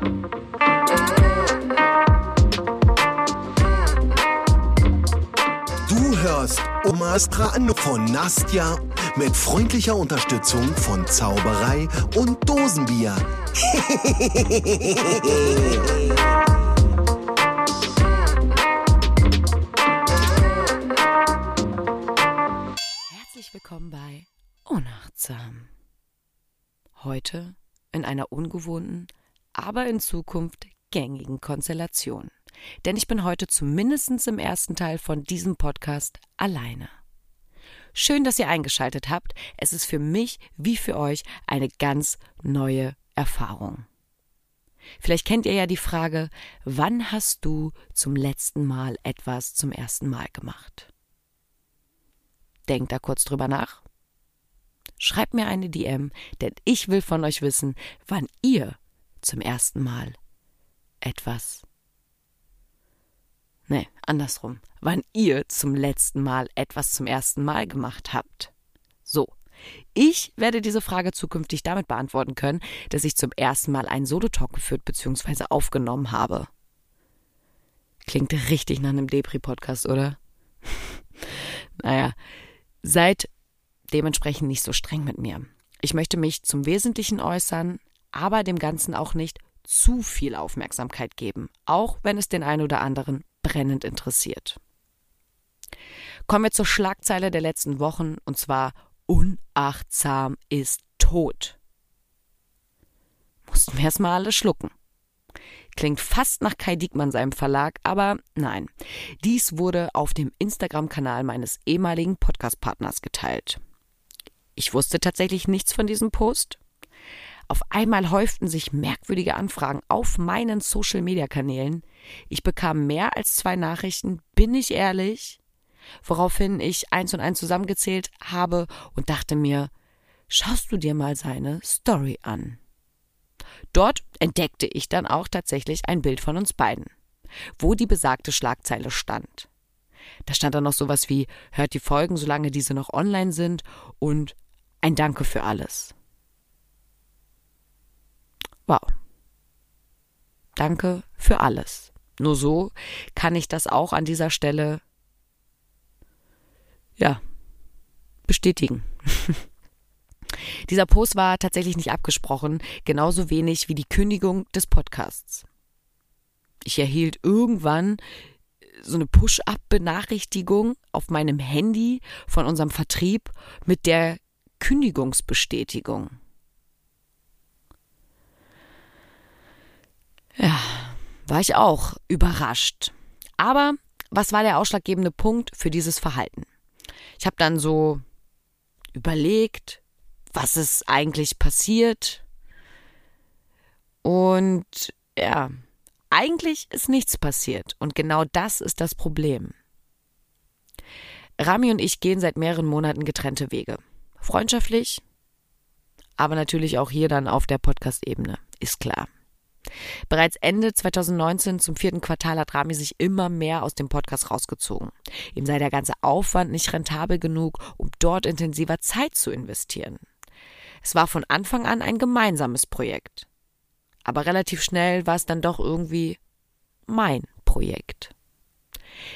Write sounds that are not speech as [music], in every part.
Du hörst Omas Traan von Nastja mit freundlicher Unterstützung von Zauberei und Dosenbier. Herzlich willkommen bei Unachtsam. Heute in einer ungewohnten, aber in Zukunft gängigen Konstellation. Denn ich bin heute zumindest im ersten Teil von diesem Podcast alleine. Schön, dass ihr eingeschaltet habt. Es ist für mich wie für euch eine ganz neue Erfahrung. Vielleicht kennt ihr ja die Frage, wann hast du zum letzten Mal etwas zum ersten Mal gemacht? Denkt da kurz drüber nach. Schreibt mir eine DM, denn ich will von euch wissen, wann ihr zum ersten Mal etwas. Nee, andersrum. Wann ihr zum letzten Mal etwas zum ersten Mal gemacht habt. So. Ich werde diese Frage zukünftig damit beantworten können, dass ich zum ersten Mal einen Solo-Talk geführt bzw. aufgenommen habe. Klingt richtig nach einem Depri-Podcast, oder? [laughs] naja, seid dementsprechend nicht so streng mit mir. Ich möchte mich zum Wesentlichen äußern, aber dem Ganzen auch nicht zu viel Aufmerksamkeit geben, auch wenn es den einen oder anderen brennend interessiert. Kommen wir zur Schlagzeile der letzten Wochen, und zwar Unachtsam ist tot. Mussten wir erstmal alle schlucken. Klingt fast nach Kai Diekmann seinem Verlag, aber nein. Dies wurde auf dem Instagram-Kanal meines ehemaligen Podcast-Partners geteilt. Ich wusste tatsächlich nichts von diesem Post. Auf einmal häuften sich merkwürdige Anfragen auf meinen Social-Media-Kanälen. Ich bekam mehr als zwei Nachrichten, bin ich ehrlich, woraufhin ich eins und eins zusammengezählt habe und dachte mir, schaust du dir mal seine Story an. Dort entdeckte ich dann auch tatsächlich ein Bild von uns beiden, wo die besagte Schlagzeile stand. Da stand dann noch sowas wie hört die Folgen, solange diese noch online sind und ein Danke für alles. Wow. Danke für alles. Nur so kann ich das auch an dieser Stelle ja bestätigen. [laughs] Dieser Post war tatsächlich nicht abgesprochen, genauso wenig wie die Kündigung des Podcasts. Ich erhielt irgendwann so eine Push-up-Benachrichtigung auf meinem Handy von unserem Vertrieb mit der Kündigungsbestätigung. Ja, war ich auch überrascht. Aber was war der ausschlaggebende Punkt für dieses Verhalten? Ich habe dann so überlegt, was ist eigentlich passiert. Und ja, eigentlich ist nichts passiert. Und genau das ist das Problem. Rami und ich gehen seit mehreren Monaten getrennte Wege. Freundschaftlich, aber natürlich auch hier dann auf der Podcast-Ebene, ist klar. Bereits Ende 2019 zum vierten Quartal hat Rami sich immer mehr aus dem Podcast rausgezogen. Ihm sei der ganze Aufwand nicht rentabel genug, um dort intensiver Zeit zu investieren. Es war von Anfang an ein gemeinsames Projekt. Aber relativ schnell war es dann doch irgendwie mein Projekt.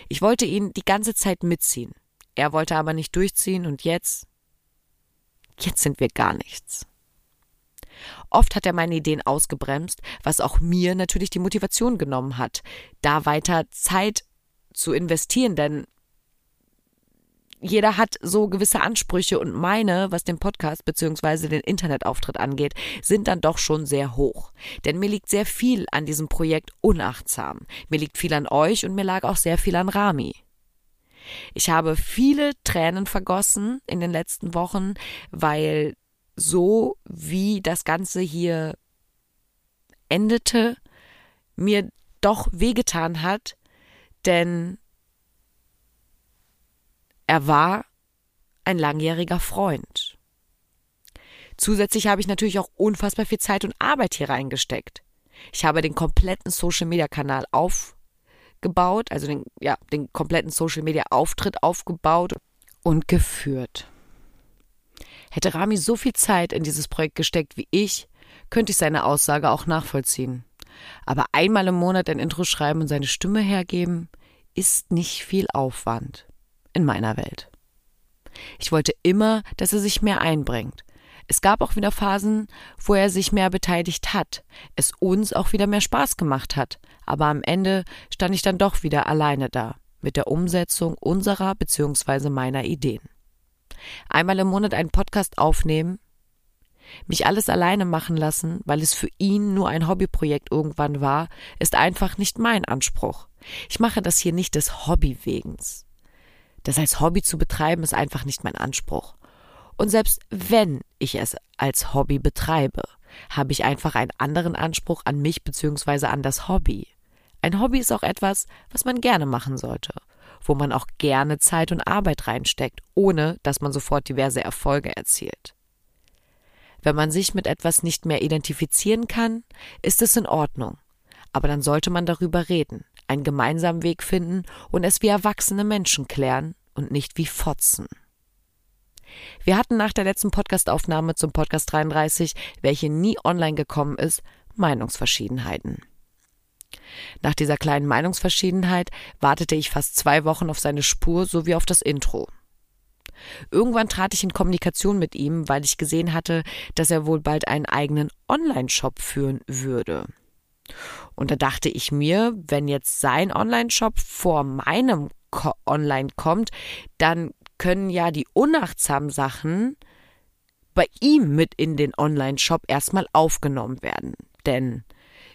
Ich wollte ihn die ganze Zeit mitziehen. Er wollte aber nicht durchziehen und jetzt, jetzt sind wir gar nichts. Oft hat er meine Ideen ausgebremst, was auch mir natürlich die Motivation genommen hat, da weiter Zeit zu investieren, denn jeder hat so gewisse Ansprüche und meine, was den Podcast bzw. den Internetauftritt angeht, sind dann doch schon sehr hoch. Denn mir liegt sehr viel an diesem Projekt unachtsam. Mir liegt viel an euch und mir lag auch sehr viel an Rami. Ich habe viele Tränen vergossen in den letzten Wochen, weil so wie das Ganze hier endete, mir doch wehgetan hat, denn er war ein langjähriger Freund. Zusätzlich habe ich natürlich auch unfassbar viel Zeit und Arbeit hier reingesteckt. Ich habe den kompletten Social Media Kanal aufgebaut, also den, ja, den kompletten Social Media Auftritt aufgebaut und geführt. Hätte Rami so viel Zeit in dieses Projekt gesteckt wie ich, könnte ich seine Aussage auch nachvollziehen. Aber einmal im Monat ein Intro schreiben und seine Stimme hergeben, ist nicht viel Aufwand in meiner Welt. Ich wollte immer, dass er sich mehr einbringt. Es gab auch wieder Phasen, wo er sich mehr beteiligt hat, es uns auch wieder mehr Spaß gemacht hat, aber am Ende stand ich dann doch wieder alleine da, mit der Umsetzung unserer bzw. meiner Ideen. Einmal im Monat einen Podcast aufnehmen, mich alles alleine machen lassen, weil es für ihn nur ein Hobbyprojekt irgendwann war, ist einfach nicht mein Anspruch. Ich mache das hier nicht des Hobby wegens. Das als Hobby zu betreiben ist einfach nicht mein Anspruch. Und selbst wenn ich es als Hobby betreibe, habe ich einfach einen anderen Anspruch an mich bzw. an das Hobby. Ein Hobby ist auch etwas, was man gerne machen sollte, wo man auch gerne Zeit und Arbeit reinsteckt, ohne dass man sofort diverse Erfolge erzielt. Wenn man sich mit etwas nicht mehr identifizieren kann, ist es in Ordnung. Aber dann sollte man darüber reden, einen gemeinsamen Weg finden und es wie erwachsene Menschen klären und nicht wie Fotzen. Wir hatten nach der letzten Podcastaufnahme zum Podcast 33, welche nie online gekommen ist, Meinungsverschiedenheiten. Nach dieser kleinen Meinungsverschiedenheit wartete ich fast zwei Wochen auf seine Spur sowie auf das Intro. Irgendwann trat ich in Kommunikation mit ihm, weil ich gesehen hatte, dass er wohl bald einen eigenen Online-Shop führen würde. Und da dachte ich mir, wenn jetzt sein Online-Shop vor meinem Ko Online kommt, dann können ja die unachtsamen Sachen bei ihm mit in den Online-Shop erstmal aufgenommen werden. Denn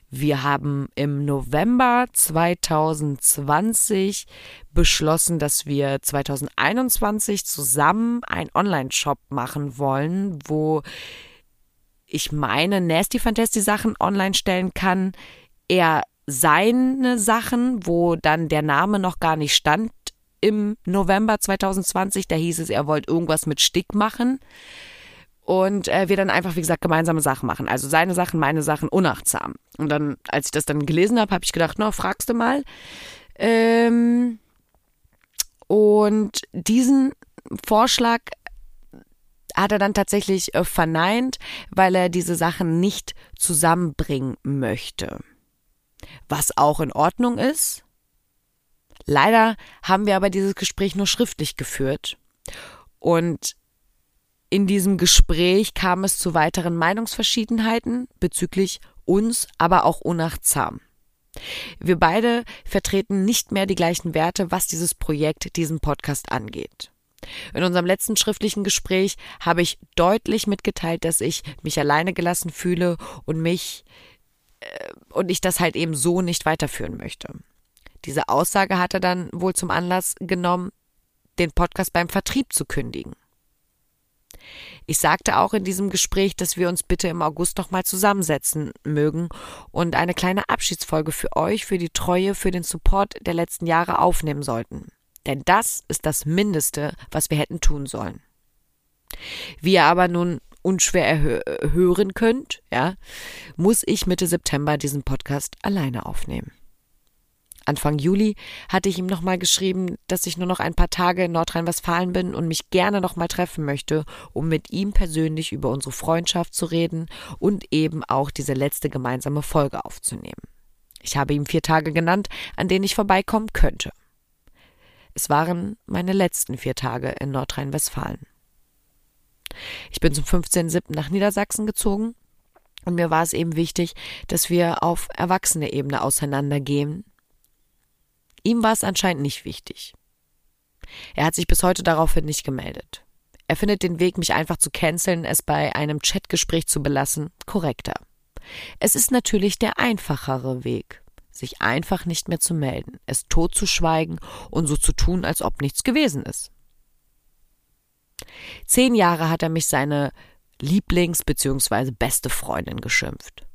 wir haben im November 2020 beschlossen, dass wir 2021 zusammen einen Online-Shop machen wollen, wo ich meine Nasty Fantasy Sachen online stellen kann. Er seine Sachen, wo dann der Name noch gar nicht stand im November 2020. Da hieß es, er wollte irgendwas mit Stick machen und äh, wir dann einfach, wie gesagt, gemeinsame Sachen machen. Also seine Sachen, meine Sachen, unachtsam. Und dann, als ich das dann gelesen habe, habe ich gedacht, na, fragst du mal. Ähm, und diesen Vorschlag hat er dann tatsächlich äh, verneint, weil er diese Sachen nicht zusammenbringen möchte. Was auch in Ordnung ist. Leider haben wir aber dieses Gespräch nur schriftlich geführt. Und in diesem Gespräch kam es zu weiteren Meinungsverschiedenheiten bezüglich uns, aber auch unachtsam. Wir beide vertreten nicht mehr die gleichen Werte, was dieses Projekt, diesen Podcast angeht. In unserem letzten schriftlichen Gespräch habe ich deutlich mitgeteilt, dass ich mich alleine gelassen fühle und mich äh, und ich das halt eben so nicht weiterführen möchte. Diese Aussage hat er dann wohl zum Anlass genommen, den Podcast beim Vertrieb zu kündigen. Ich sagte auch in diesem Gespräch, dass wir uns bitte im August nochmal zusammensetzen mögen und eine kleine Abschiedsfolge für euch, für die Treue, für den Support der letzten Jahre aufnehmen sollten. Denn das ist das Mindeste, was wir hätten tun sollen. Wie ihr aber nun unschwer hören könnt, ja, muss ich Mitte September diesen Podcast alleine aufnehmen. Anfang Juli hatte ich ihm nochmal geschrieben, dass ich nur noch ein paar Tage in Nordrhein-Westfalen bin und mich gerne nochmal treffen möchte, um mit ihm persönlich über unsere Freundschaft zu reden und eben auch diese letzte gemeinsame Folge aufzunehmen. Ich habe ihm vier Tage genannt, an denen ich vorbeikommen könnte. Es waren meine letzten vier Tage in Nordrhein-Westfalen. Ich bin zum 15.07. nach Niedersachsen gezogen und mir war es eben wichtig, dass wir auf erwachsene Ebene auseinandergehen Ihm war es anscheinend nicht wichtig. Er hat sich bis heute daraufhin nicht gemeldet. Er findet den Weg, mich einfach zu canceln, es bei einem Chatgespräch zu belassen, korrekter. Es ist natürlich der einfachere Weg, sich einfach nicht mehr zu melden, es totzuschweigen und so zu tun, als ob nichts gewesen ist. Zehn Jahre hat er mich seine Lieblings- bzw. beste Freundin geschimpft.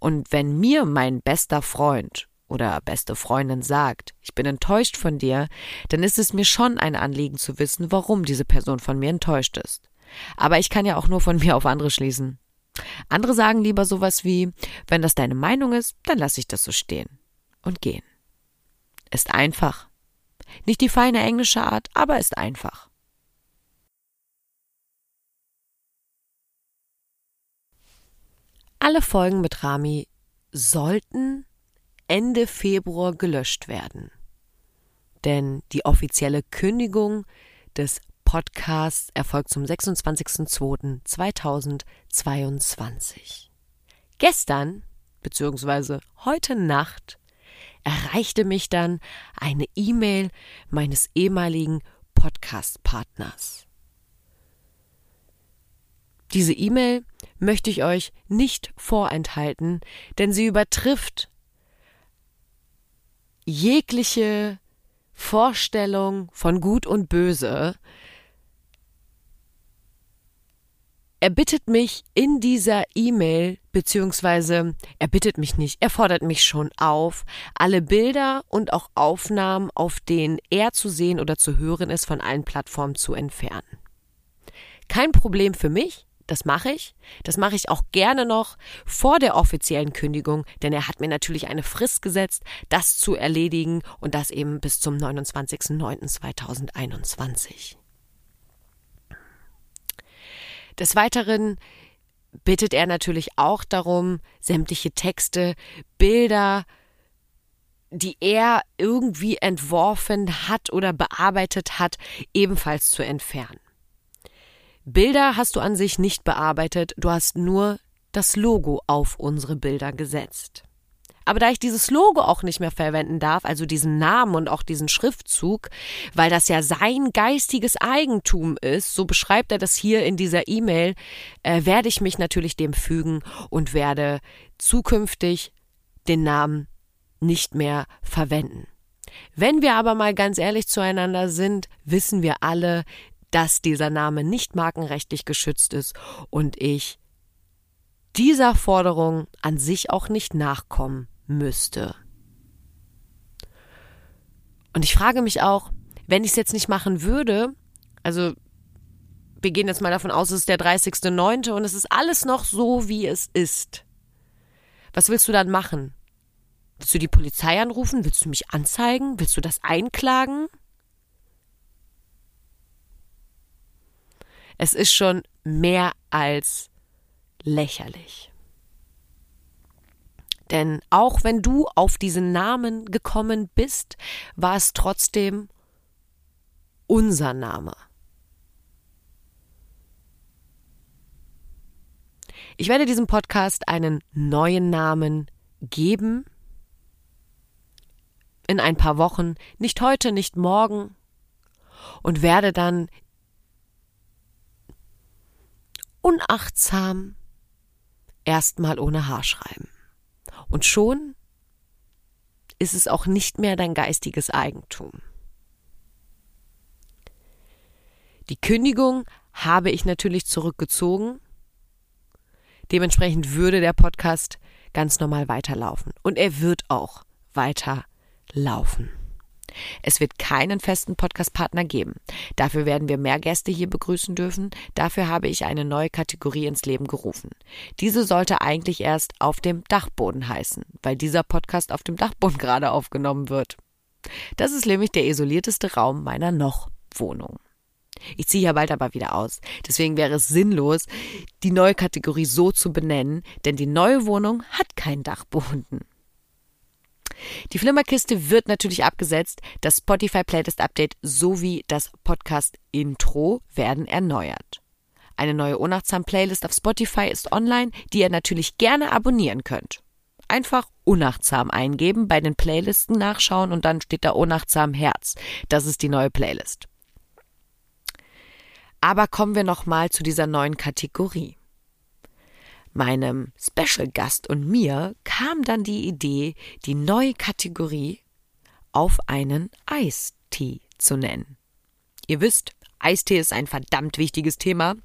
Und wenn mir mein bester Freund oder beste Freundin sagt, ich bin enttäuscht von dir, dann ist es mir schon ein Anliegen zu wissen, warum diese Person von mir enttäuscht ist. Aber ich kann ja auch nur von [laughs] mir auf andere schließen. Andere sagen lieber sowas wie, wenn das deine Meinung ist, dann lasse ich das so stehen und gehen. Ist einfach. Nicht die feine englische Art, aber ist einfach. Alle Folgen mit Rami sollten Ende Februar gelöscht werden. Denn die offizielle Kündigung des Podcasts erfolgt zum 26.02.2022. Gestern, beziehungsweise heute Nacht, erreichte mich dann eine E-Mail meines ehemaligen Podcast-Partners. Diese E-Mail möchte ich euch nicht vorenthalten, denn sie übertrifft jegliche Vorstellung von Gut und Böse. Er bittet mich in dieser E-Mail, beziehungsweise er bittet mich nicht, er fordert mich schon auf, alle Bilder und auch Aufnahmen, auf denen er zu sehen oder zu hören ist, von allen Plattformen zu entfernen. Kein Problem für mich, das mache ich. Das mache ich auch gerne noch vor der offiziellen Kündigung, denn er hat mir natürlich eine Frist gesetzt, das zu erledigen und das eben bis zum 29.09.2021. Des Weiteren bittet er natürlich auch darum, sämtliche Texte, Bilder, die er irgendwie entworfen hat oder bearbeitet hat, ebenfalls zu entfernen. Bilder hast du an sich nicht bearbeitet, du hast nur das Logo auf unsere Bilder gesetzt. Aber da ich dieses Logo auch nicht mehr verwenden darf, also diesen Namen und auch diesen Schriftzug, weil das ja sein geistiges Eigentum ist, so beschreibt er das hier in dieser E-Mail, äh, werde ich mich natürlich dem fügen und werde zukünftig den Namen nicht mehr verwenden. Wenn wir aber mal ganz ehrlich zueinander sind, wissen wir alle, dass dieser Name nicht markenrechtlich geschützt ist und ich dieser Forderung an sich auch nicht nachkommen müsste. Und ich frage mich auch, wenn ich es jetzt nicht machen würde, also wir gehen jetzt mal davon aus, es ist der 30.09. und es ist alles noch so, wie es ist. Was willst du dann machen? Willst du die Polizei anrufen? Willst du mich anzeigen? Willst du das einklagen? Es ist schon mehr als lächerlich. Denn auch wenn du auf diesen Namen gekommen bist, war es trotzdem unser Name. Ich werde diesem Podcast einen neuen Namen geben. In ein paar Wochen, nicht heute, nicht morgen. Und werde dann unachtsam erstmal ohne Haar schreiben. Und schon ist es auch nicht mehr dein geistiges Eigentum. Die Kündigung habe ich natürlich zurückgezogen. Dementsprechend würde der Podcast ganz normal weiterlaufen. Und er wird auch weiterlaufen. Es wird keinen festen Podcast-Partner geben. Dafür werden wir mehr Gäste hier begrüßen dürfen. Dafür habe ich eine neue Kategorie ins Leben gerufen. Diese sollte eigentlich erst auf dem Dachboden heißen, weil dieser Podcast auf dem Dachboden [laughs] gerade aufgenommen wird. Das ist nämlich der isolierteste Raum meiner Noch-Wohnung. Ich ziehe ja bald aber wieder aus. Deswegen wäre es sinnlos, die neue Kategorie so zu benennen, denn die neue Wohnung hat keinen Dachboden. Die Flimmerkiste wird natürlich abgesetzt. Das Spotify Playlist Update sowie das Podcast Intro werden erneuert. Eine neue Unachtsam Playlist auf Spotify ist online, die ihr natürlich gerne abonnieren könnt. Einfach unachtsam eingeben, bei den Playlisten nachschauen und dann steht da unachtsam Herz. Das ist die neue Playlist. Aber kommen wir nochmal zu dieser neuen Kategorie meinem Special Gast und mir kam dann die Idee, die neue Kategorie auf einen Eistee zu nennen. Ihr wisst, Eistee ist ein verdammt wichtiges Thema.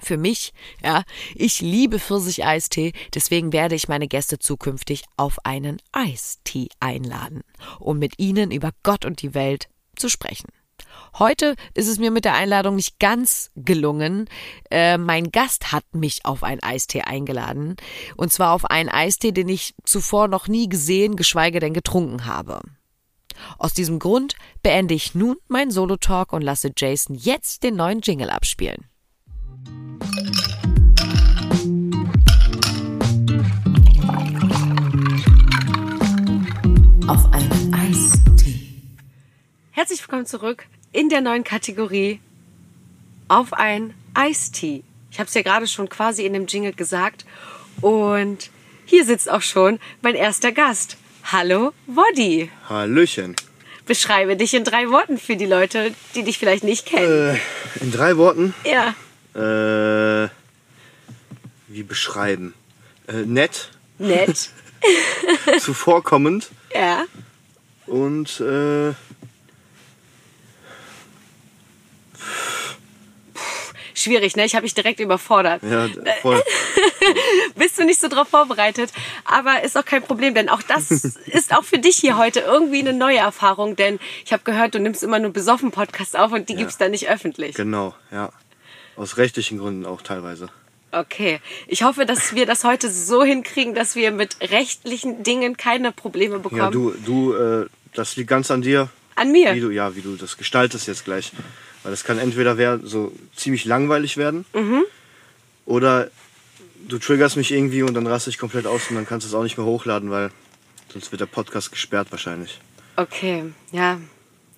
Für mich, ja, ich liebe Pfirsich-Eistee, deswegen werde ich meine Gäste zukünftig auf einen Eistee einladen, um mit ihnen über Gott und die Welt zu sprechen. Heute ist es mir mit der Einladung nicht ganz gelungen. Äh, mein Gast hat mich auf einen Eistee eingeladen. Und zwar auf einen Eistee, den ich zuvor noch nie gesehen, geschweige denn getrunken habe. Aus diesem Grund beende ich nun meinen Solo-Talk und lasse Jason jetzt den neuen Jingle abspielen. Willkommen zurück in der neuen Kategorie auf ein Eistee. Ich habe es ja gerade schon quasi in dem Jingle gesagt. Und hier sitzt auch schon mein erster Gast. Hallo, Woddy. Hallöchen. Beschreibe dich in drei Worten für die Leute, die dich vielleicht nicht kennen. Äh, in drei Worten, Ja, äh, wie beschreiben? Äh, nett, nett. [laughs] zuvorkommend ja. und äh, Schwierig, ne? Ich habe mich direkt überfordert. ja, voll. [laughs] Bist du nicht so drauf vorbereitet? Aber ist auch kein Problem, denn auch das [laughs] ist auch für dich hier heute irgendwie eine neue Erfahrung, denn ich habe gehört, du nimmst immer nur besoffen Podcasts auf und die gibt's dann nicht öffentlich. Genau, ja. Aus rechtlichen Gründen auch teilweise. Okay. Ich hoffe, dass wir das heute so hinkriegen, dass wir mit rechtlichen Dingen keine Probleme bekommen. Ja, du, du, äh, das liegt ganz an dir. An mir. Wie du, ja, wie du das gestaltest jetzt gleich. Weil das kann entweder werden, so ziemlich langweilig werden Mhm. oder du triggerst mich irgendwie und dann raste ich komplett aus und dann kannst du es auch nicht mehr hochladen, weil sonst wird der Podcast gesperrt wahrscheinlich. Okay, ja.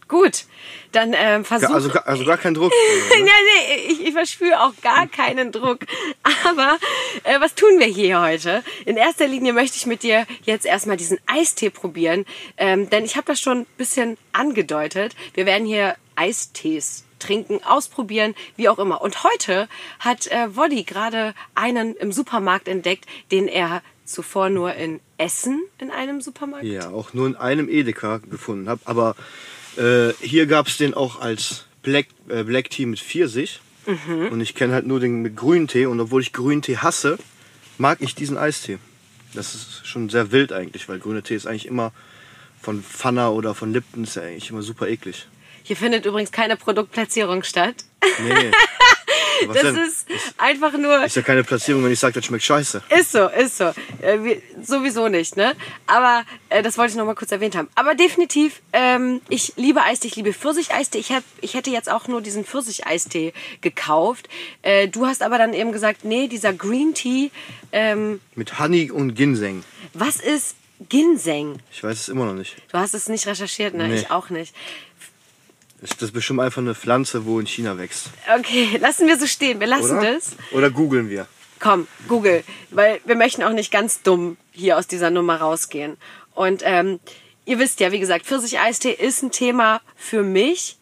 Gut. Dann ähm, versuch. Ja, also, gar- also gar kein Druck. [laughs] ja, nee, ich, ich verspüre auch gar keinen Druck. [laughs] Aber äh, was tun wir hier heute? In erster Linie möchte ich mit dir jetzt erstmal diesen Eistee probieren. Ähm, denn ich habe das schon ein bisschen angedeutet. Wir werden hier Eistees trinken, ausprobieren, wie auch immer. Und heute hat äh, Woddy gerade einen im Supermarkt entdeckt, den er zuvor nur in Essen in einem Supermarkt Ja, auch nur in einem Edeka gefunden habe. Aber äh, hier gab es den auch als Black, äh, Black Tea mit Pfirsich. Mhm. Und ich kenne halt nur den mit Grüntee. Und obwohl ich Grüntee hasse, mag ich diesen Eistee. Das ist schon sehr wild eigentlich, weil grüner Tee ist eigentlich immer von Pfanner oder von Lipton ist ja eigentlich immer super eklig. Hier findet übrigens keine Produktplatzierung statt. Nee. [laughs] Was Das denn? ist einfach nur. Ist ja keine Platzierung, wenn ich sage, das schmeckt scheiße. Ist so, ist so. Äh, wir, sowieso nicht, ne? Aber äh, das wollte ich noch mal kurz erwähnt haben. Aber definitiv, ähm, ich liebe Eistee, ich liebe Pfirsicheistee. Ich, hab, ich hätte jetzt auch nur diesen Pfirsicheistee gekauft. Äh, du hast aber dann eben gesagt, nee, dieser Green Tea, ähm, Mit Honey und Ginseng. was ist Ginseng? Ich weiß es immer noch nicht. Du hast es nicht recherchiert, ne? Nee. Ich auch nicht. Ist das bestimmt einfach eine Pflanze, wo in China wächst? Okay, [laughs] lassen wir so stehen. Wir lassen Oder? das. Oder googeln wir. Komm, Google, weil wir möchten auch nicht ganz dumm hier aus dieser Nummer rausgehen. Und ähm, ihr wisst ja, wie gesagt, Pfirsicheistee ist ein Thema für mich.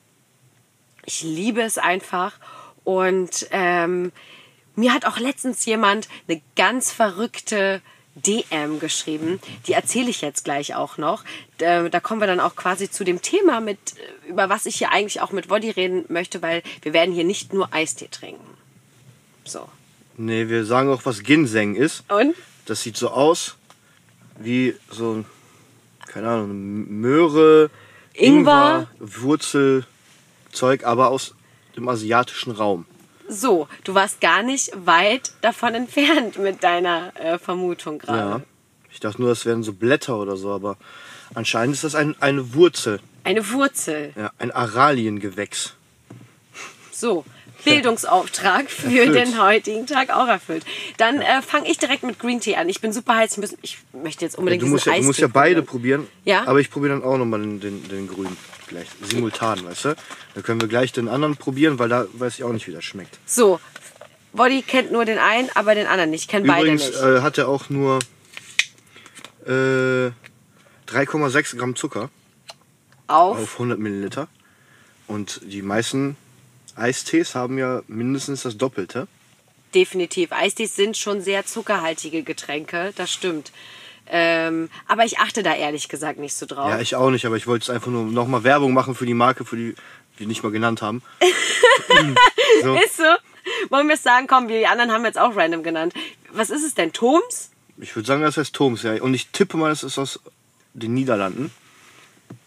Ich liebe es einfach. Und ähm, mir hat auch letztens jemand eine ganz verrückte DM geschrieben. Die erzähle ich jetzt gleich auch noch. Da, kommen wir dann auch quasi zu dem Thema, mit, äh, über was ich hier eigentlich auch mit Woddy reden möchte, weil wir werden hier nicht nur Eistee trinken. So. Nee, wir sagen auch, was Ginseng ist. Und? Das sieht so aus wie so, ein, keine Ahnung, Möhre, Ingwer. Wurzelzeug, aber aus dem asiatischen Raum. So, du warst gar nicht weit davon entfernt mit deiner äh, Vermutung Ja. gerade. Ich dachte nur, das wären so Blätter oder so, aber anscheinend ist das ein, eine Wurzel, Eine Wurzel. ja, ein Araliengewächs. So, Bildungsauftrag für Erfüllt. den heutigen Tag auch erfüllt. Dann äh, fange ich direkt mit Green Tea an. Ich bin super heiß. Ich, möchte jetzt Ja, unbedingt du, musst ja, du musst ja beide probieren. Ja. aber ich probiere dann auch nochmal den, den, den grünen gleich, simultan, weißt du? Dann können wir gleich den anderen probieren, weil da weiß ich auch nicht, wie das schmeckt. So, Body kennt nur den einen, aber den anderen nicht. Ich kenne beide Übrigens nicht. äh, hat er auch nur äh, 3,6 Gramm Zucker Auf. auf 100 Milliliter. Und die meisten Eistees haben ja mindestens das Doppelte. Definitiv. Eistees sind schon sehr zuckerhaltige Getränke, das stimmt. Ähm, aber ich achte da ehrlich gesagt nicht so drauf. Ja, ich auch nicht, aber ich wollte es einfach nur nochmal Werbung machen für die Marke, für die wir nicht mal genannt haben. [laughs] so. Ist so. Wollen wir es sagen? Komm, wir die anderen haben wir jetzt auch random genannt. Was ist es denn? Toms? Ich würde sagen, das heißt Toms, ja. Und ich tippe mal, es ist aus den Niederlanden,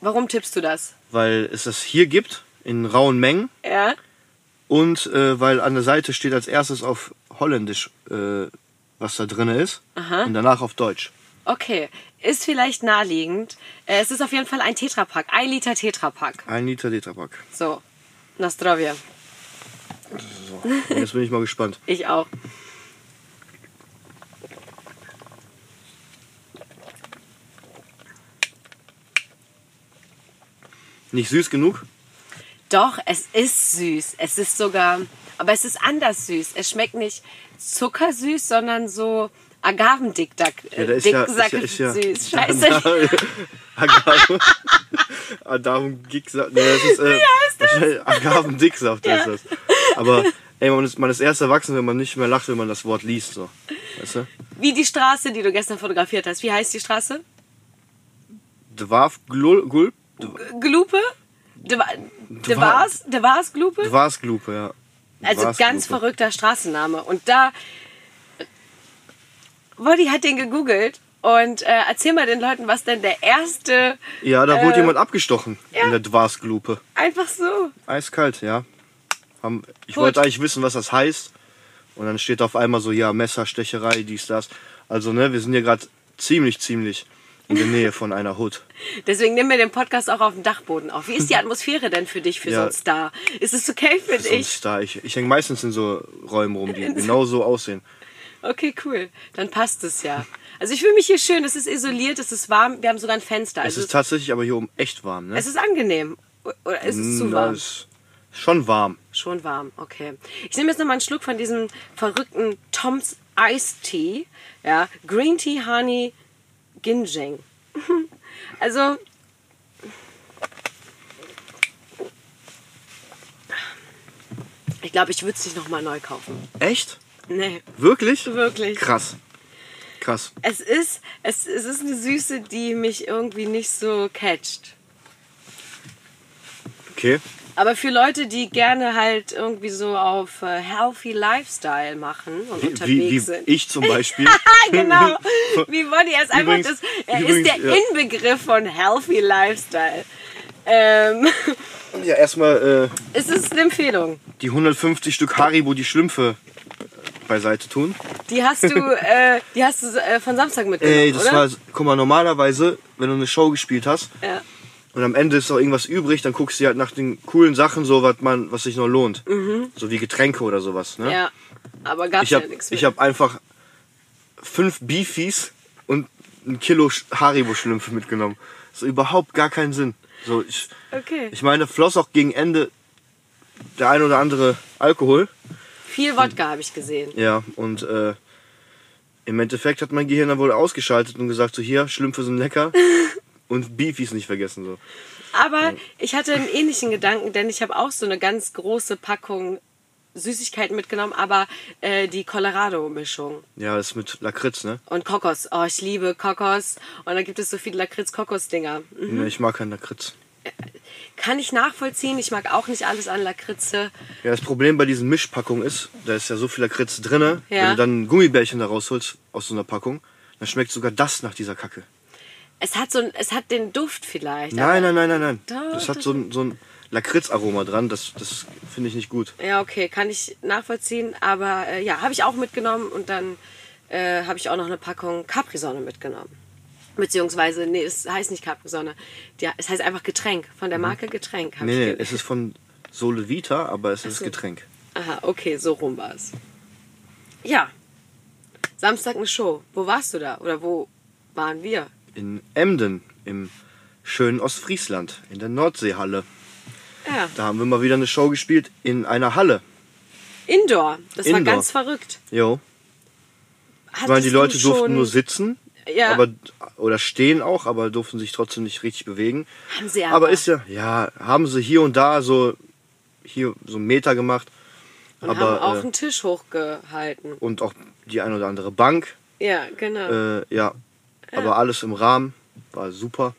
Warum tippst du das? weil es das hier gibt, in rauen Mengen. Ja? Und äh, weil an der Seite steht als erstes auf Holländisch, äh, was da drin ist. Und danach auf Deutsch. Okay. Ist vielleicht naheliegend. Äh, Es ist auf jeden Fall ein Tetrapack. Ein Liter Tetrapack. Ein Liter Tetrapack. So. Na zdrowie. So. Jetzt bin ich mal gespannt. [laughs] Ich auch. Nicht süß genug? Doch, es ist süß. Es ist sogar, aber es ist anders süß. Es schmeckt nicht zuckersüß, sondern so Agavendicksack Ja, der ist ja, ist ja, ist ja süß. Scheiße. [laughs] Agave. [laughs] Agavendicksaft. Nee, das ist, äh, wahrscheinlich Agavendicksaft heißt das. Aber ey, man ist, man ist erst erwachsen, wenn man nicht mehr lacht, wenn man das Wort liest. So. Weißt du? Wie die Straße, die du gestern fotografiert hast. Wie heißt die Straße? Dwarf Glul-? Glupe? De, de Vars? De Vars Glupe? Dwarsglupe, ja. Also ganz Dwarsglupe. verrückter Straßenname. Und da. Wolli hat den gegoogelt. Und äh, erzähl mal den Leuten, was denn der erste. Ja, da wurde Äh, jemand abgestochen ja. in der Dwarsglupe. Einfach so. Eiskalt, ja. Ich Gut. wollte eigentlich wissen, was das heißt. Und dann steht auf einmal so, ja, Messerstecherei, dies, das. Also, ne, wir sind hier gerade ziemlich, ziemlich in der Nähe von einer Hut. Deswegen nehmen wir den Podcast auch auf dem Dachboden auf. Wie ist die Atmosphäre denn für dich, für so Ja. einen Star? Ist es okay für So ein dich? Star. Ich, ich hänge meistens in so Räumen rum, die [laughs] genau so aussehen. Okay, cool. Dann passt es ja. Also ich fühle mich hier schön. Es ist isoliert, es ist warm. Wir haben sogar ein Fenster. Es Also ist tatsächlich aber hier oben echt warm, ne? es ist angenehm. Oder ist es zu Na, warm? ist schon warm. Schon warm, okay. Ich nehme jetzt noch mal einen Schluck von diesem verrückten Tom's Ice Tea. Ja, Green Tea Honey Ginjeng. [laughs] Also ich glaube, ich würde es nicht noch mal neu kaufen. Echt? Nee, Wirklich? wirklich. Krass. Krass. Es ist, es, es ist eine Süße, die mich irgendwie nicht so catcht. Okay. Aber für Leute, die gerne halt irgendwie so auf äh, healthy Lifestyle machen und Wie, unterwegs wie, wie sind. ich zum [laughs] Beispiel. [laughs] Genau. Wie Bonnie er ist einfach Übrigens- das. Er übrigens, ist der ja. Inbegriff von healthy Lifestyle. Ähm, ja, erstmal äh, es ist eine Empfehlung. die 150 Stück Haribo, die Schlümpfe äh, beiseite tun. Die hast du, [laughs] äh, die hast du äh, von Samstag mitgenommen, Ey, das oder? war, guck mal, normalerweise, wenn du eine Show gespielt hast ja. Und am Ende ist noch irgendwas übrig, dann guckst du halt nach den coolen Sachen so, was man, was sich noch lohnt. So wie Getränke oder sowas, ne? Mhm. ja, aber gab's Ich ja habe nichts ich hab einfach fünf Beefies und ein Kilo Sch- Haribo-Schlümpfe mitgenommen. So überhaupt gar keinen Sinn. So, ich, Okay. ich meine, floss auch gegen Ende der ein oder andere Alkohol. Viel Wodka habe ich gesehen. Ja, und äh, im Endeffekt hat mein Gehirn dann wohl ausgeschaltet und gesagt, so hier, Schlümpfe sind lecker [laughs] und Beefies nicht vergessen. So. Aber ich hatte einen ähnlichen Gedanken, denn ich habe auch so eine ganz große Packung Süßigkeiten mitgenommen, aber äh, die Colorado-Mischung. Ja, das ist mit Lakritz, ne? Und Kokos. Oh, ich liebe Kokos. Und da gibt es so viele Lakritz-Kokos-Dinger. Ne, Ich mag keinen Lakritz. Kann ich nachvollziehen. Ich mag auch nicht alles an Lakritze. Ja, das Problem bei diesen Mischpackungen ist, da ist ja so viel Lakritz drinne. Ja. Wenn du dann ein Gummibärchen da rausholst aus so einer Packung, dann schmeckt sogar das nach dieser Kacke. Es hat, so ein, es hat den Duft vielleicht. Nein, nein, nein, nein, nein. Doch, Das hat so ein, so ein Lakritzaroma dran. Das, das finde ich nicht gut. Ja, okay, kann ich nachvollziehen. Aber äh, ja, habe ich auch mitgenommen und dann äh, habe ich auch noch eine Packung Capri-Sonne mitgenommen. Beziehungsweise, nee, es heißt nicht Capri-Sonne. Ja, es heißt einfach Getränk. Von der Marke Getränk. Mhm. Nee, nee, es ist von Sole Vita, aber es ist so. Getränk. Aha, okay, so rum war es. Ja. Samstag eine Show. Wo warst du da? Oder wo waren wir? In Emden, im schönen Ostfriesland, in der Nordseehalle. Ja, Da haben wir mal wieder eine Show gespielt in einer Halle. Indoor. Das war Indoor. ganz verrückt. Jo. Ich Hattest meine, die Leute durften nur sitzen. Ja. Aber, oder stehen auch, aber durften sich trotzdem nicht richtig bewegen. Haben sie aber aber. ist ja, ja, haben sie hier und da so, hier so einen Meter gemacht. Und aber, haben auch äh, einen Tisch hochgehalten. und auch die ein oder andere Bank. Ja, genau. Äh, ja. Aber alles im Rahmen. War super.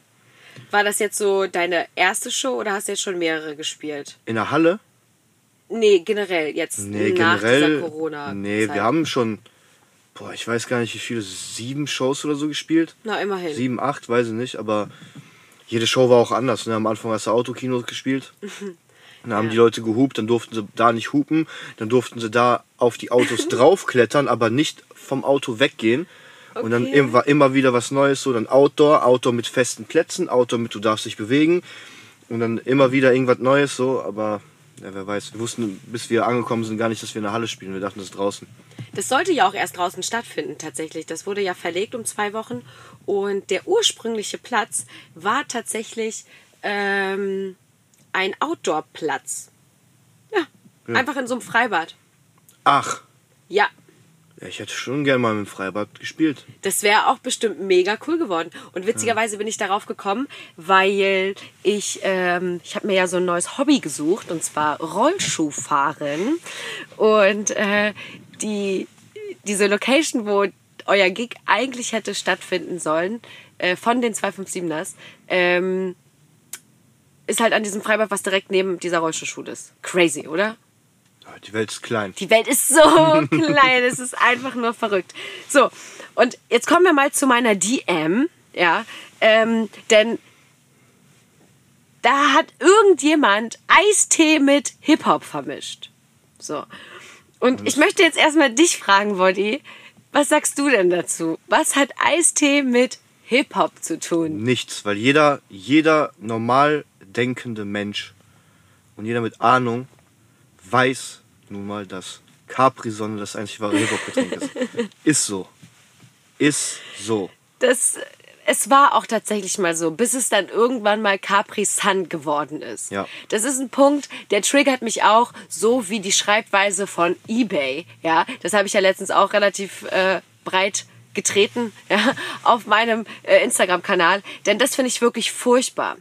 War das jetzt so deine erste Show oder hast du jetzt schon mehrere gespielt? In der Halle? Nee, generell jetzt Nee, nach generell. dieser corona nee, wir haben schon, boah, ich weiß gar nicht, wie viele, sieben Shows oder so gespielt. Na, immerhin. Sieben, acht, weiß ich nicht, aber jede Show war auch anders. Ne? Am Anfang hast du Autokino gespielt. [laughs] Dann haben Ja. die Leute gehupt, dann durften sie da nicht hupen, dann durften sie da auf die Autos [laughs] draufklettern, aber nicht vom Auto weggehen. Und dann Okay. im- war immer wieder was Neues, so dann Outdoor, Outdoor mit festen Plätzen, Outdoor mit du darfst dich bewegen und dann immer wieder irgendwas Neues, so, aber ja, wer weiß, wir wussten, bis wir angekommen sind, gar nicht, dass wir in der Halle spielen, wir dachten, das ist draußen. Das sollte ja auch erst draußen stattfinden, tatsächlich. Das wurde ja verlegt um zwei Wochen. Und der ursprüngliche Platz war tatsächlich ähm, ein Outdoor-Platz. Ja, einfach in so einem Freibad. Ach, Ja, ja, ich hätte schon gern mal im Freibad gespielt. Das wäre auch bestimmt mega cool geworden. Und witzigerweise bin ich darauf gekommen, weil ich, ähm, ich habe mir ja so ein neues Hobby gesucht, und zwar Rollschuhfahren. Und äh, die, diese Location, wo euer Gig eigentlich hätte stattfinden sollen, äh, von den 257ers, ähm, ist halt an diesem Freibad, was direkt neben dieser Rollschuhschule ist. Crazy, oder? Die Welt ist klein. Die Welt ist so [laughs] klein, es ist einfach nur verrückt. So, und jetzt kommen wir mal zu meiner DM, ja, ähm, denn da hat irgendjemand Eistee mit Hip-Hop vermischt. So. Und ich möchte jetzt erstmal dich fragen, Woddy, was sagst du denn dazu? Was hat Eistee mit Hip-Hop zu tun? Nichts, weil jeder, jeder normal denkende Mensch und jeder mit Ahnung weiß nun mal, dass Capri-Sonne das einzig wahre Hip-Hop-Getränk ist. [laughs] Ist so. Ist so. Das, es war auch tatsächlich mal so, bis es dann irgendwann mal Capri Sun geworden ist. Ja. Das ist ein Punkt, der triggert mich auch, so wie die Schreibweise von eBay. Ja, das habe ich ja letztens auch relativ äh, breit getreten [laughs] ja, auf meinem äh, Instagram-Kanal, denn das finde ich wirklich furchtbar.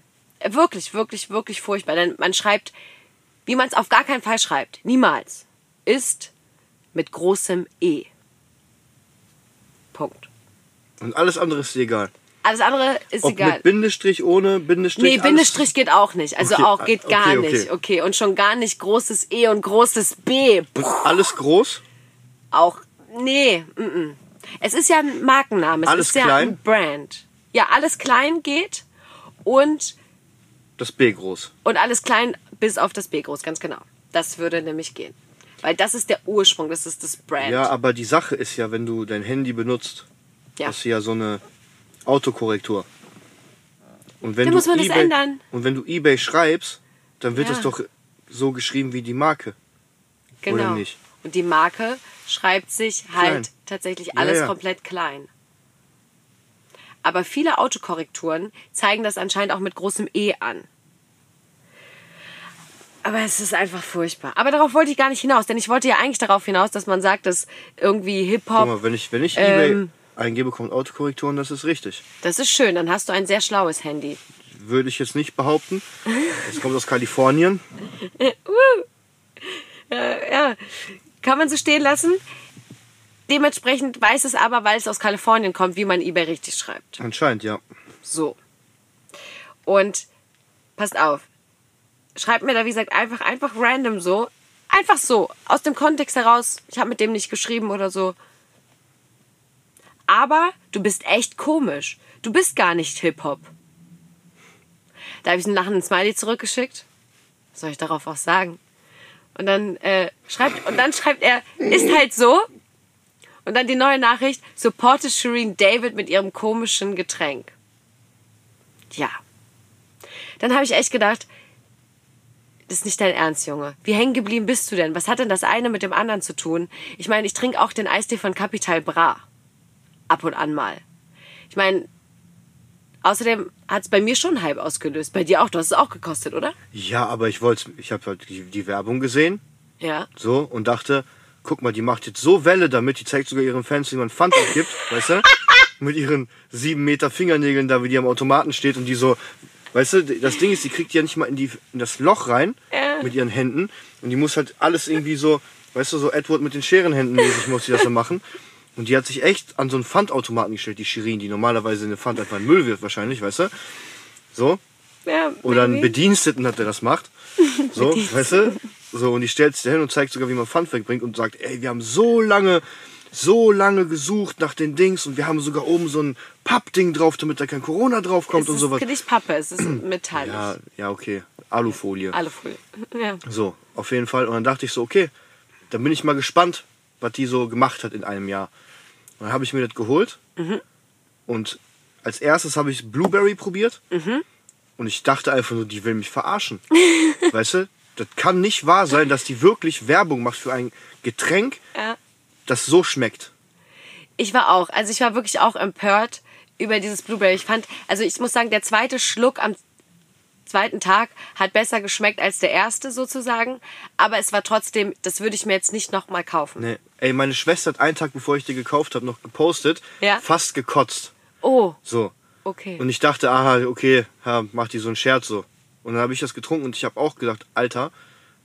Wirklich, wirklich, wirklich furchtbar. Denn man schreibt, wie man es auf gar keinen Fall schreibt, niemals, ist mit großem E. Punkt. Und alles andere ist dir egal. Alles andere ist Ob egal. mit Bindestrich, ohne Bindestrich. Nee, alles- Bindestrich geht auch nicht. Also Okay, auch geht gar okay, okay. nicht. Okay, und schon gar nicht großes E und großes B. Und alles groß? Auch, nee, mm -mm. Es ist ja ein Markenname. Es Alles ist ja klein? ein Brand. Ja, alles klein geht und, Das B groß. und alles klein bis auf das B groß, ganz genau. Das würde nämlich gehen. Weil das ist der Ursprung, das ist das Brand. Ja, aber die Sache ist ja, wenn du dein Handy benutzt, Ja. hast du ja so eine Autokorrektur. Und wenn Dann du muss man das eBay, ändern. Und wenn du eBay schreibst, dann wird Ja. es doch so geschrieben wie die Marke. genau. oder nicht? Und die Marke schreibt sich halt Klein. tatsächlich Ja, alles ja. komplett klein. Aber viele Autokorrekturen zeigen das anscheinend auch mit großem E an. Aber es ist einfach furchtbar. Aber darauf wollte ich gar nicht hinaus, denn ich wollte ja eigentlich darauf hinaus, dass man sagt, dass irgendwie Guck Hip-Hop, mal, wenn ich, wenn ich Ähm. eBay eingebe, kommt Autokorrekturen, das ist richtig. das ist schön, dann hast du ein sehr schlaues Handy. Würde ich jetzt nicht behaupten. Es kommt aus Kalifornien. [laughs] Ja, kann man so stehen lassen. Dementsprechend weiß es aber, weil es aus Kalifornien kommt, wie man eBay richtig schreibt. Anscheinend, ja. So. Und passt auf. Schreibt mir da, wie gesagt, einfach, einfach random so. Einfach so. Aus dem Kontext heraus. Ich habe mit dem nicht geschrieben oder so. Aber du bist echt komisch. Du bist gar nicht Hip-Hop. Da habe ich einen lachenden Smiley zurückgeschickt. Was soll ich darauf auch sagen? Und dann, äh, schreibt, und dann schreibt er, ist halt so. Und dann die neue Nachricht, supporte Shireen David mit ihrem komischen Getränk. Ja. Dann habe ich echt gedacht, das ist nicht dein Ernst, Junge. Wie hängen geblieben bist du denn? Was hat denn das eine mit dem anderen zu tun? Ich meine, ich trinke auch den Eistee von Capital Bra. Ab und an mal. Ich meine, außerdem hat es bei mir schon Hype ausgelöst. Bei dir auch. Du hast es auch gekostet, oder? Ja, aber ich wollte, ich habe halt die, die Werbung gesehen, Ja. so, und dachte, guck mal, die macht jetzt so Welle damit, die zeigt sogar ihren Fans, wie man Pfand abgibt, [laughs] weißt du? Mit ihren sieben Meter Fingernägeln da, wie die am Automaten steht und die so, weißt du, das Ding ist, die kriegt die ja nicht mal in, die, in das Loch rein Ja. mit ihren Händen und die muss halt alles irgendwie so, weißt du, so Edward mit den Scherenhänden mäßig muss die das so machen. Und die hat sich echt an so einen Pfandautomaten gestellt, die Shirin, die normalerweise eine Pfand einfach in den Müll wirft wahrscheinlich, weißt du? So. ja Oder einen. Bediensteten hat, der das macht. [laughs] So, weißt du? So, und die stellt sich da hin und zeigt sogar, wie man Pfand wegbringt und sagt, ey, wir haben so lange, so lange gesucht nach den Dings und wir haben sogar oben so ein Pappding drauf, damit da kein Corona drauf kommt Es und ist sowas. nicht Pappe, es ist metallisch. Ja, ja, okay. Alufolie. Früh. [laughs] Ja. So, auf jeden Fall. Und dann dachte ich so, okay, dann bin ich mal gespannt, was die so gemacht hat in einem Jahr. Und dann habe ich mir das geholt. Und als erstes habe ich Blueberry probiert. Und ich dachte einfach nur, die will mich verarschen. [laughs] weißt du? Das kann nicht wahr sein, dass die wirklich Werbung macht für ein Getränk, Ja. Das so schmeckt. Ich war auch, also ich war wirklich auch empört über dieses Blueberry. Ich fand, also ich muss sagen, der zweite Schluck am zweiten Tag hat besser geschmeckt als der erste sozusagen. Aber es war trotzdem, das würde ich mir jetzt nicht nochmal kaufen. Nee. Ey, meine Schwester hat einen Tag, bevor ich die gekauft habe, noch gepostet, Ja. fast gekotzt. Oh, So. okay. Und ich dachte, aha, okay, ja, macht die so einen Scherz so. Und dann habe ich das getrunken und ich habe auch gedacht, Alter,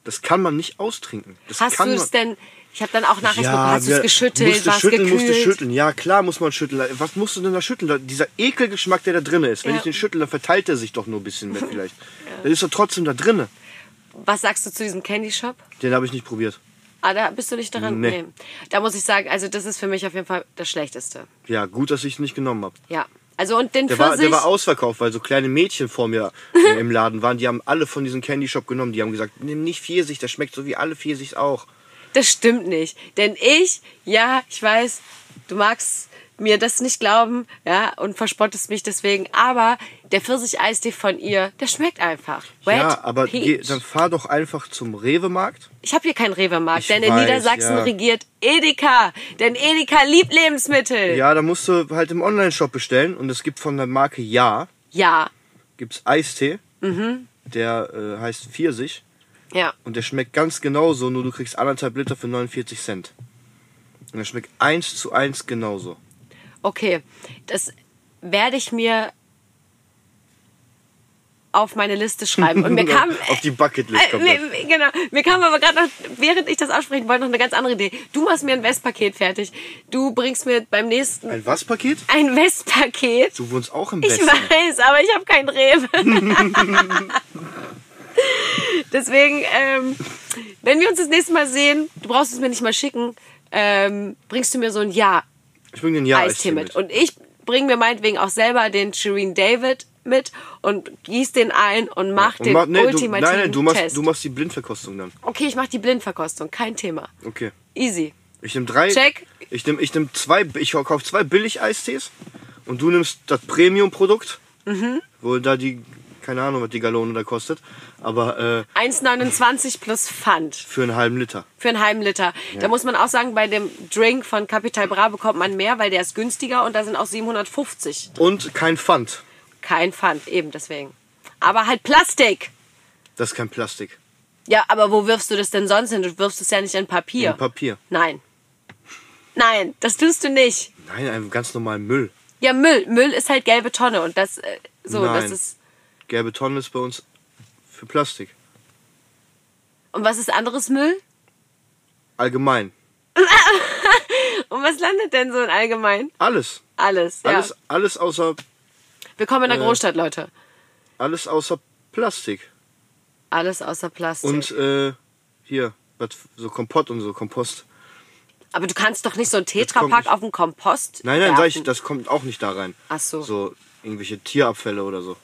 das kann man nicht austrinken. Das Hast du es denn, ich habe dann auch nachher geguckt, hast du es geschüttelt, musste war es schütteln, musste gekühlt? schütteln. Ja, klar muss man schütteln. Was musst du denn da schütteln? Dieser Ekelgeschmack, der da drin ist. Wenn Ja. ich den schüttel, dann verteilt er sich doch nur ein bisschen mehr [laughs] vielleicht. Der ist doch trotzdem da drinne. Was sagst du zu diesem Candy Shop? Den habe ich nicht probiert. Ah, da bist du nicht daran? Nee. Da muss ich sagen, also das ist für mich auf jeden Fall das Schlechteste. Ja, gut, dass ich es nicht genommen habe. Ja. Also und den Der war, Pfirsich, der war ausverkauft, weil so kleine Mädchen vor mir äh, [laughs] im Laden waren. Die haben alle von diesem Candy Shop genommen. Die haben gesagt, nimm nicht Pfirsich, der schmeckt so wie alle Pfirsichs auch. Das stimmt nicht. Denn ich, ja, ich weiß, du magst mir das nicht glauben, ja, und verspottest mich deswegen, aber der Pfirsich-Eistee von ihr, der schmeckt einfach. Wet ja, aber geh, dann fahr doch einfach zum Rewe-Markt. Ich habe hier keinen Rewe-Markt, denn in weiß, Niedersachsen ja. regiert Edeka. Denn Edeka liebt Lebensmittel. Ja, da musst du halt im Online-Shop bestellen. Und es gibt von der Marke Ja, Ja. gibt's Eistee. Mhm. Der äh, heißt Pfirsich. Ja. Und der schmeckt ganz genauso, nur du kriegst anderthalb Liter für 49 Cent. Und der schmeckt eins zu eins genauso. Okay, das werde ich mir auf meine Liste schreiben. Und mir [laughs] kam. Auf die Bucketlist Äh, kommt mir, das. genau, mir kam aber gerade noch, während ich das aussprechen wollte, noch eine ganz andere Idee. Du machst mir ein Westpaket fertig. Du bringst mir beim nächsten Ein was Paket? ein Westpaket. Du wohnst auch im Ich Westen. weiß, aber ich habe kein Rewe. [laughs] [laughs] [laughs] Deswegen, ähm, wenn wir uns das nächste Mal sehen, du brauchst es mir nicht mal schicken, ähm, bringst du mir so ein Ja Ich bring den Ja Eistee mit. Und ich bringe mir meinetwegen auch selber den Shireen David mit und gieß den ein und mach Und den mach- nee, du, ultimativen nein, nein, du machst, Test. du machst die Blindverkostung dann. okay, ich mach die Blindverkostung, kein Thema. Okay. Easy. Ich nehme drei. Check. Ich nehme ich nehm zwei, ich kaufe zwei Billig-Eistees und du nimmst das Premium-Produkt, Mhm. wo da die, keine Ahnung, was die Gallone da kostet, aber äh, 1,29 plus Pfand für einen halben Liter. für einen halben Liter. Da muss man auch sagen, bei dem Drink von Capital Bra bekommt man mehr, weil der ist günstiger und da sind auch 750. Und kein Pfand. Kein Pfand, eben deswegen. Aber halt Plastik. Das ist kein Plastik. Ja, aber wo wirfst du das denn sonst hin? Du wirfst es ja nicht in Papier. In Papier. Nein. Nein, das tust du nicht. Nein, einen ganz normalen Müll. Ja, Müll. Müll ist halt gelbe Tonne und das äh, so, Nein. das ist. Gelbe Tonne ist bei uns für Plastik. Und was ist anderes Müll? Allgemein. [laughs] Und was landet denn so in allgemein? Alles. Alles. Ja. Alles, alles außer, Willkommen in der äh, Großstadt, Leute. alles außer Plastik. Alles außer Plastik. Und äh, hier, so Kompott und so, Kompost. Aber du kannst doch nicht so ein kommt Tetrapack auf den Kompost. Nein, nein, werfen. sag ich, das kommt auch nicht da rein. Ach so. So irgendwelche Tierabfälle oder so.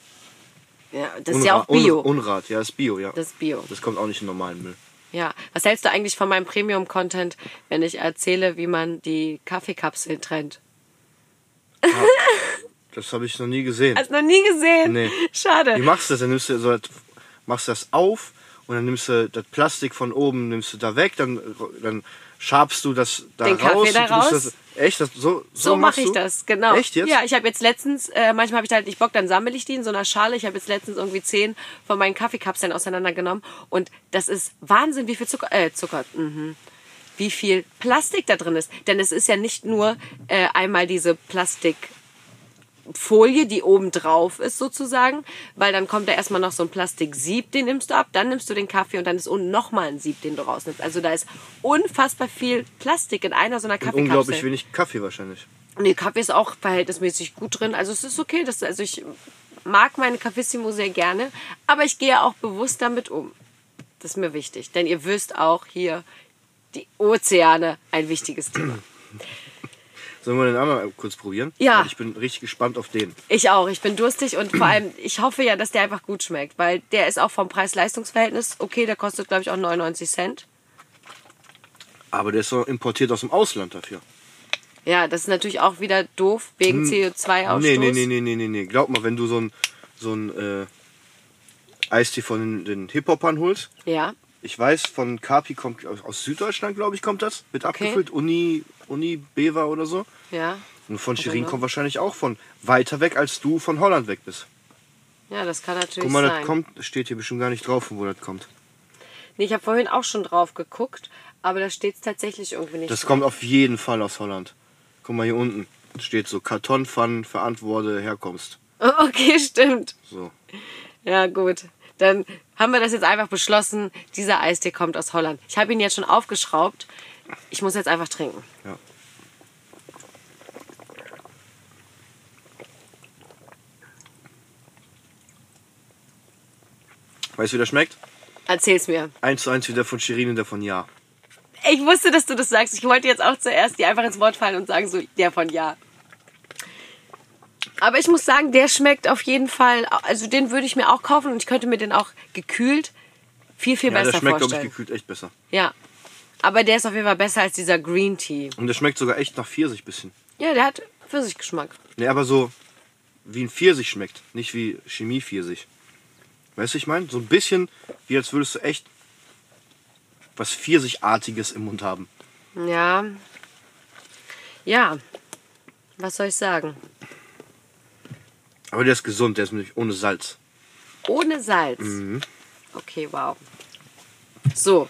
Ja, das ist ja auch Bio. Un Unrat, ja, ist Bio, ja. Das ist Bio. Das kommt auch nicht in normalen Müll. Ja. Was hältst du eigentlich von meinem Premium-Content, wenn ich erzähle, wie man die Kaffeekapseln trennt? Das habe ich noch nie gesehen. Hast du noch nie gesehen? Nee. Schade. Wie machst du das? Dann nimmst du so, machst das auf und dann nimmst du das Plastik von oben, nimmst du da weg, dann, dann schabst du das da Den Kaffee raus. da du musst raus? Das, echt? Das, so so, So mache ich du? das, genau. Echt jetzt? Ja, ich habe jetzt letztens, äh, manchmal habe ich halt nicht Bock, dann sammle ich die in so einer Schale. Ich habe jetzt letztens irgendwie zehn von meinen Kaffeekapseln auseinandergenommen. Und das ist Wahnsinn, wie viel Zucker, äh, Zucker, mhm. wie viel Plastik da drin ist. Denn es ist ja nicht nur äh, einmal diese Plastikfolie, die oben drauf ist sozusagen, weil dann kommt da erstmal noch so ein Plastiksieb, den nimmst du ab, dann nimmst du den Kaffee und dann ist unten nochmal ein Sieb, den du rausnimmst. Also da ist unfassbar viel Plastik in einer so einer Und Kaffeekapsel. unglaublich wenig Kaffee wahrscheinlich. Nee, Kaffee ist auch verhältnismäßig gut drin. Also es ist okay. Das, also ich mag meine Cafissimo sehr gerne, aber ich gehe auch bewusst damit um. Das ist mir wichtig. Denn ihr wisst auch hier, die Ozeane, ein wichtiges Thema. Sollen wir den anderen kurz probieren? Ja. Weil Ich bin richtig gespannt auf den. Ich auch. Ich bin durstig und vor allem, ich hoffe ja, dass der einfach gut schmeckt, weil der ist auch vom Preis-Leistungs-Verhältnis okay. Der kostet, glaube ich, auch 99 Cent. Aber der ist so importiert aus dem Ausland dafür. Ja, das ist natürlich auch wieder doof wegen CO2-Ausstoß. Nee, nee, nee, nee, nee, nee, nee. Glaub mal, wenn du so ein, so ein äh, Eistee von den Hip-Hopern holst, Ja, ich weiß, von Kapi kommt aus, Süddeutschland, glaube ich, kommt das. Wird Okay. abgefüllt. Uni, Uni Bewa oder so. ja. Und von genau. kommt wahrscheinlich auch von weiter weg, als du von Holland weg bist. Ja, das kann natürlich Guck mal, sein. das kommt, steht hier bestimmt gar nicht drauf, von wo das kommt. Nee, ich habe vorhin auch schon drauf geguckt, aber da steht es tatsächlich irgendwie nicht. Das drauf. kommt auf jeden Fall aus Holland. Guck mal hier unten. Steht so Kartonpfannen, verantworte Herkunft. [laughs] Okay, stimmt. So. Ja, gut. Dann haben wir das jetzt einfach beschlossen. Dieser Eistee kommt aus Holland. Ich habe ihn jetzt schon aufgeschraubt. Ich muss jetzt einfach trinken. Ja. Weißt du, wie der schmeckt? Erzähl's mir. Eins zu eins wie der von Shirin und der von Ja. Ich wusste, dass du das sagst. Ich wollte jetzt auch zuerst dir einfach ins Wort fallen und sagen so, der von ja. Aber ich muss sagen, der schmeckt auf jeden Fall, also den würde ich mir auch kaufen und ich könnte mir den auch gekühlt viel, viel Ja, besser der schmeckt, glaube ich, gekühlt echt besser. Ja. Aber der ist auf jeden Fall besser als dieser Green Tea. Und der schmeckt sogar echt nach Pfirsich bisschen. Ja, der hat Pfirsichgeschmack. Ne, aber so wie ein Pfirsich schmeckt, nicht wie Chemie-Pfirsich. Weißt du, ich meine? So ein bisschen, wie als würdest du echt was Pfirsichartiges im Mund haben. Ja. Ja. Was soll ich sagen? Aber der ist gesund, der ist nämlich ohne Salz. Ohne Salz. Okay, wow. So.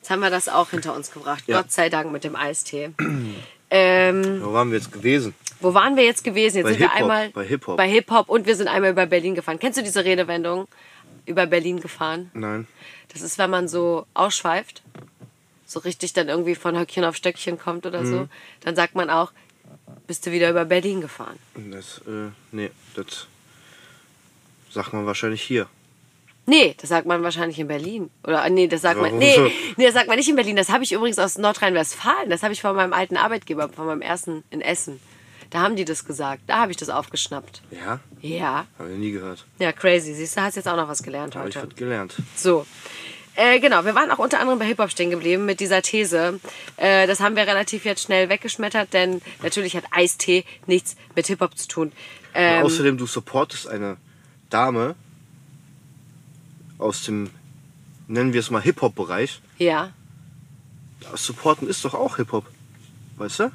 Jetzt haben wir das auch hinter uns gebracht. Ja. Gott sei Dank mit dem Eistee. ähm, Wo waren wir jetzt gewesen? wo waren wir jetzt gewesen? Jetzt Bei sind wir einmal bei Hip-Hop. bei Hip-Hop und wir sind einmal über Berlin gefahren. Kennst du diese Redewendung? Über Berlin gefahren? Nein. Das ist, wenn man so ausschweift, so richtig dann irgendwie von Höckchen auf Stöckchen kommt oder Mhm. so, dann sagt man auch, bist du wieder über Berlin gefahren. Das, äh, nee, das sagt man wahrscheinlich hier. Nee, das sagt man wahrscheinlich in Berlin. Oder äh, nee, das sagt man. Warum Nee, so? nee, das sagt man nicht in Berlin. Das habe ich übrigens aus Nordrhein-Westfalen. Das habe ich von meinem alten Arbeitgeber, von meinem ersten in Essen. Da haben die das gesagt. Da habe ich das aufgeschnappt. Ja? Ja. Habe ich nie gehört. Ja, crazy. Siehst du, hast jetzt auch noch was gelernt Habe ich heute. was gelernt. So. Äh, genau, wir waren auch unter anderem bei Hip-Hop stehen geblieben mit dieser These. Äh, das haben wir relativ jetzt schnell weggeschmettert, denn natürlich hat Eistee nichts mit Hip-Hop zu tun. Ähm, außerdem, du supportest eine Dame aus dem, nennen wir es mal Hip-Hop-Bereich. ja. Supporten ist doch auch Hip-Hop. Weißt du?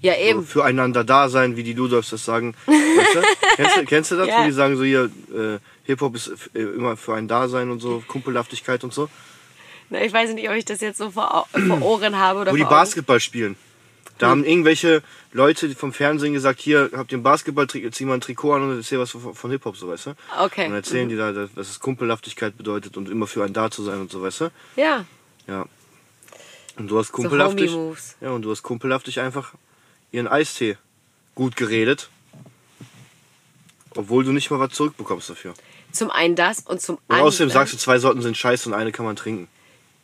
Ja, So eben. füreinander da sein, wie die Ludolfs das sagen. Weißt du? [laughs] kennst, du, kennst du das, Ja. wo die sagen so hier, äh, Hip-Hop ist äh, immer für ein Dasein und so, Kumpelhaftigkeit und so. Na, ich weiß nicht, ob ich das jetzt so vor, vor Ohren habe oder Wo die. Basketball spielen. Da haben irgendwelche Leute vom Fernsehen gesagt, hier, habt ihr ein Basketball, zieh mal ein Trikot an und erzähl was von, von Hip-Hop, so weißt du? Okay. Und erzählen die da, dass es Kumpelhaftigkeit bedeutet und immer für ein da zu sein und so, weißt du? Ja, Ja. Und du hast so kumpelhaftig. Homie-Moves. ja, und du hast kumpelhaftig einfach ihren Eistee gut geredet. Obwohl du nicht mal was zurückbekommst dafür. Zum einen das und zum Und anderen. außerdem sagst du, zwei Sorten sind scheiße und eine kann man trinken.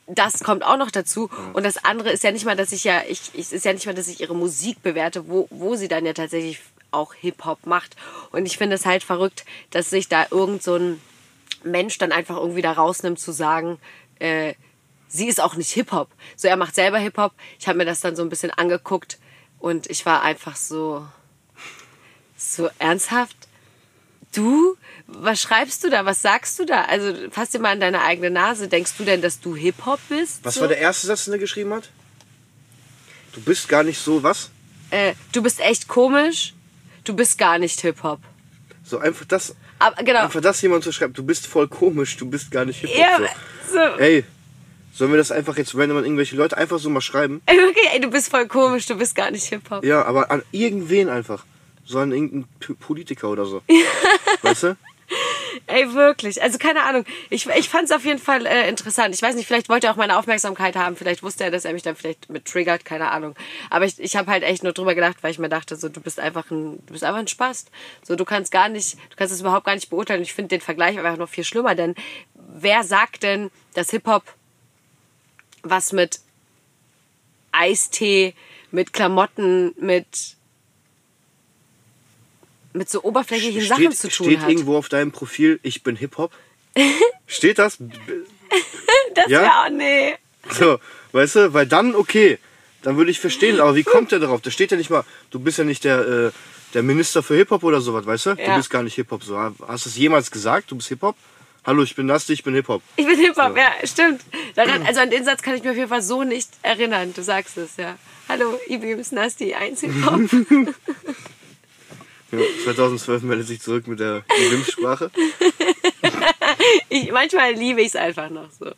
das kommt auch noch dazu. Und das andere ist ja nicht mal, dass ich ja, ich, ich ist ja nicht mal, dass ich ihre Musik bewerte, wo, wo sie dann ja tatsächlich auch Hip-Hop macht. Und ich finde es halt verrückt, dass sich da irgend so ein Mensch dann einfach irgendwie da rausnimmt zu sagen, äh, sie ist auch nicht Hip-Hop. So, er macht selber Hip-Hop. Ich habe mir das dann so ein bisschen angeguckt und ich war einfach so, so ernsthaft. Du? Was schreibst du da? Was sagst du da? Also fass dir mal an deine eigene Nase. Denkst du denn, dass du Hip-Hop bist? Was so? war der erste Satz, den er geschrieben hat? Du bist gar nicht so was? Äh, du bist echt komisch. Du bist gar nicht Hip-Hop. So einfach das, Aber genau. einfach das jemand zu schreiben, du bist voll komisch, du bist gar nicht Hip-Hop. Ja, so. so. Ey, sollen wir das einfach jetzt random an irgendwelche Leute einfach so mal schreiben? Ey, [laughs] okay, ey, du bist voll komisch. Du bist gar nicht Hip-Hop. Ja, aber an irgendwen einfach. So an irgendeinen Politiker oder so. [laughs] Weißt du? [laughs] Ey, wirklich. Also keine Ahnung. Ich, ich fand es auf jeden Fall äh, interessant. Ich weiß nicht, vielleicht wollte er auch meine Aufmerksamkeit haben. Vielleicht wusste er, dass er mich dann vielleicht mit triggert. Keine Ahnung. Aber ich, ich habe halt echt nur drüber gedacht, weil ich mir dachte, so du bist einfach ein, du bist einfach ein Spast. So du kannst gar nicht, du kannst es überhaupt gar nicht beurteilen. Ich finde den Vergleich einfach noch viel schlimmer, denn wer sagt denn, dass Hip Hop was mit Eistee, mit Klamotten, mit mit so oberflächlichen Sachen Steht, zu tun steht hat? irgendwo auf deinem Profil, ich bin Hip-Hop? [laughs] steht das? Das Ja? ja, nee. So, weißt du, weil dann okay, dann würde ich verstehen, aber wie kommt der darauf? Da steht ja nicht mal, du bist ja nicht der, äh, der Minister für Hip-Hop oder sowas, weißt du? Du Ja. bist gar nicht Hip-Hop. So, hast du es jemals gesagt, du bist Hip-Hop? Hallo, ich bin Nasti, ich bin Hip-Hop. Ich bin Hip-Hop, ja, stimmt. Daran, also an den Satz kann ich mir auf jeden Fall so nicht erinnern. Du sagst es, ja. Hallo, Ibi ist Nasti, eins Hip-Hop. [laughs] Ja, 2012 meldet sich zurück mit der Glimpfsprache. [laughs] Ich, manchmal liebe ich es einfach noch so.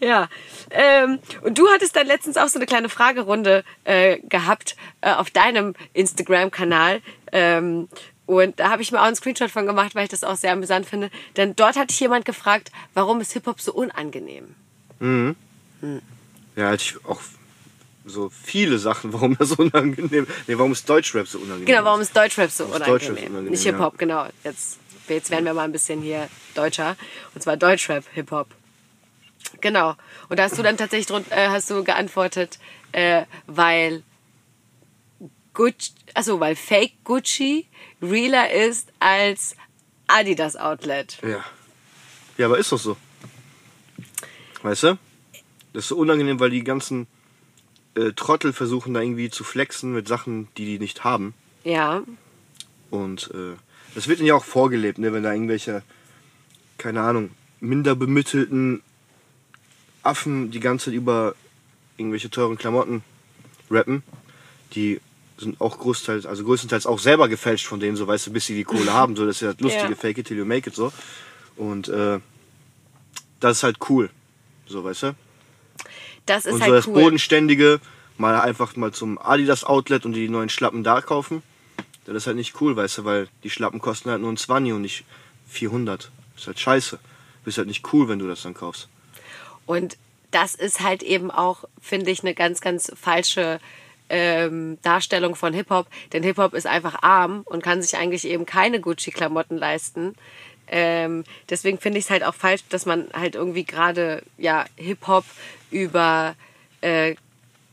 Ja. Ähm, und du hattest dann letztens auch so eine kleine Fragerunde äh, gehabt äh, auf deinem Instagram-Kanal. Ähm, und da habe ich mir auch einen Screenshot von gemacht, weil ich das auch sehr amüsant finde. Denn dort hat dich jemand gefragt, warum ist Hip-Hop so unangenehm? Ja, hatte ich auch so viele Sachen, [laughs] warum das unangenehm Nee, warum ist Deutschrap so unangenehm? Genau, warum ist Deutschrap so ist Deutschrap unangenehm? unangenehm, Nicht ja. Hip-Hop, genau. Jetzt, jetzt werden wir mal ein bisschen hier deutscher. Und zwar Deutschrap, Hip-Hop. Genau. Und da hast du dann tatsächlich drun- äh, hast du geantwortet, äh, weil Gucci, also weil Fake Gucci realer ist als Adidas Outlet. Ja. Ja, aber ist doch so. Weißt du? Das ist so unangenehm, weil die ganzen äh, Trottel versuchen da irgendwie zu flexen mit Sachen, die die nicht haben. Ja. Und äh, das wird ihnen ja auch vorgelebt, ne? wenn da irgendwelche, keine Ahnung, minder bemittelten Affen die ganze Zeit über irgendwelche teuren Klamotten rappen. Die sind auch großteils, also größtenteils auch selber gefälscht von denen, so weißt du, bis sie die Kohle haben. So, das ist ja das lustige Ja. Fake it till you make it so. Und äh, das ist halt cool. So, weißt du? Das ist und so halt das cool. Bodenständige, mal einfach mal zum Adidas Outlet und die neuen Schlappen da kaufen. Das ist halt nicht cool, weißt du, weil die Schlappen kosten halt nur ein 20 und nicht 400. Das ist halt scheiße. Ist halt nicht cool, wenn du das dann kaufst. Und das ist halt eben auch, finde ich, eine ganz, ganz falsche ähm, Darstellung von Hip-Hop. Denn Hip-Hop ist einfach arm und kann sich eigentlich eben keine Gucci-Klamotten leisten. Ähm, deswegen finde ich es halt auch falsch, dass man halt irgendwie gerade ja, Hip-Hop über äh, teu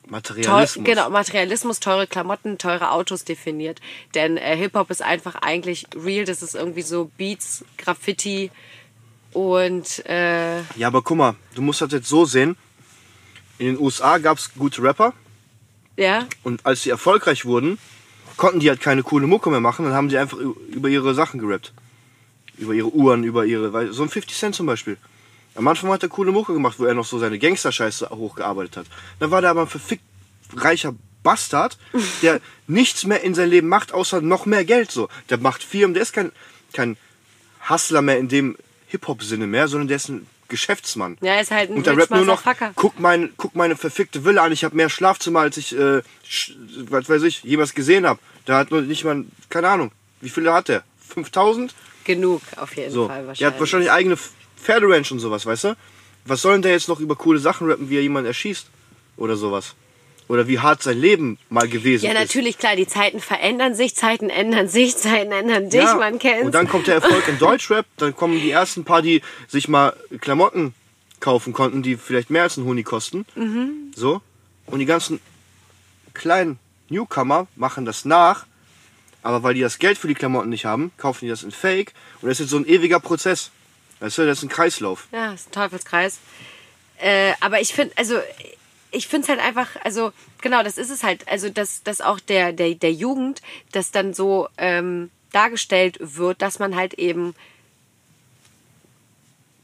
Materialismus. genau, Materialismus, teure Klamotten, teure Autos definiert. Denn äh, Hip-Hop ist einfach eigentlich real. Das ist irgendwie so Beats, Graffiti und äh, Ja, aber guck mal, du musst das jetzt so sehen. In den USA gab es gute Rapper ja, und als sie erfolgreich wurden, konnten die halt keine coole Mucke mehr machen. Dann haben sie einfach über ihre Sachen gerappt. Über ihre Uhren, über ihre. So ein 50 Cent zum Beispiel. Am Anfang hat er coole Mucke gemacht, wo er noch so seine Gangster-Scheiße hochgearbeitet hat. Dann war der aber ein verfickt reicher Bastard, [laughs] der nichts mehr in sein Leben macht, außer noch mehr Geld. So, Der macht Firmen, der ist kein, kein Hustler mehr in dem Hip-Hop-Sinne mehr, sondern der ist ein Geschäftsmann. Ja, er ist halt ein Und der rappt nur noch, guck, mein, guck meine verfickte Villa an, ich habe mehr Schlafzimmer, als ich, äh, was weiß ich, jemals gesehen habe. Der hat nur nicht mal, keine Ahnung, wie viele hat der? 5000? genug auf jeden So. Fall wahrscheinlich. Der hat wahrscheinlich eigene Pferderanch und sowas, weißt du? Was soll denn der jetzt noch über coole Sachen rappen, wie er jemanden erschießt? Oder sowas? Oder wie hart sein Leben mal gewesen ja, ist. natürlich, klar, die Zeiten verändern sich, Zeiten ändern sich, [laughs] Zeiten ändern dich, Ja, man kennt's. Und dann kommt der Erfolg im Deutschrap, dann kommen die ersten paar, die sich mal Klamotten kaufen konnten, die vielleicht mehr als ein Huni kosten. Mhm. So. Und die ganzen kleinen Newcomer machen das nach, aber weil die das Geld für die Klamotten nicht haben, kaufen die das in Fake. Und das ist jetzt so ein ewiger Prozess. Weißt du, das ist ein Kreislauf. Ja, ist ein Teufelskreis. Äh, aber ich finde, also ich finde es halt einfach, also genau, das ist es halt, also dass, dass auch der, der, der Jugend, das dann so ähm, dargestellt wird, dass man halt eben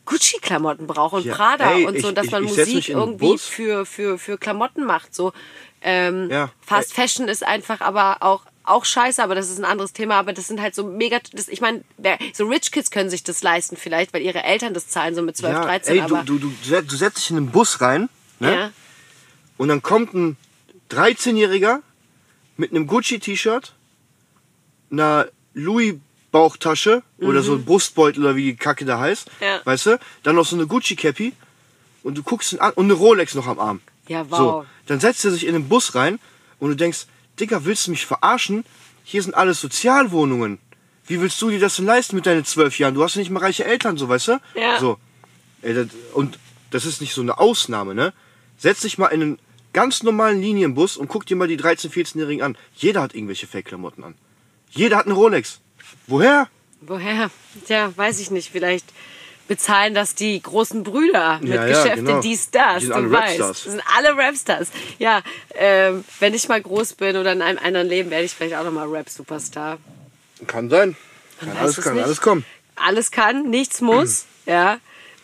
Gucci-Klamotten braucht und Ja, Prada ey, und so, ich- dass man Musik irgendwie für, für, für Klamotten macht. So. Ähm, Ja, Fast ey. Fashion ist einfach aber auch auch scheiße, aber das ist ein anderes Thema. Aber das sind halt so mega, das, ich meine, so Rich Kids können sich das leisten vielleicht, weil ihre Eltern das zahlen, so mit 12, Ja, 13. ey, du, du, du, du setzt dich in einen Bus rein, ne? ja. Und dann kommt ein 13-Jähriger mit einem Gucci-T-Shirt, einer Louis-Bauchtasche oder so ein Brustbeutel oder wie die Kacke da heißt. Mhm. Ja. Weißt du? Dann noch so eine Gucci-Cappy und du guckst ihn an und eine Rolex noch am Arm. Ja, wow. So, dann setzt er sich in den Bus rein und du denkst, Digga, willst du mich verarschen? Hier sind alles Sozialwohnungen. Wie willst du dir das denn leisten mit deinen zwölf Jahren? Du hast nicht mal reiche Eltern, so, weißt du? Ja. So. Ey, das, und das ist nicht so eine Ausnahme, ne? Setz dich mal in einen ganz normalen Linienbus und guck dir mal die 13-, 14-Jährigen an. Jeder hat irgendwelche Fake-Klamotten an. Jeder hat eine Rolex. Woher? Woher? Tja, weiß ich nicht. Vielleicht bezahlen das die großen Brüder mit Ja, ja, Geschäften, genau. die Stars, Die sind du alle weißt. Rapstars. Das sind alle Rapstars. Ja, ähm, wenn ich mal groß bin oder in einem anderen Leben, werde ich vielleicht auch nochmal Rap-Superstar. Kann sein. Kann alles, es kann alles kommen. Alles kann, nichts muss. [clears throat] ja.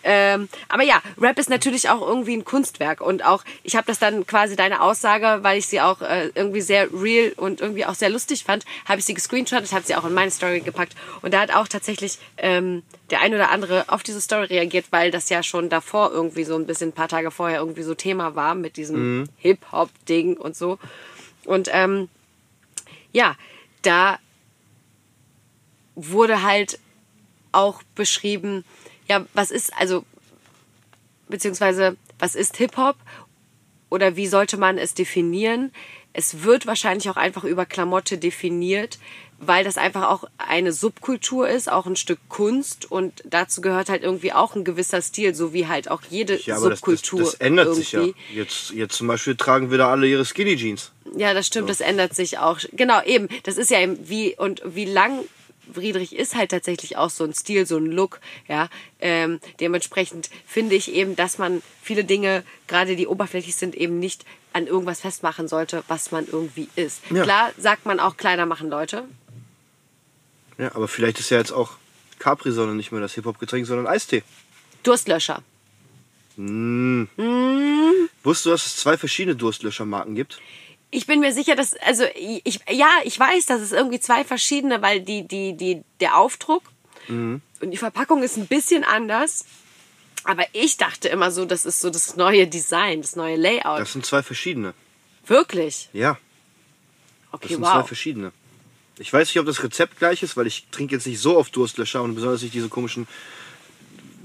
Ähm, aber ja, Rap ist natürlich auch irgendwie ein Kunstwerk und auch ich habe das dann quasi deine Aussage, weil ich sie auch äh, irgendwie sehr real und irgendwie auch sehr lustig fand, habe ich sie gescreenshottet, habe sie auch in meine Story gepackt und da hat auch tatsächlich ähm, der ein oder andere auf diese Story reagiert, weil das ja schon davor irgendwie so ein bisschen ein paar Tage vorher irgendwie so Thema war mit diesem Hip-Hop-Ding und so. Und ähm, ja, da wurde halt auch beschrieben, ja, was ist, also, beziehungsweise, was ist Hip-Hop oder wie sollte man es definieren? Es wird wahrscheinlich auch einfach über Klamotte definiert, weil das einfach auch eine Subkultur ist, auch ein Stück Kunst und dazu gehört halt irgendwie auch ein gewisser Stil, so wie halt auch jede Ja, aber das, das, Subkultur. das ändert irgendwie. sich ja. Jetzt, jetzt zum Beispiel tragen wieder alle ihre Skinny Jeans. Ja, das stimmt, das ändert sich auch. Genau, eben. Das ist ja eben wie und wie lang Friedrich ist halt tatsächlich auch so ein Stil, so ein Look, ja. Ähm, dementsprechend finde ich eben, dass man viele Dinge, gerade die oberflächlich sind, eben nicht an irgendwas festmachen sollte, was man irgendwie ist. Ja. Klar sagt man auch, Kleider machen Leute. Ja, aber vielleicht ist ja jetzt auch Capri-Sonne nicht mehr das Hip-Hop-Getränk, sondern Eistee. Durstlöscher. Wusstest du, dass es zwei verschiedene Durstlöschermarken gibt? Ich bin mir sicher, dass, also ich, ja, ich weiß, dass es irgendwie zwei verschiedene, weil die, die, die, der Aufdruck und die Verpackung ist ein bisschen anders. Aber ich dachte immer so, das ist so das neue Design, das neue Layout. Das sind zwei verschiedene. Wirklich? Ja, das Okay, sind zwei wow. verschiedene. Ich weiß nicht, ob das Rezept gleich ist, weil ich trinke jetzt nicht so oft Durstlöscher und besonders nicht diese komischen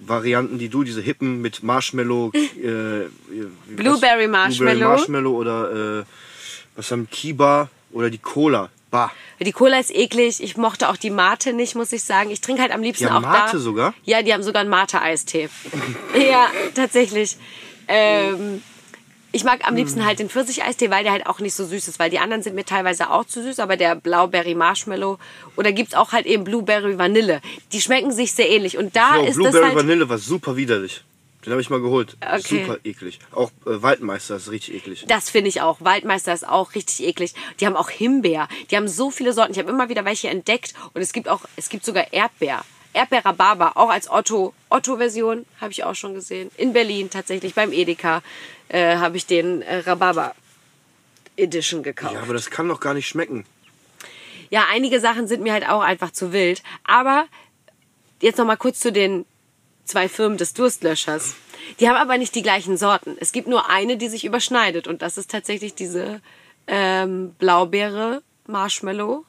Varianten, die du, diese hippen mit Marshmallow, äh? Blueberry Marshmallow. Blueberry Marshmallow oder äh, was haben Kiba oder die Cola. Bah. Die Cola ist eklig. Ich mochte auch die Mate nicht, muss ich sagen. Ich trinke halt am liebsten Die haben auch Mate da. sogar? Ja, die haben sogar einen Mate-Eistee. [laughs] ja, tatsächlich. Ähm, ich mag am liebsten halt den Pfirsich-Eistee, weil der halt auch nicht so süß ist, weil die anderen sind mir teilweise auch zu süß, aber der Blauberry Marshmallow oder gibt's auch halt eben Blueberry Vanille. Die schmecken sich sehr ähnlich und da Jo, ist Blueberry das halt Vanille war super widerlich. Den habe ich mal geholt. Okay. Super eklig. Auch äh, Waldmeister ist richtig eklig. Das finde ich auch. Waldmeister ist auch richtig eklig. Die haben auch Himbeer. Die haben so viele Sorten. Ich habe immer wieder welche entdeckt und es gibt auch, es gibt sogar Erdbeer. Erdbeer Rhabarber, auch als Otto Otto Version habe ich auch schon gesehen. In Berlin tatsächlich beim Edeka äh, habe ich den äh, Rhabarber Edition gekauft. Ja, aber das kann doch gar nicht schmecken. Ja, einige Sachen sind mir halt auch einfach zu wild. Aber jetzt noch mal kurz zu den zwei Firmen des Durstlöschers. Die haben aber nicht die gleichen Sorten. Es gibt nur eine, die sich überschneidet. Und das ist tatsächlich diese ähm, Blaubeere Marshmallow.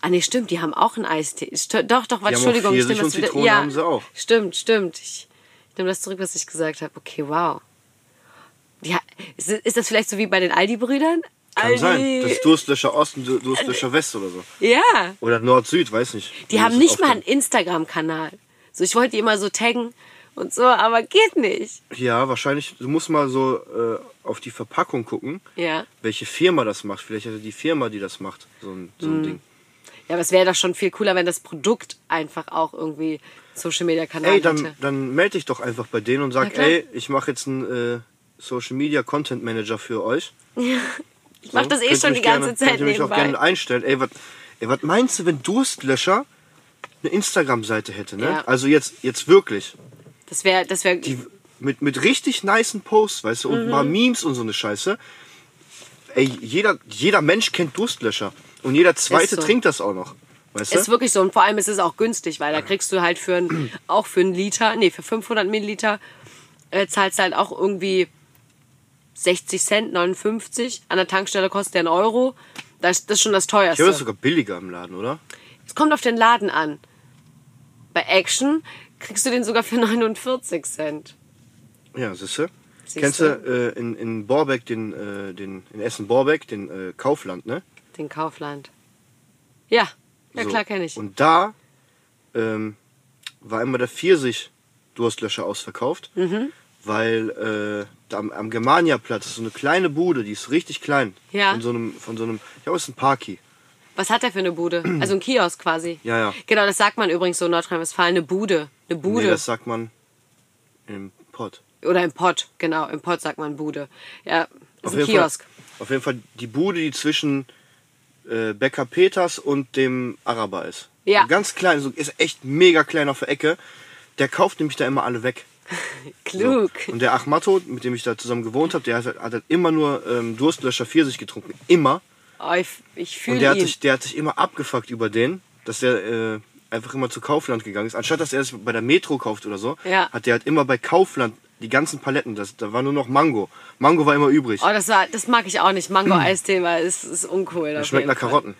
Ah nee, stimmt, die haben auch einen Eistee. St doch, doch, was, auch Entschuldigung, nehme das und wieder. Ja, haben sie auch. Stimmt, stimmt. Ich, ich nehme das zurück, was ich gesagt habe. Okay, wow. Ja, ist, ist das vielleicht so wie bei den Aldi-Brüdern? Kann Aldi. sein. Das Durstlöscher Ost und Du- Durstlöscher West oder so. Ja. Oder Nord-Süd, weiß nicht. Die haben nicht mal einen. Instagram-Kanal. So, ich wollte die immer so taggen und so, aber geht nicht. Ja, wahrscheinlich. Du musst mal so äh, auf die Verpackung gucken, Ja. welche Firma das macht. Vielleicht hatte die Firma, die das macht, so ein, so Mhm. ein Ding. Ja, aber es wäre doch schon viel cooler, wenn das Produkt einfach auch irgendwie Social Media Kanal Ey, dann, hätte. dann melde dich doch einfach bei denen und sag, Ja, ey, ich mache jetzt einen äh, Social Media Content Manager für euch. [laughs] Ich mache das eh schon die ganze gerne, Zeit ihr mich auch nebenbei. gerne einstellen. Ey, was ey, was meinst du, wenn Durstlöscher eine Instagram-Seite hätte, ne? Ja. Also jetzt, jetzt wirklich. Das wäre, das wäre, mit, mit richtig nicen Posts, weißt du, und Mhm. mal Memes und so eine Scheiße. Ey, jeder, jeder Mensch kennt Durstlöscher. Und jeder zweite so. trinkt das auch noch. Weißt ist du? wirklich so. Und vor allem ist es auch günstig, weil da kriegst du halt für ein, [clears throat] auch für einen Liter, nee, für 500 Milliliter äh, zahlst du halt auch irgendwie 60 Cent, 59. An der Tankstelle kostet der einen Euro. Das, das ist schon das Ich höre teuerste. das sogar billiger im Laden, oder? Es kommt auf den Laden an. Bei Action kriegst du den sogar für [laughs] 49 Cent. Ja, siehste. Siehste. Kennst du äh, in, in Borbeck, den, äh, den, in Essen-Borbeck, den äh, Kaufland, ne? Den Kaufland. Ja, ja So. klar kenne ich. Und da ähm, war immer der Pfirsich-Durstlöscher ausverkauft, Mhm. weil äh, am, am Germania-Platz ist so eine kleine Bude, die ist richtig klein. Ja. Von so einem, von so einem, ich glaube, es ist ein Parky. Was hat der für eine Bude? [clears throat] Also ein Kiosk quasi. Ja, ja. Genau, das sagt man übrigens so in Nordrhein-Westfalen. Eine Bude. Eine Bude. Nee, das sagt man im Pott. Oder im Pott, genau. Im Pott sagt man Bude. Ja, ist Auf ein Kiosk. Fall, auf jeden Fall die Bude, die zwischen äh, Bäcker Peters und dem Araber ist. Ja. So ganz klein, so, ist echt mega klein auf der Ecke. der kauft nämlich da immer alle weg. [laughs] Klug. So. Und der Achmato, mit dem ich da zusammen gewohnt habe, der hat, hat halt immer nur ähm, Durstlöscher Pfirsich getrunken. Immer. Oh, ich ich Und fühle der hat, ihn. sich, der hat sich immer abgefuckt über den, dass der äh, einfach immer zu Kaufland gegangen ist. Anstatt dass er es bei der Metro kauft oder so, Ja. hat der halt immer bei Kaufland die ganzen Paletten. Das, da war nur noch Mango. Mango war immer übrig. Oh, das, war, das mag ich auch nicht. Mango-Eistee, weil es ist uncool. Das schmeckt [laughs] nach. Karotten.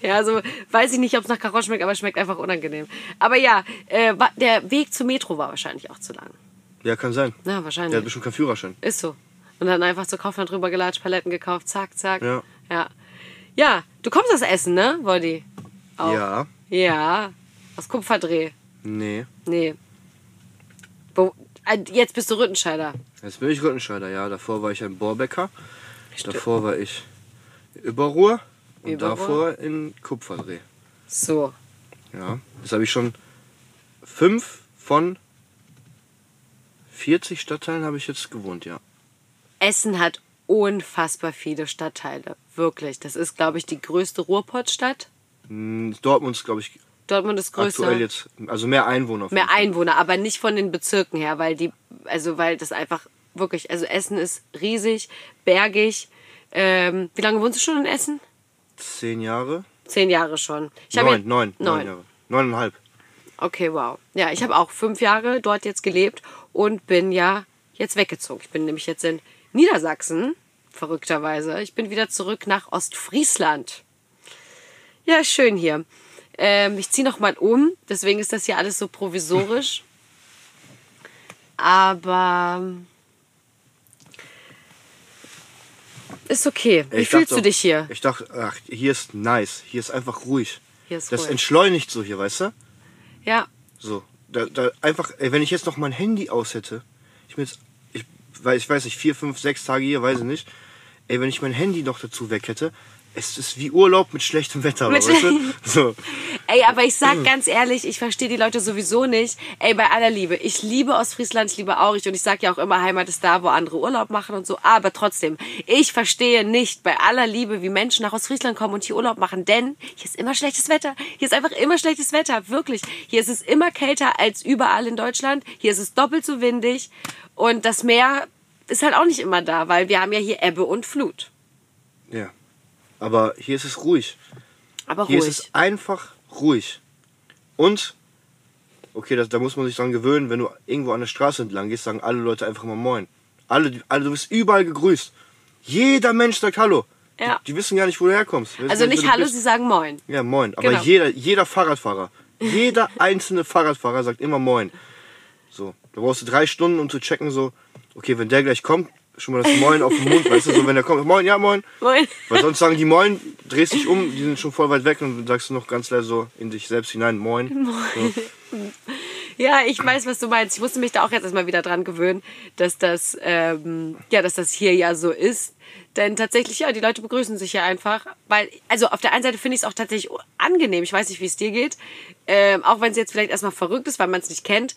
ja, also weiß ich nicht, ob es nach Karotten schmeckt, aber es schmeckt einfach unangenehm. Aber ja, äh, der Weg zur Metro war wahrscheinlich auch zu lang. Ja, kann sein. Ja, Der wahrscheinlich. hat bestimmt keinen Führerschein. Ist so. Und dann einfach zur Kaufland drüber gelatscht, Paletten gekauft, zack, zack. Ja. Ja, ja du kommst aus Essen, ne, Woldi? Auch. Ja. Ja, aus Kupferdreh. Nee. Nee. Wo, äh, jetzt bist du Rüttenscheider. Jetzt bin ich Rüttenscheider, ja. Davor war ich ein Bohrbecker. Davor war ich Überruhr. Und Überruhr. davor in Kupferdreh. So. Ja. Das habe ich schon fünf von 40 Stadtteilen habe ich jetzt gewohnt, ja. Essen hat unfassbar viele Stadtteile. Wirklich. Das ist, glaube ich, die größte Ruhrpottstadt. Hm, Dortmund ist, glaube ich, Dortmund ist größer. aktuell jetzt, also mehr Einwohner. Mehr Fall. Einwohner, aber nicht von den Bezirken her, weil die, also weil das einfach wirklich, also Essen ist riesig, bergig. Ähm, wie lange wohnst du schon in Essen? Zehn Jahre? Zehn Jahre schon. Ich neun, ja- neun, neun neun. Jahre. Neuneinhalb. Okay, wow. Ja, ich habe auch fünf Jahre dort jetzt gelebt und bin ja jetzt weggezogen. Ich bin nämlich jetzt in Niedersachsen, verrückterweise. Ich bin wieder zurück nach Ostfriesland. Ja, schön hier. Ähm, ich ziehe noch mal um, deswegen ist das hier alles so provisorisch. Aber ist okay. Wie Ich fühlst du dich hier? Ich dachte, ach, hier ist nice. Hier ist einfach ruhig. Hier ist das ruhig. entschleunigt so hier, weißt du? Ja, So. Da, da einfach, ey, wenn ich jetzt noch mein Handy aus hätte, ich bin jetzt, weiß, ich weiß nicht, vier, fünf, sechs Tage hier, weiß ich nicht. Ey, wenn ich mein Handy noch dazu weg hätte, es ist wie Urlaub mit schlechtem Wetter, Mit weißt du? [laughs] So. Ey, aber ich sag ganz ehrlich, ich verstehe die Leute sowieso nicht. Ey, bei aller Liebe. Ich liebe Ostfriesland, ich liebe Aurich und ich sag ja auch immer, Heimat ist da, wo andere Urlaub machen und so. Aber trotzdem, ich verstehe nicht bei aller Liebe, wie Menschen nach Ostfriesland kommen und hier Urlaub machen. Denn hier ist immer schlechtes Wetter. Hier ist einfach immer schlechtes Wetter. Wirklich. Hier ist es immer kälter als überall in Deutschland. Hier ist es doppelt so windig. Und das Meer ist halt auch nicht immer da, weil wir haben ja hier Ebbe und Flut. Ja. Aber hier ist es ruhig. Aber Hier ruhig. ist es einfach ruhig. Und, okay, das, da muss man sich dran gewöhnen, wenn du irgendwo an der Straße entlang gehst, sagen alle Leute einfach mal Moin. Alle, alle du bist überall gegrüßt. Jeder Mensch sagt Hallo. Ja. Die, die wissen gar nicht, wo du herkommst. Wissen also nicht du Hallo, sie sagen Moin. Ja, moin. Aber Genau. jeder, jeder Fahrradfahrer, jeder [laughs] einzelne Fahrradfahrer sagt immer moin. So, da brauchst du drei Stunden, um zu checken, so, okay, wenn der gleich kommt, schon mal das Moin auf den Mund, weißt du, so, wenn der kommt, moin, ja, moin. Moin. Weil sonst sagen die moin, drehst dich um, die sind schon voll weit weg und sagst du noch ganz leise so in dich selbst hinein, moin. So. Ja, ich weiß, was du meinst. Ich musste mich da auch jetzt erstmal wieder dran gewöhnen, dass das, ähm, ja, dass das hier ja so ist. Denn tatsächlich, ja, die Leute begrüßen sich ja einfach. Weil, also auf der einen Seite finde ich es auch tatsächlich angenehm. Ich weiß nicht, wie es dir geht. Ähm, auch wenn es jetzt vielleicht erstmal verrückt ist, weil man es nicht kennt.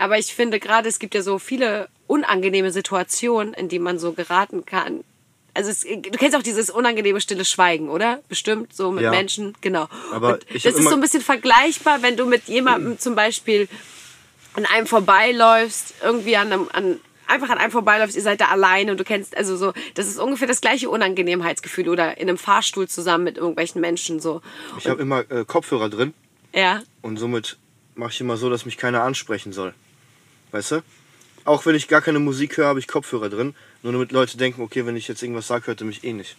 Aber ich finde gerade, es gibt ja so viele unangenehme Situationen, in die man so geraten kann. Also es, du kennst auch dieses unangenehme stille Schweigen, oder? Bestimmt so mit Ja. Menschen, genau. Aber Und ich das ist so ein bisschen vergleichbar, wenn du mit jemandem zum Beispiel an einem vorbeiläufst, irgendwie an einem, an, einfach an einem vorbeiläufst, ihr seid da alleine und du kennst, also so, das ist ungefähr das gleiche Unangenehmheitsgefühl oder in einem Fahrstuhl zusammen mit irgendwelchen Menschen so. Ich habe immer äh, Kopfhörer drin Ja, und somit mache ich immer so, dass mich keiner ansprechen soll. Weißt du? Auch wenn ich gar keine Musik höre, habe ich Kopfhörer drin. Nur damit Leute denken, okay, wenn ich jetzt irgendwas sage, hört er mich eh nicht.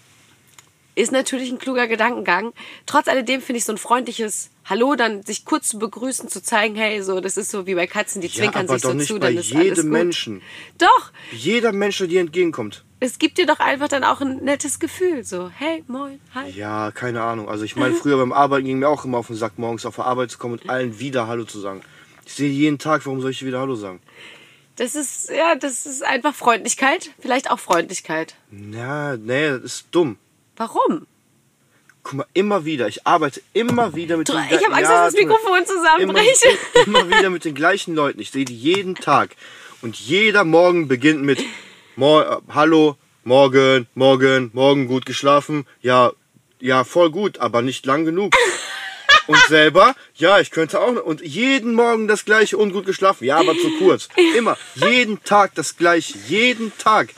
ist natürlich ein kluger Gedankengang. Trotz alledem finde ich so ein freundliches Hallo, dann sich kurz zu begrüßen, zu zeigen, hey, so, das ist so wie bei Katzen, die Ja, zwinkern aber sich doch so nicht zu, bei dann ist alles jedem gut. Menschen. Doch, Jeder Mensch, der dir entgegenkommt. es gibt dir doch einfach dann auch ein nettes Gefühl, so, hey, moin, hi. Ja, keine Ahnung. Also ich meine, früher beim Arbeiten ging mir auch immer auf den Sack, morgens auf der Arbeit zu kommen und allen wieder Hallo zu sagen. Ich sehe jeden Tag, warum soll ich dir wieder Hallo sagen? Das ist, ja, das ist einfach Freundlichkeit, vielleicht auch Freundlichkeit. Ja, nee, das ist dumm. Warum? Guck mal, immer wieder. Ich arbeite immer wieder mit Du, den ich habe Angst, Ja, dass das Mikrofon immer, zusammenbricht. [laughs] immer wieder mit den gleichen Leuten. Ich sehe die jeden Tag. Und jeder Morgen beginnt mit Mo äh, Hallo, morgen, morgen, morgen gut geschlafen. Ja, ja, voll gut, aber nicht lang genug. Und selber, ja, ich könnte auch. Und jeden Morgen das gleiche, ungut geschlafen. Ja, aber zu kurz. [laughs] Immer. Jeden Tag das gleiche. Jeden Tag.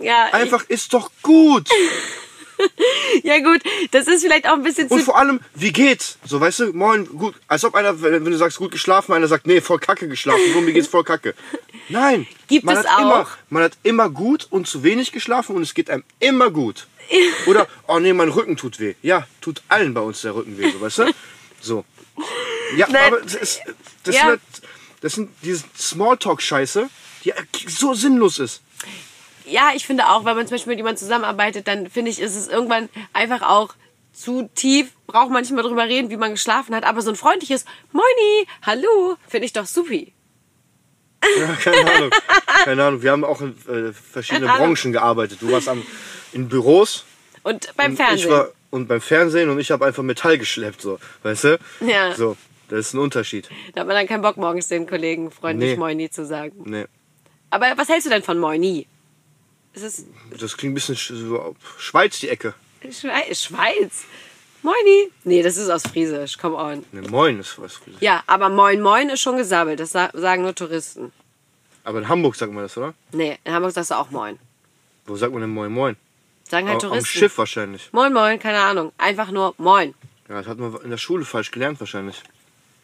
Ja, Einfach ist doch gut. [laughs] ja gut, das ist vielleicht auch ein bisschen Und zu... vor allem, wie geht's? So, weißt du, moin, gut. Als ob einer, wenn du sagst, gut geschlafen, einer sagt, nee, voll kacke geschlafen. So, mir geht's voll kacke. Nein. Gibt man es hat Immer, auch. man hat immer gut und zu wenig geschlafen und es geht einem immer gut. [laughs] Oder, oh nee, mein Rücken tut weh. Ja, tut allen bei uns der Rücken weh, so, weißt du? So. Ja, Nein. aber das, ist, das, Ja. Sind, halt- das sind diese Smalltalk-Scheiße, die so sinnlos ist. Ja, ich finde auch, wenn man zum Beispiel mit jemandem zusammenarbeitet, dann finde ich, ist es irgendwann einfach auch zu tief, braucht man nicht mehr drüber reden, wie man geschlafen hat. Aber so ein freundliches Moini, hallo, finde ich doch supi. Ja, keine Ahnung. Keine Ahnung. Wir haben auch in äh, verschiedenen. Branchen gearbeitet. Du warst am, in Büros Und beim und Fernsehen. Ich war, und beim Fernsehen und ich habe einfach Metall geschleppt, so. Weißt du? Ja. So, das ist ein Unterschied. Da hat man dann keinen Bock, morgens den Kollegen freundlich Nee. Moini zu sagen. Nee. Aber was hältst du denn von Moini? Ist es Das klingt ein bisschen sch- so Schweiz, die Ecke. Schwe Schweiz? Moini? Nee, das ist aus Friesisch, come on. Ne, moin ist was. Ja, aber Moin Moin ist schon gesabbelt, das sa sagen nur Touristen. Aber in Hamburg sagt man das, oder? Nee, in Hamburg sagst du auch Moin. Wo sagt man denn moin moin? Sagen halt Am, am Touristen. Schiff wahrscheinlich. Moin Moin, keine Ahnung. Einfach nur Moin. Ja, das hat man in der Schule falsch gelernt wahrscheinlich.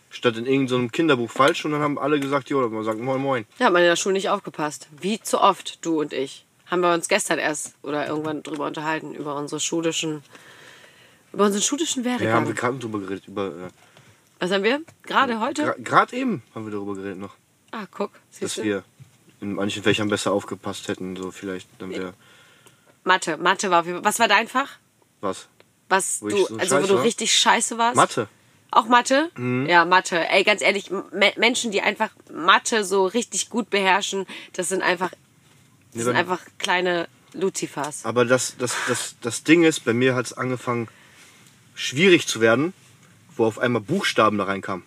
Statt in irgendeinem Kinderbuch falsch und dann haben alle gesagt, jo, man sagt moin moin. Da hat man in der Schule nicht aufgepasst. Wie zu oft, du und ich. Haben wir uns gestern erst oder irgendwann drüber unterhalten, über unsere schulischen, über unseren schulischen Ja, haben Werdegang. wir gerade drüber geredet. Über, äh, Was haben wir? Gerade heute? Gerade eben haben wir darüber geredet noch. ah, guck. Dass du? wir in manchen Fächern besser aufgepasst hätten, so vielleicht. Dann wäre Mathe. Mathe war auf jeden Fall. Was war dein Fach? was. Was Wo du, so also wo du war? richtig scheiße warst? Mathe. Auch Mathe? Mhm. Ja, Mathe. Ey, ganz ehrlich, Me Menschen, die einfach Mathe so richtig gut beherrschen, das sind einfach, das sind bei- einfach kleine Luzifers. Aber das, das, das, das Ding ist, bei mir hat es angefangen, schwierig zu werden, wo auf einmal Buchstaben da reinkamen.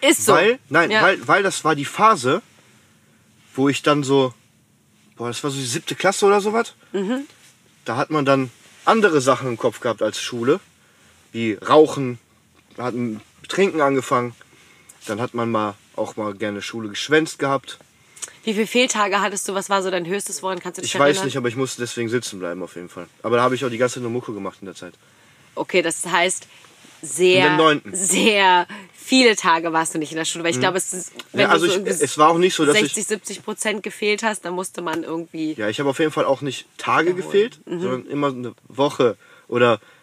Ist so. Weil, nein, Ja. weil, weil das war die Phase, wo ich dann so, boah, das war so die siebte Klasse oder sowas. Mhm. Da hat man dann andere Sachen im Kopf gehabt als Schule, wie Rauchen, wir hatten Trinken angefangen. Dann hat man mal auch mal gerne Schule geschwänzt gehabt. Wie viele Fehltage hattest du? Was war so dein höchstes Woran? Kannst du dich Ich erinnern? weiß nicht, aber ich musste deswegen sitzen bleiben auf jeden Fall. Aber da habe ich auch die ganze Zeit nur Mucke gemacht in der Zeit. Okay, das heißt, sehr, sehr viele Tage warst du nicht in der Schule. Weil ich glaube, es ist, wenn Mhm. Ja, also du so ich, es war auch nicht so, dass 60, ich 70 Prozent gefehlt hast, dann musste man irgendwie Ja, ich habe auf jeden Fall auch nicht Tage gefehlt, sondern immer eine Woche oder Mhm.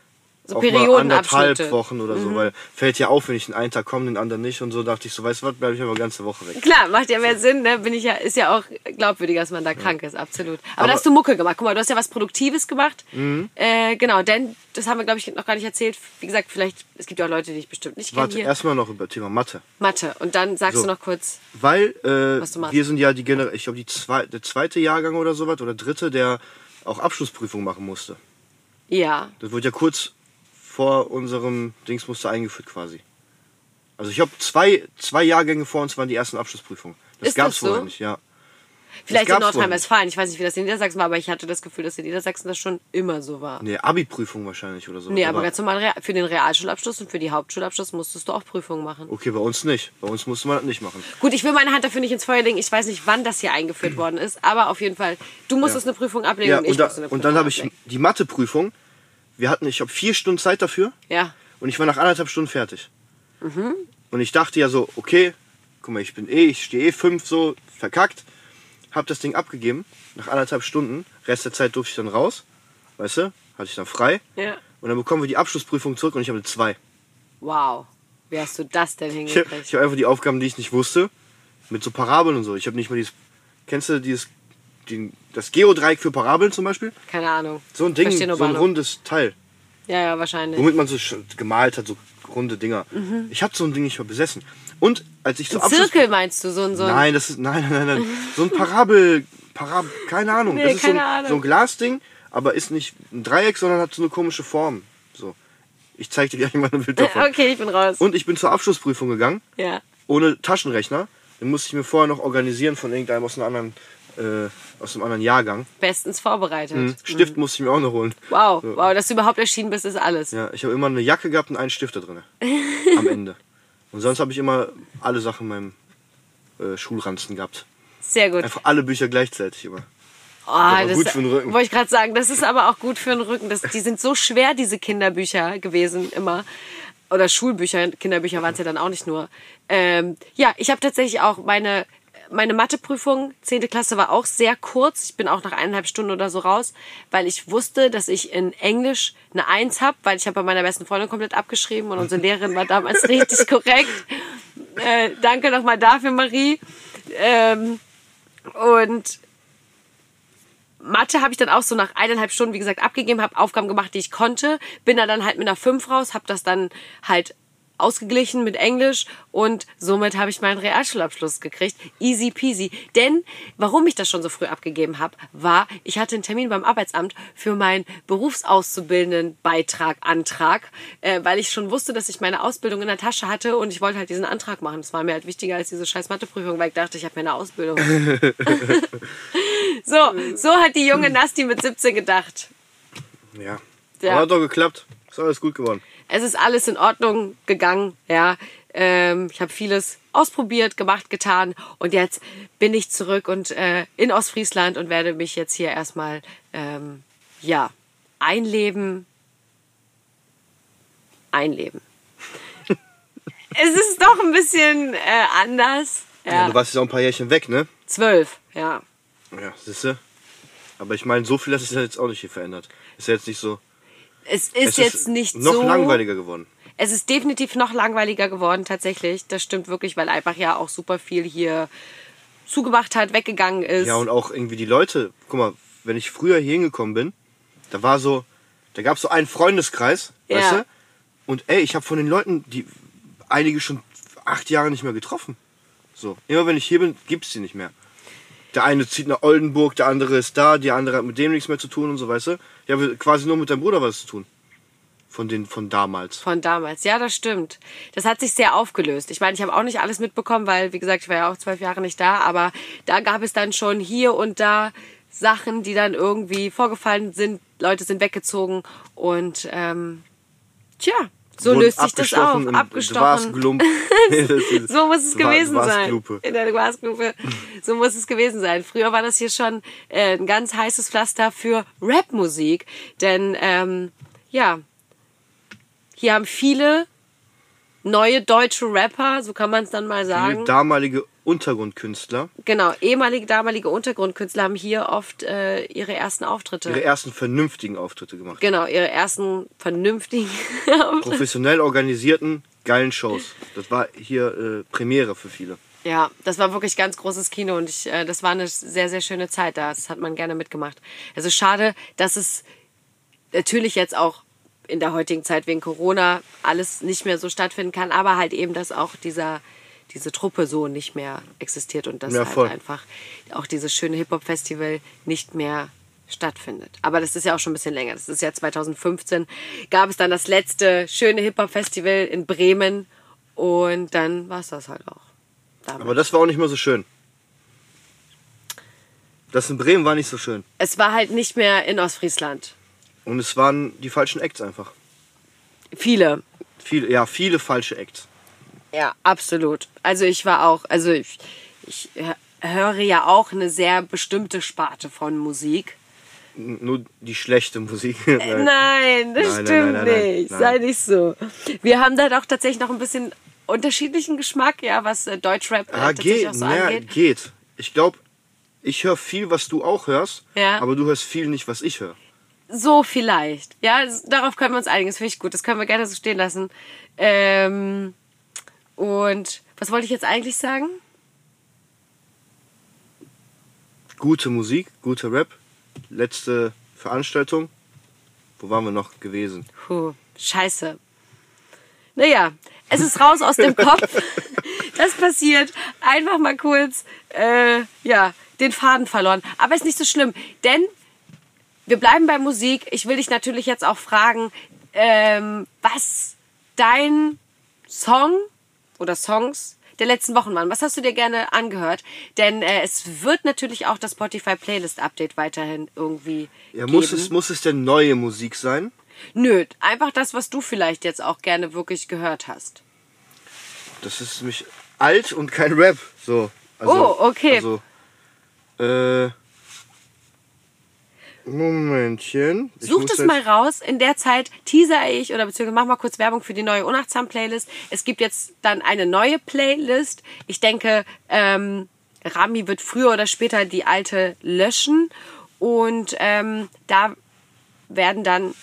So auch mal anderthalb Wochen oder so, weil fällt ja auf, wenn ich den einen Tag komme, den anderen nicht und so dachte ich so, weißt du was, bleibe ich aber eine ganze Woche weg. Klar, macht ja mehr Sinn, ne? Bin ich ja, ist ja auch glaubwürdiger, dass man da krank ist, absolut. Aber, Aber- da hast du Mucke gemacht. Guck mal, du hast ja was Produktives gemacht. Mhm. Äh, genau, denn das haben wir, glaube ich, noch gar nicht erzählt. Wie gesagt, vielleicht, es gibt ja auch Leute, die ich bestimmt nicht kenne Warte, erstmal noch über Thema Mathe. Mathe. Und dann sagst So. du noch kurz, Weil äh, Was du machst. wir sind ja die Gener ich glaube zwei, der zweite Jahrgang oder sowas oder dritte, der auch Abschlussprüfung machen musste. ja. Das wurde ja kurz vor unserem Dings musste eingeführt quasi. Also ich habe zwei, zwei Jahrgänge vor uns waren die ersten Abschlussprüfungen. Das gab's das so? vorher nicht, ja. Vielleicht in Nordrhein-Westfalen. Ich weiß nicht, wie das in Niedersachsen war, aber ich hatte das Gefühl, dass in Niedersachsen das schon immer so war. Nee, Abi-Prüfung wahrscheinlich oder so. Nee, aber ganz normal, für den Realschulabschluss und für die Hauptschulabschluss musstest du auch Prüfungen machen. Okay, bei uns nicht. Bei uns musste man das nicht machen. Gut, ich will meine Hand dafür nicht ins Feuer legen. Ich weiß nicht, wann das hier eingeführt worden ist, aber auf jeden Fall, du musstest eine Prüfung ablegen Ja, und ich und, da, musste eine Prüfung und dann habe ich die Mathe-Prüfung. Wir hatten, ich habe vier Stunden Zeit dafür Ja, und ich war nach anderthalb Stunden fertig. Mhm. Und ich dachte ja so, okay, guck mal, ich bin eh, ich stehe eh fünf so verkackt. Hab das Ding abgegeben nach anderthalb Stunden. Rest der Zeit durfte ich dann raus, weißt du, hatte ich dann frei. ja. Und dann bekommen wir die Abschlussprüfung zurück und ich habe eine zwei. Wow. Wie hast du das denn Ich, hingekriegt? ich habe einfach die Aufgaben, die ich nicht wusste, mit so Parabeln und so. Ich habe nicht mal dieses, kennst du dieses, den, das Geodreieck für Parabeln zum Beispiel? Keine Ahnung. So ein Ding, so ein rundes Teil, Ja, ja, wahrscheinlich. womit man so gemalt hat, so runde Dinger. Ich habe so ein Ding nicht mal besessen. Und als ich so Mhm. Ein Zirkel meinst du, so ein, so ein Nein, das ist nein, nein, nein, nein. [laughs] So ein Parabel, Parabel, keine Ahnung. Nee, das ist so ein, Ahnung. so ein Glasding, aber ist nicht ein Dreieck, sondern hat so eine komische Form. So. Ich zeig dir gleich mal ein Bild davon. [laughs] Okay, ich bin raus. Und ich bin zur Abschlussprüfung gegangen, ja. ohne Taschenrechner. Den musste ich mir vorher noch organisieren von irgendeinem aus einer anderen äh, aus einem anderen Jahrgang. Bestens vorbereitet. Mhm. Stift musste ich mir auch noch holen. Wow, So. wow, dass du überhaupt erschienen bist, ist alles. Ja, ich habe immer eine Jacke gehabt und einen Stift da drin. am [laughs] Ende. Und sonst habe ich immer alle Sachen in meinem äh, Schulranzen gehabt. Sehr gut. Einfach alle Bücher gleichzeitig immer. Oh, das gut für den Rücken. Wollte ich gerade sagen, das ist aber auch gut für den Rücken. Das, die sind so schwer, diese Kinderbücher gewesen immer. Oder Schulbücher, Kinderbücher waren es ja dann auch nicht nur. Ähm, ja, ich habe tatsächlich auch meine, meine Matheprüfung, 10. Klasse, war auch sehr kurz. Ich bin auch nach eineinhalb Stunden oder so raus, weil ich wusste, dass ich in Englisch eine Eins habe, weil ich habe bei meiner besten Freundin komplett abgeschrieben und unsere Lehrerin war damals [laughs] richtig korrekt. Äh, danke nochmal dafür, Marie. Ähm, und Mathe habe ich dann auch so nach eineinhalb Stunden, wie gesagt, abgegeben, habe Aufgaben gemacht, die ich konnte, bin da dann halt mit einer 5 raus, habe das dann halt ausgeglichen mit Englisch und somit habe ich meinen Realschulabschluss gekriegt. Easy peasy. Denn warum ich das schon so früh abgegeben habe, war, ich hatte einen Termin beim Arbeitsamt für meinen Berufsauszubildendenbeitrag, Antrag, äh, weil ich schon wusste, dass ich meine Ausbildung in der Tasche hatte und ich wollte halt diesen Antrag machen. Das war mir halt wichtiger als diese scheiß Matheprüfung, weil ich dachte, ich habe meine Ausbildung. [laughs] so, so hat die junge Nasti mit 17 gedacht. Ja. Ja. Aber hat doch geklappt. Ist alles gut geworden. Es ist alles in Ordnung gegangen, ja. Ähm, ich habe vieles ausprobiert, gemacht, getan und jetzt bin ich zurück und äh, in Ostfriesland und werde mich jetzt hier erstmal ähm, ja einleben, einleben. [laughs] es ist doch ein bisschen äh, anders. Ja. Ja, du warst jetzt auch ein paar Jährchen weg, ne? zwölf, ja. Ja, siehste. Aber ich meine, so viel hat sich ja jetzt auch nicht hier verändert. Ist ja jetzt nicht so. Es ist es jetzt nicht noch so langweiliger geworden. Es ist definitiv noch langweiliger geworden, tatsächlich. Das stimmt wirklich, weil einfach ja auch super viel hier zugemacht hat, weggegangen ist. Ja, und auch irgendwie die Leute, guck mal, wenn ich früher hier hingekommen bin, da war so, da gab es so einen Freundeskreis, Ja. weißt du? Und ey, ich habe von den Leuten, die einige schon acht Jahre nicht mehr getroffen. So, immer wenn ich hier bin, gibt's die nicht mehr. Der eine zieht nach Oldenburg, der andere ist da, die andere hat mit dem nichts mehr zu tun und so, weißt du? Ich habe quasi nur mit deinem Bruder was zu tun. Von den, von damals. Von damals. Ja, das stimmt. Das hat sich sehr aufgelöst. Ich meine, ich habe auch nicht alles mitbekommen, weil, wie gesagt, ich war ja auch zwölf Jahre nicht da, aber da gab es dann schon hier und da Sachen, die dann irgendwie vorgefallen sind. Leute sind weggezogen und ähm, tja, so löst sich das auf. abgestochen. [laughs] So muss es gewesen sein. In der Glasglupe. So muss es gewesen sein. Früher war das hier schon äh, ein ganz heißes Pflaster für Rapmusik. Denn, ähm, ja, hier haben viele neue deutsche Rapper, so kann man es dann mal Viele sagen. damalige Untergrundkünstler, Genau, ehemalige, damalige Untergrundkünstler haben hier oft äh, ihre ersten Auftritte. ihre ersten vernünftigen Auftritte gemacht. genau, ihre ersten vernünftigen [laughs] Auftritte. professionell organisierten, geilen Shows. Das war hier äh, Premiere für viele. Ja, das war wirklich ganz großes Kino und ich, äh, das war eine sehr, sehr schöne Zeit da. Das hat man gerne mitgemacht. Also schade, dass es natürlich jetzt auch in der heutigen Zeit wegen Corona alles nicht mehr so stattfinden kann, aber halt eben, dass auch dieser, diese Truppe so nicht mehr existiert und dass Ja, halt einfach auch dieses schöne Hip-Hop-Festival nicht mehr stattfindet. Aber das ist ja auch schon ein bisschen länger. Das ist ja 2015. Gab es dann das letzte schöne Hip-Hop-Festival in Bremen und dann war es das halt auch. Damit. Aber das war auch nicht mehr so schön. Das in Bremen war nicht so schön. es war halt nicht mehr in Ostfriesland. Und es waren die falschen Acts einfach. Viele. Viele, ja, viele falsche Acts. Ja, absolut. Also ich war auch, also ich, ich höre ja auch eine sehr bestimmte Sparte von Musik. Nur die schlechte Musik. [laughs] Äh, Nein, das Nein, stimmt nein, nein, nicht. Sei nicht so. Wir haben da doch tatsächlich noch ein bisschen unterschiedlichen Geschmack, ja, was äh, Deutschrap äh, Ah, tatsächlich geht, auch so naja, angeht. geht. Ich glaube, ich höre viel, was du auch hörst, Ja. aber du hörst viel nicht, was ich höre. So vielleicht. Ja, darauf können wir uns einigen. Das finde ich gut. Das können wir gerne so stehen lassen. Ähm, und was wollte ich jetzt eigentlich sagen? Gute Musik, guter Rap. Letzte Veranstaltung. Wo waren wir noch gewesen? Puh, scheiße. Naja, es ist raus aus dem Kopf. [laughs] Das passiert. Einfach mal kurz, äh, ja, den Faden verloren. Aber ist nicht so schlimm, denn wir bleiben bei Musik. Ich will dich natürlich jetzt auch fragen, ähm, was dein Song oder Songs der letzten Wochen waren? Was hast du dir gerne angehört? Denn äh, es wird natürlich auch das Spotify Playlist Update weiterhin irgendwie Ja, geben. muss es, muss es denn neue Musik sein? Nö, einfach das, was du vielleicht jetzt auch gerne wirklich gehört hast. Das ist nämlich alt und kein Rap. So. Also, Oh, okay. Also, äh, Momentchen. Ich Such muss das jetzt- mal raus. In der Zeit teaser ich oder beziehungsweise mach mal kurz Werbung für die neue Unachtsam Playlist. Es gibt jetzt dann eine neue Playlist. Ich denke, ähm, Rami wird früher oder später die alte löschen und ähm, da werden dann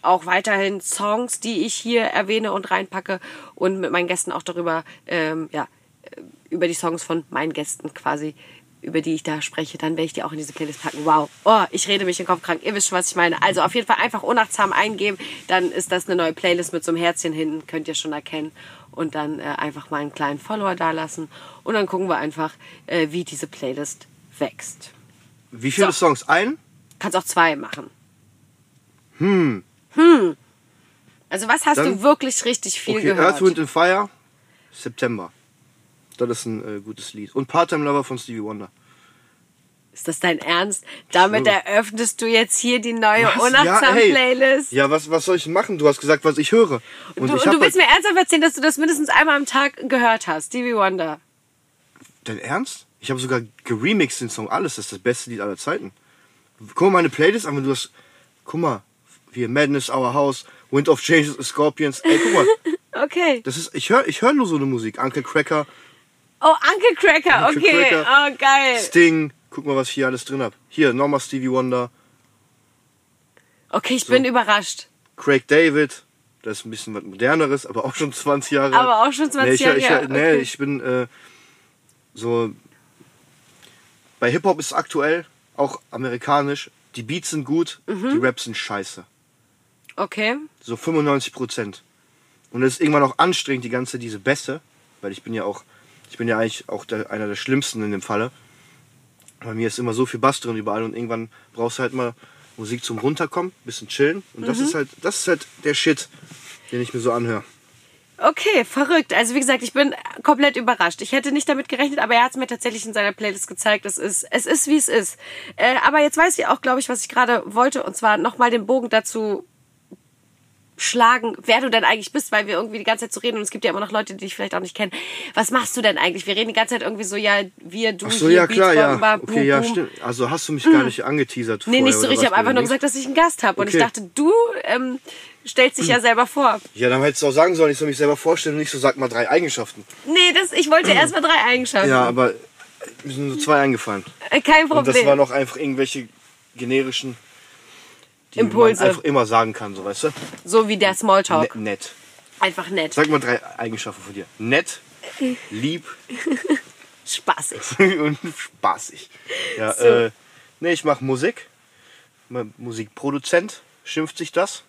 auch weiterhin Songs, die ich hier erwähne und reinpacke und mit meinen Gästen auch darüber, ähm, ja, äh, über die Songs von meinen Gästen quasi, über die ich da spreche, dann werde ich die auch in diese Playlist packen. Wow. Oh, ich rede mich den Kopf krank. Ihr wisst schon, was ich meine. Also auf jeden Fall einfach unachtsam eingeben, dann ist das eine neue Playlist mit so einem Herzchen hinten, könnt ihr schon erkennen. Und dann äh, einfach mal einen kleinen Follower dalassen. Und dann gucken wir einfach, äh, wie diese Playlist wächst. Wie viele So. Songs? Ein? Kannst auch zwei machen. Hm. Hm. Also was hast Dann- du wirklich richtig viel Okay, gehört? Earth, Wind and Fire, September. Das ist ein äh, gutes Lied. Und Part-Time Lover von Stevie Wonder. Ist das dein Ernst? Damit So. eröffnest du jetzt hier die neue Was? unachtsam Ja, ey. Playlist. Ja, was, was soll ich machen? Du hast gesagt, was ich höre. Und du, ich und du willst halt- mir ernsthaft erzählen, dass du das mindestens einmal am Tag gehört hast. Stevie Wonder. Dein Ernst? Ich habe sogar geremixed den Song. Alles. Das ist das beste Lied aller Zeiten. Guck mal meine Playlist an, wenn du hast. Guck mal. Hier Madness, Our House, Wind of Change, Scorpions. Ey, guck mal. [laughs] Okay. Das ist, ich höre ich hör nur so eine Musik. Uncle Cracker, Oh, Uncle Cracker. Uncle Okay. Cracker. Oh, geil. Sting. Guck mal, was ich hier alles drin hab. Hier, nochmal Stevie Wonder, Okay, ich bin überrascht. Craig David. Das ist ein bisschen was moderneres, aber auch schon 20 Jahre alt. Aber auch schon 20 nee, ich, Jahre, ich, ja, Nee, okay. ich bin äh, so. Bei Hip-Hop ist es aktuell, auch amerikanisch. Die Beats sind gut, Mhm. die Raps sind scheiße. Okay. So 95 Prozent. Und es ist irgendwann auch anstrengend, die ganze diese Bässe, weil ich bin ja auch, ich bin ja eigentlich auch der, einer der Schlimmsten in dem Falle. Bei mir ist immer so viel Bass drin überall und irgendwann brauchst du halt mal Musik zum Runterkommen, bisschen chillen. Und Mhm. das ist halt, das ist halt der Shit, den ich mir so anhöre. Okay, verrückt. Also wie gesagt, ich bin komplett überrascht. Ich hätte nicht damit gerechnet, aber er hat es mir tatsächlich in seiner Playlist gezeigt. Es ist, es ist wie es ist. Äh, aber jetzt weiß ich auch, glaube ich, was ich gerade wollte, und zwar nochmal den Bogen dazu schlagen, wer du denn eigentlich bist, weil wir irgendwie die ganze Zeit so reden und es gibt ja immer noch Leute, die dich vielleicht auch nicht kennen. Was machst du denn eigentlich? Wir reden die ganze Zeit irgendwie so, ja, wir, du, Ach so, hier, ja klar, ja. Bomber, Okay, boom, ja, stimmt. Also hast du mich gar nicht angeteasert Nee, vorher, nicht so richtig. Ich habe einfach nur gesagt, dass ich einen Gast habe. Und ich Okay. dachte, du ähm, stellst dich ja selber vor. Ja, dann hättest du auch sagen sollen, ich soll mich selber vorstellen und nicht so, sag mal drei Eigenschaften. Nee, das, ich wollte erst mal drei Eigenschaften. Ja, aber mir sind nur zwei eingefallen. Äh, Kein Und Problem. das waren auch einfach irgendwelche generischen, Impulse. einfach immer sagen kann, so weißt du? so wie der Smalltalk. Ne nett. Einfach nett. Sag mal drei Eigenschaften von dir. Nett, [laughs] lieb Spaßig. [laughs] und spaßig. Ja, So. äh, nee, ich mache Musik. Musikproduzent schimpft sich das.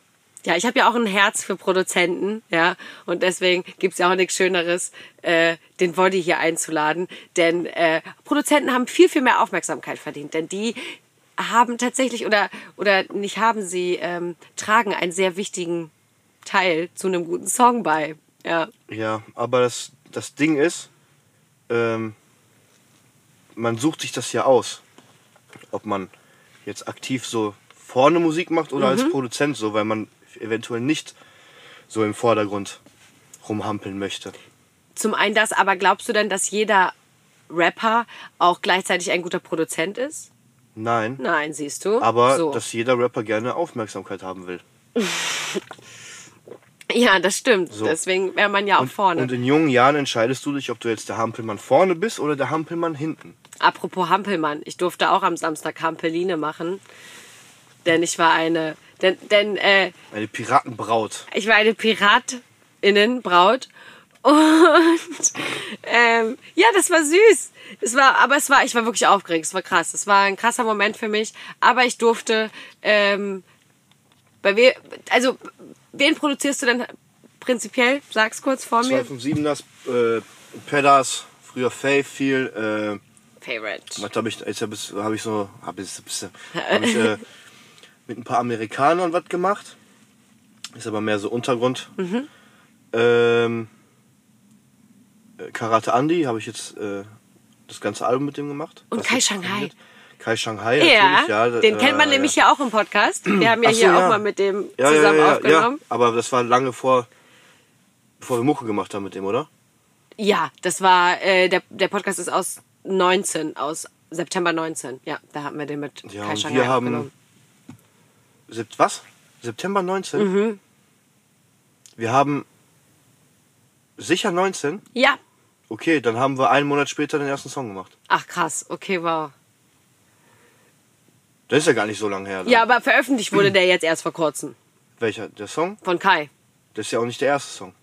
Ja, ich habe ja auch ein Herz für Produzenten, ja. Und deswegen gibt's ja auch nichts Schöneres, äh, den Body hier einzuladen. Denn äh, Produzenten haben viel, viel mehr Aufmerksamkeit verdient. Denn die haben tatsächlich, oder, oder nicht haben sie, ähm, tragen einen sehr wichtigen Teil zu einem guten Song bei. Ja. Ja, aber das, das Ding ist, ähm, man sucht sich das ja aus. Ob man jetzt aktiv so vorne Musik macht oder als Produzent so, weil man eventuell nicht so im Vordergrund rumhampeln möchte. Zum einen das, aber glaubst du denn, dass jeder Rapper auch gleichzeitig ein guter Produzent ist? Nein, Nein, siehst du. aber so. dass jeder Rapper gerne Aufmerksamkeit haben will. [laughs] Ja, das stimmt. So. Deswegen wäre man ja auch Und, vorne. und in jungen Jahren entscheidest du dich, ob du jetzt der Hampelmann vorne bist oder der Hampelmann hinten. Apropos Hampelmann, ich durfte auch am Samstag Hampeline machen. Denn ich war eine. Denn, denn äh, Eine Piratenbraut. ich war eine Piratinnenbraut. Und ähm, ja, das war süß. Es war, aber es war, ich war wirklich aufgeregt. Es war krass. Es war ein krasser Moment für mich. Aber ich durfte ähm, bei we also wen produzierst du denn prinzipiell? Sag's kurz vor mir. 257ers, äh, Pedas, früher Faith viel, äh, Favorite. Was habe ich, jetzt habe ich, hab ich so, habe ich, hab ich äh, [laughs] mit ein paar Amerikanern was gemacht. Ist aber mehr so Untergrund. Mhm. Ähm, äh, Karate Andy habe ich jetzt äh, das ganze Album mit dem gemacht. Und Kai Shanghai. Kai Shanghai, Ja, ja. den kennt man äh, nämlich ja auch im Podcast. [clears throat] Wir haben ja so, hier ja. auch mal mit dem ja, zusammen aufgenommen. Ja, aber das war lange vor, bevor wir Mucke gemacht haben mit dem, oder? Ja, das war, äh, der, der Podcast ist aus 19, aus September 19. Ja, da haben wir den mit Ja, Kai Shanghai wir haben- was? September 19? Mhm. Wir haben sicher 19? Ja. Okay, dann haben wir einen Monat später den ersten Song gemacht. Ach krass, okay, wow. Das ist ja gar nicht so lange her. dann. Ja, aber veröffentlicht wurde der jetzt erst vor kurzem. Welcher? Der Song? Von Kai. Das ist ja auch nicht der erste Song.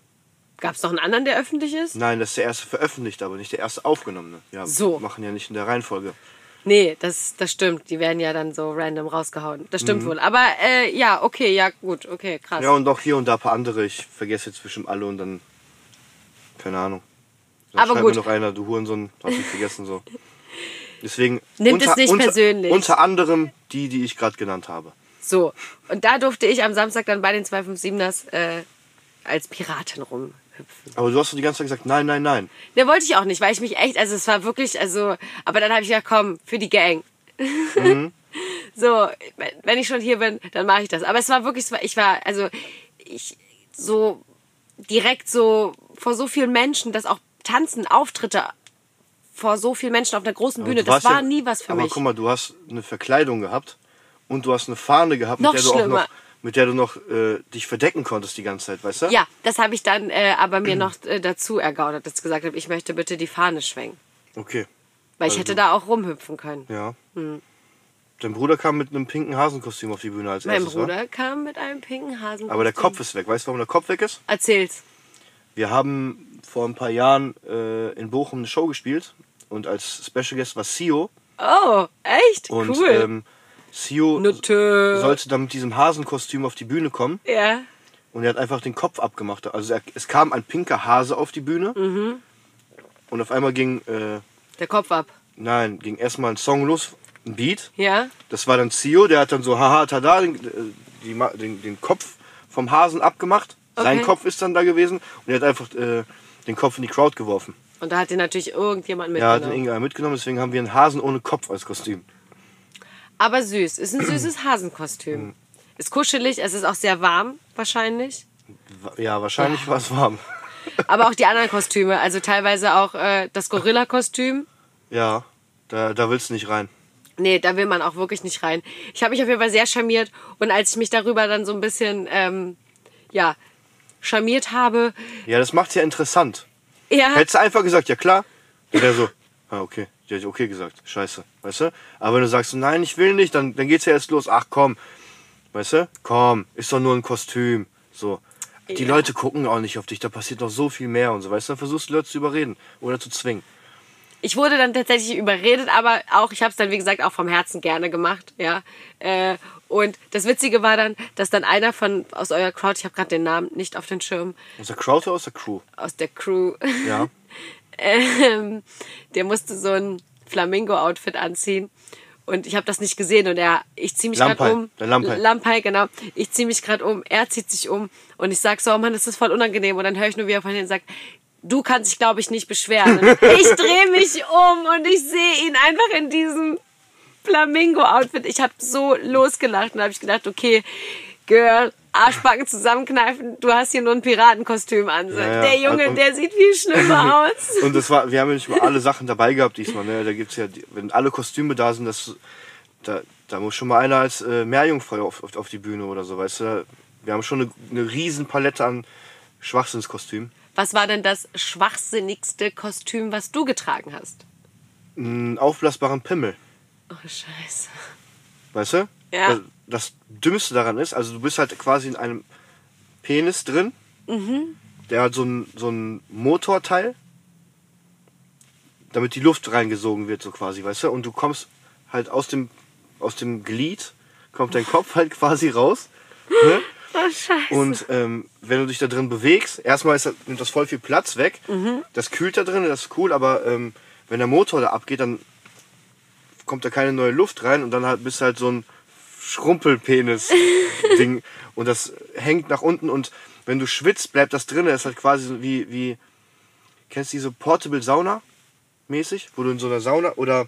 Gab es noch einen anderen, der öffentlich ist? Nein, das ist der erste veröffentlichte, aber nicht der erste aufgenommene. Ja, So. machen ja nicht in der Reihenfolge. Nee, das, das stimmt. Die werden ja dann so random rausgehauen. Das Mhm. stimmt wohl. Aber äh, ja, okay, ja, gut, okay, krass. Ja, und auch hier und da ein paar andere. Ich vergesse jetzt bestimmt alle und dann. Keine Ahnung. Aber gut. mir noch einer, du Hurensohn, hast mich vergessen so. Deswegen. Nimmt es nicht unter, persönlich. Unter anderem die, die ich gerade genannt habe. So, und da durfte ich am Samstag dann bei den 257ers äh, als Piratin rumhüpfen. Aber du hast doch die ganze Zeit gesagt, nein, nein, nein. Ne, wollte ich auch nicht, weil ich mich echt, also es war wirklich, also, aber dann habe ich gedacht, komm, für die Gang. Mhm. [laughs] so, wenn ich schon hier bin, dann mache ich das. Aber es war wirklich, ich war, also, ich so direkt so vor so vielen Menschen, dass auch Tanzen, Auftritte vor so vielen Menschen auf einer großen Aber Bühne, das war ja- nie was für aber mich. guck mal, du hast eine Verkleidung gehabt und du hast eine Fahne gehabt, Noch mit der du auch schlimmer. noch, mit der du noch äh, dich verdecken konntest die ganze Zeit, weißt du? Ja, das habe ich dann äh, aber mir noch äh, dazu ergaunert, dass ich gesagt habe, ich möchte bitte die Fahne schwenken. Okay, Weil ich hätte da auch rumhüpfen können. ja. Dein Bruder kam mit einem pinken Hasenkostüm auf die Bühne als Mein erstes, wa? Bruder kam mit einem pinken Hasen. Aber der Kopf ist weg. Weißt du, warum der Kopf weg ist? Erzähl's. Wir haben vor ein paar Jahren äh, in Bochum eine Show gespielt und als Special Guest war Sio. Oh, echt? Und cool. ähm, Sio Nutte. sollte dann mit diesem Hasenkostüm auf die Bühne kommen ja. und er hat einfach den Kopf abgemacht. Also er, es kam ein pinker Hase auf die Bühne Mhm. und auf einmal ging, äh, Der Kopf ab. nein, ging erstmal ein Song los, ein Beat. Ja. Das war dann Sio, der hat dann so haha tada den, äh, die, den, den Kopf vom Hasen abgemacht. Sein Okay. Kopf ist dann da gewesen und er hat einfach äh, den Kopf in die Crowd geworfen. Und da hat ihn natürlich irgendjemand Ja, hat den mitgenommen. Inga mitgenommen, deswegen haben wir einen Hasen ohne Kopf als Kostüm. Aber süß. Ist ein süßes [clears throat] Mhm. Hasenkostüm. Ist kuschelig. Es ist auch sehr warm, wahrscheinlich. Wa- Ja, wahrscheinlich war es warm. [laughs] Aber auch die anderen Kostüme. Also teilweise auch äh, das Gorilla-Kostüm. Ja, da, da willst du nicht rein. Nee, da will man auch wirklich nicht rein. Ich habe mich auf jeden Fall sehr charmiert und als ich mich darüber dann so ein bisschen, ähm, ja, charmiert habe, Ja, das macht's ja interessant. ja, Hättest du einfach gesagt, ja klar, dann wäre so, [laughs] ah, okay, die hat okay gesagt, scheiße, weißt du? Aber wenn du sagst, nein, ich will nicht, dann, dann geht's ja erst los, ach komm, weißt du? Komm, ist doch nur ein Kostüm, so. Die Ja. Leute gucken auch nicht auf dich, da passiert noch so viel mehr und so, weißt du? Dann versuchst du Leute zu überreden oder zu zwingen. ich wurde dann tatsächlich überredet, aber auch, ich habe es dann, wie gesagt, auch vom Herzen gerne gemacht, ja. Äh, und das Witzige war dann, dass dann einer von aus eurer Crowd, ich habe gerade den Namen nicht auf den Schirm, Aus der Crowd oder aus der Crew? aus der Crew, Ja. [laughs] ähm, der musste so ein Flamingo-Outfit anziehen. Und ich habe das nicht gesehen und er, ich ziehe mich gerade um. der Lampai. Lampai, genau. Ich ziehe mich gerade um, er zieht sich um und ich sag so, oh Mann, das ist voll unangenehm. Und dann höre ich nur, wie er von hinten sagt, du kannst dich, glaube ich, nicht beschweren. Ich drehe mich um und ich sehe ihn einfach in diesem Flamingo-Outfit. Ich habe so losgelacht und habe ich gedacht, okay, Girl, Arschbacken zusammenkneifen, du hast hier nur ein Piratenkostüm an. Ja, ja. Der Junge, Und- der sieht viel schlimmer [laughs] aus. Und das war, wir haben ja nicht mal alle Sachen dabei gehabt diesmal, ne? Da gibt's ja, wenn alle Kostüme da sind, das, da, da muss schon mal einer als äh, Meerjungfrau auf, auf, auf die Bühne oder so, weißt du? Wir haben schon eine, eine riesen Palette an Schwachsinnskostümen. Was war denn das schwachsinnigste Kostüm, was du getragen hast? Einen aufblasbaren Pimmel, Oh, scheiße. weißt du? Ja. Das, das Dümmste daran ist, also du bist halt quasi in einem Penis drin, der hat so ein, so ein Motorteil, damit die Luft reingesogen wird, so quasi, weißt du? Und du kommst halt aus dem, aus dem Glied, kommt dein Kopf halt quasi raus. Ne? Oh, scheiße. Und ähm, wenn du dich da drin bewegst, erstmal ist das, nimmt das voll viel Platz weg. Das kühlt da drin, das ist cool, aber ähm, wenn der Motor da abgeht, dann kommt da keine neue Luft rein und dann halt bist du halt so ein Schrumpelpenis-Ding. [laughs] und das hängt nach unten und wenn du schwitzt, bleibt das drin. Das ist halt quasi wie, wie Kennst du diese Portable Sauna mäßig? Wo du in so einer Sauna oder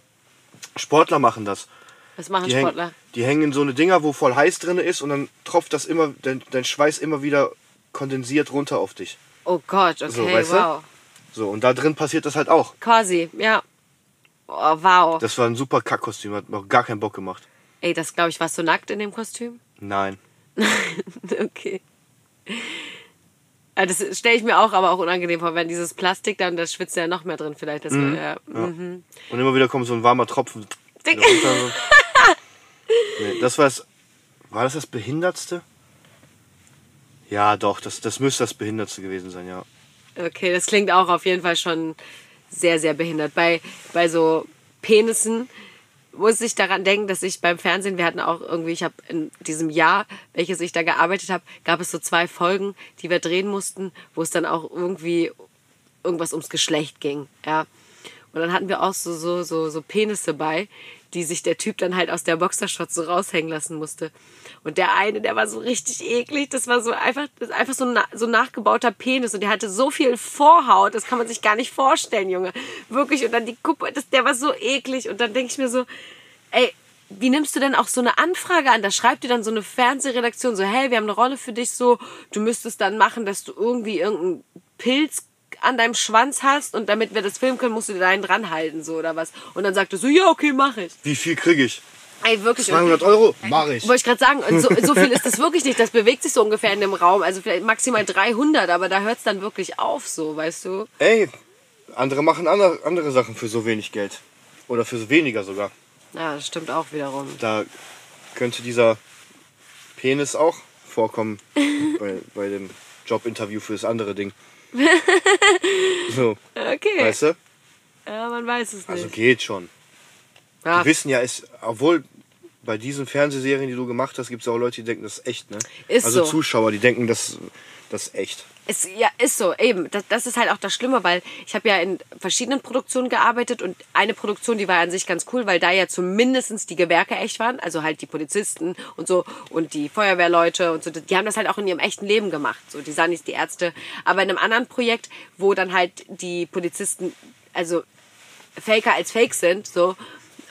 Sportler machen das. Was machen Die, Sportler? Häng, die hängen in so eine Dinger, wo voll heiß drin ist und dann tropft das immer, dein, dein Schweiß immer wieder kondensiert runter auf dich. Oh Gott, okay, So, weißt du? wow. So, und da drin passiert das halt auch. Quasi, ja. Oh, wow. Das war ein super Kackkostüm, hat noch gar keinen Bock gemacht. Ey, das glaube ich, warst du nackt in dem Kostüm? [laughs] Nein. okay. Ja, Das stelle ich mir auch aber auch unangenehm vor, wenn dieses Plastik dann, das schwitzt ja noch mehr drin vielleicht. Das, ja. Mhm. Und immer wieder kommt so ein warmer Tropfen. Dick. [laughs] nee, das war das. War das das Behindertste? Ja, doch, das, das müsste das Behindertste gewesen sein, ja. Okay, das klingt auch auf jeden Fall schon sehr, sehr behindert. Bei, bei so Penissen muss ich daran denken, dass ich beim Fernsehen, wir hatten auch irgendwie, ich habe in diesem Jahr, welches ich da gearbeitet habe, gab es so zwei Folgen, die wir drehen mussten, wo es dann auch irgendwie irgendwas ums Geschlecht ging, ja. Und dann hatten wir auch so, so, so, so Penisse bei, die sich der Typ dann halt aus der Boxershot so raushängen lassen musste. Und der eine, der war so richtig eklig. Das war so einfach, das ist einfach so ein so nachgebauter Penis. Und der hatte so viel Vorhaut, das kann man sich gar nicht vorstellen, Junge. Wirklich. Und dann die Kuppe, das, der war so eklig. Und dann denke ich mir so, ey, wie nimmst du denn auch so eine Anfrage an? Da schreibt dir dann so eine Fernsehredaktion so, hey, wir haben eine Rolle für dich so, du müsstest dann machen, dass du irgendwie irgendeinen Pilz an deinem Schwanz hast und damit wir das filmen können, musst du dir einen dran halten, so oder was. Und dann sagt er so, ja, okay, mach ich. Wie viel kriege ich? Ey, wirklich. 200 Euro? Mach ich. Wollte ich gerade sagen, so, so viel ist das [laughs] wirklich nicht. Das bewegt sich so ungefähr in dem Raum. Also vielleicht maximal 300, aber da hört es dann wirklich auf, so, weißt du? Ey, andere machen andere, andere Sachen für so wenig Geld. Oder für so weniger sogar. Ja, das stimmt auch wiederum. Da könnte dieser Penis auch vorkommen [laughs] bei, bei dem Jobinterview für das andere Ding. [laughs] So, Okay. weißt du? Ja, man weiß es nicht. Also geht schon. Die wissen ja, es, obwohl bei diesen Fernsehserien, die du gemacht hast, gibt es auch Leute, die denken, das ist echt, ne? Ist also so. Zuschauer, die denken, das, das ist echt. Es, ja, ist so, eben. Das, das ist halt auch das Schlimme, weil ich habe ja in verschiedenen Produktionen gearbeitet und eine Produktion, die war an sich ganz cool, weil da ja zumindest die Gewerke echt waren, also halt die Polizisten und so und die Feuerwehrleute und so, die haben das halt auch in ihrem echten Leben gemacht. So, die nicht die Ärzte. Aber in einem anderen Projekt, wo dann halt die Polizisten, also Faker als Fake sind, so,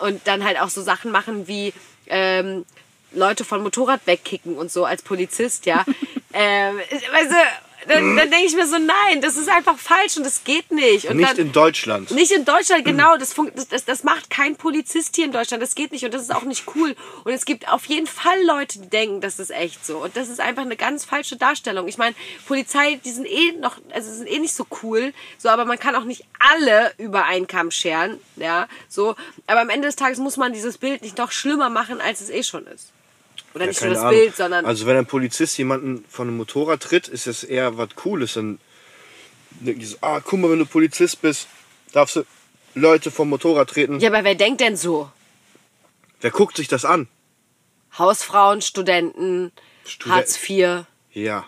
und dann halt auch so Sachen machen wie ähm, Leute von Motorrad wegkicken und so als Polizist, ja. [laughs] ähm, weißt du, dann, dann denke ich mir so, nein, das ist einfach falsch und das geht nicht. Und Nicht dann, in Deutschland. nicht in Deutschland, genau. Das, fun- das, das, das macht kein Polizist hier in Deutschland. Das geht nicht und das ist auch nicht cool. Und es gibt auf jeden Fall Leute, die denken, das ist echt so. Und das ist einfach eine ganz falsche Darstellung. Ich meine, Polizei, die sind eh noch, also sind eh nicht so cool. So, aber man kann auch nicht alle über einen Kamm scheren. Ja, so. Aber am Ende des Tages muss man dieses Bild nicht noch schlimmer machen, als es eh schon ist. Oder Ja, nicht nur das Ahnung. Bild, sondern. Also wenn ein Polizist jemanden von einem Motorrad tritt, ist das eher was Cooles. Dann denken die so, ah, guck mal, wenn du Polizist bist, darfst du Leute vom Motorrad treten. ja, aber wer denkt denn so? Wer guckt sich das an? Hausfrauen, Studenten, Studen- Hartz IV, Ja.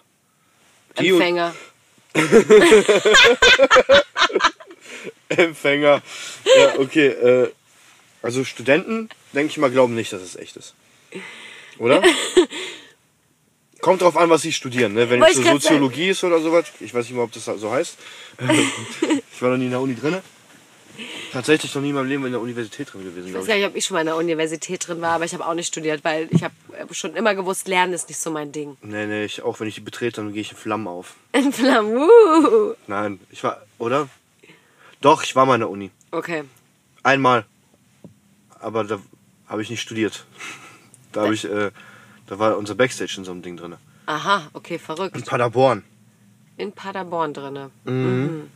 Die Empfänger. [laughs] Empfänger. Ja, okay. Äh, also Studenten, denke ich mal, glauben nicht, dass es echt ist. Oder? [laughs] Kommt drauf an, was sie studieren. Ne? Wenn es so Soziologie ist oder sowas, ich weiß nicht mal, ob das so heißt. [laughs] ich war noch nie in der Uni drin. Tatsächlich noch nie in meinem Leben in der Universität drin gewesen, Ich weiß gar ich. nicht, ob ich schon mal in der Universität drin war, aber ich habe auch nicht studiert, weil ich habe schon immer gewusst, Lernen ist nicht so mein Ding. Nee, nee, ich, auch wenn ich die betrete, dann gehe ich in Flammen auf. [laughs] In Flammen, uh. Nein, ich war, oder? Doch, ich war mal in der Uni. Okay. Einmal. Aber da habe ich nicht studiert. Da habe ich, äh, da war unser Backstage in so einem Ding drin. Aha, okay, In verrückt. Paderborn. In Paderborn drinne. Mhm.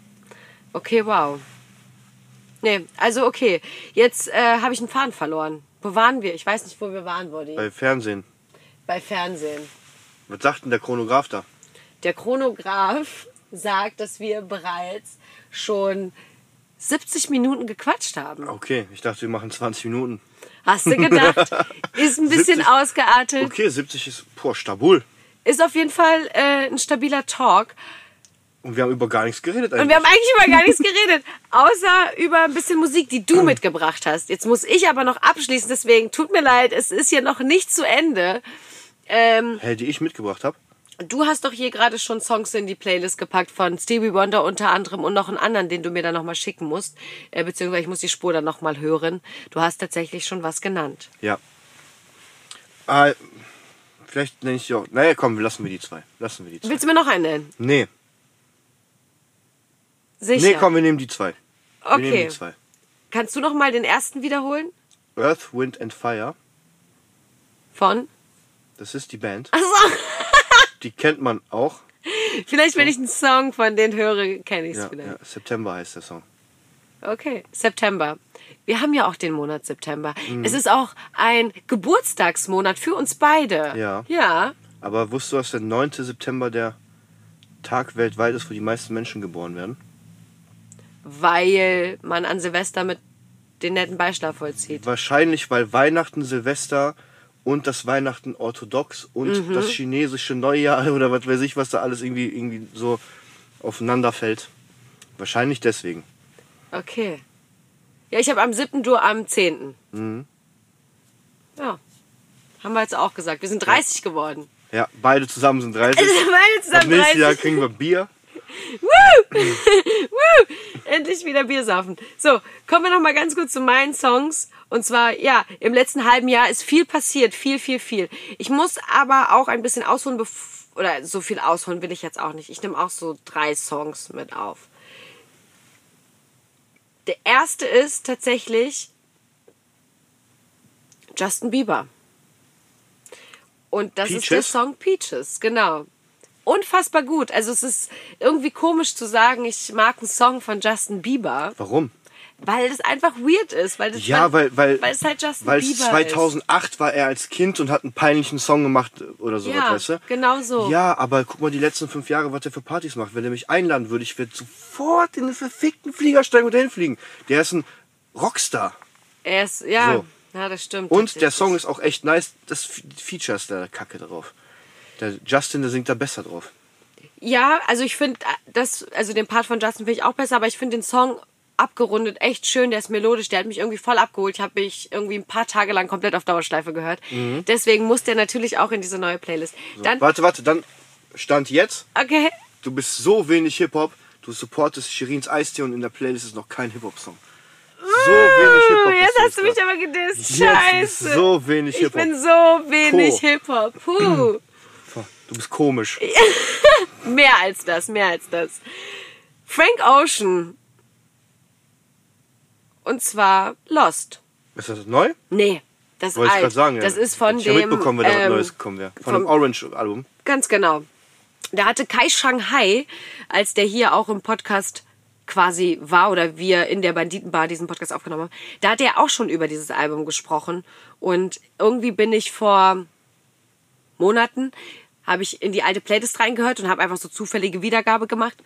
Okay, wow. Nee, also okay. Jetzt äh, habe ich einen Faden verloren. Wo waren wir? Ich weiß nicht, wo wir waren, Body. Bei Fernsehen. Bei Fernsehen. Was sagt denn der Chronograph da? Der Chronograph [laughs] sagt, dass wir bereits schon 70 Minuten gequatscht haben. Okay, ich dachte, wir machen 20 Minuten. Hast du gedacht? Ist ein bisschen 70? ausgeartet. Okay, 70 ist, boah, stabul. Ist auf jeden Fall äh, ein stabiler Talk. Und wir haben über gar nichts geredet Und eigentlich. wir haben eigentlich über gar nichts geredet, außer über ein bisschen Musik, die du [clears throat] mitgebracht hast. Jetzt muss ich aber noch abschließen, deswegen tut mir leid, es ist hier noch nicht zu Ende. Ähm, Hä, die ich mitgebracht habe? Du hast doch hier gerade schon Songs in die Playlist gepackt von Stevie Wonder unter anderem und noch einen anderen, den du mir dann nochmal schicken musst. Äh, beziehungsweise ich muss die Spur dann nochmal hören. Du hast tatsächlich schon was genannt. Ja. Ah, vielleicht nenne ich die auch. Naja, komm, lassen wir die zwei. Lassen wir die zwei. Willst du mir noch einen nennen? Nee. Sicher. Nee, komm, wir nehmen die zwei. Wir nehmen Okay. die zwei. Kannst du noch mal den ersten wiederholen? Earth, Wind and Fire. Von? Das ist die Band. Achso, Die kennt man auch. vielleicht wenn ich einen Song von denen höre, kenne ich es Ja, vielleicht. ja, September heißt der Song. Okay, September. Wir haben ja auch den Monat September. Mhm. Es ist auch ein Geburtstagsmonat für uns beide. Ja. Ja. Aber wusstest du, dass der 9. September der Tag weltweit ist, wo die meisten Menschen geboren werden? Weil man an Silvester mit den netten Beischlaf vollzieht. Wahrscheinlich, weil Weihnachten, Silvester und das Weihnachten orthodox und Mhm. das chinesische Neujahr oder was weiß ich, was da alles irgendwie, irgendwie so aufeinander fällt. Wahrscheinlich deswegen. Okay. Ja, ich habe am 7. du am 10. Mhm. Ja. Haben wir jetzt auch gesagt. Wir sind 30 geworden. Ja, beide zusammen sind 30. Also [laughs] Ab zusammen nächstes 30. Jahr kriegen wir Bier. [laughs] Woo! Endlich wieder Bier saufen. So, kommen wir noch mal ganz kurz zu meinen Songs. Und zwar, ja, im letzten halben Jahr ist viel passiert. Viel, viel, viel. Ich muss aber auch ein bisschen ausholen, oder so viel ausholen will ich jetzt auch nicht. Ich nehme auch so drei Songs mit auf. Der erste ist tatsächlich Justin Bieber. Und das ist der Peaches? Song Peaches, genau. Unfassbar gut. Also es ist irgendwie komisch zu sagen, ich mag einen Song von Justin Bieber, Warum? weil das einfach weird ist. Weil das Ja, weil, weil, weil es halt Justin weil Bieber 2008 war er als Kind und hat einen peinlichen Song gemacht oder ist. sowas, Ja, weißt du? genau so. Ja, aber guck mal die letzten fünf Jahre, was der für Partys macht. Wenn er mich einladen würde, ich würde sofort in den verfickten Flieger steigen und dahin fliegen. Der ist ein Rockstar. Er ist, ja, So. ja, das stimmt. Und der. Song ist auch echt nice. Das Fe- Feature ist da kacke drauf. Der Justin, der singt da besser drauf. Ja, also ich finde das, also den Part von Justin finde ich auch besser, aber ich finde den Song abgerundet echt schön. Der ist melodisch, der hat mich irgendwie voll abgeholt. Ich habe mich irgendwie ein paar Tage lang komplett auf Dauerschleife gehört. Deswegen muss der natürlich auch in diese neue Playlist. Dann, Warte, warte, dann stand jetzt. okay, Du bist so wenig Hip-Hop. Du supportest Shirins Eistee und in der Playlist ist noch kein Hip-Hop-Song. So wenig Hip-Hop. jetzt hast du mich aber gedisst. Scheiße. so wenig ich Hip-Hop. bin so wenig. Hip-Hop. Puh. [clears throat] Du bist komisch. [laughs] mehr als das, mehr als das. Frank Ocean. Und zwar Lost. Ist das neu? Nee, das ist Wollte ich alt. gerade sagen. ja. Das ist von ich dem. ja mitbekommen, wenn da was ähm, Neues gekommen wäre. Von vom- dem Orange-Album. Ganz genau. Da hatte Kai Shanghai, als der hier auch im Podcast quasi war oder wir in der Banditenbar diesen Podcast aufgenommen haben, da hat er auch schon über dieses Album gesprochen. Und irgendwie bin ich vor Monaten, habe ich in die alte Playlist reingehört und habe einfach so zufällige Wiedergabe gemacht.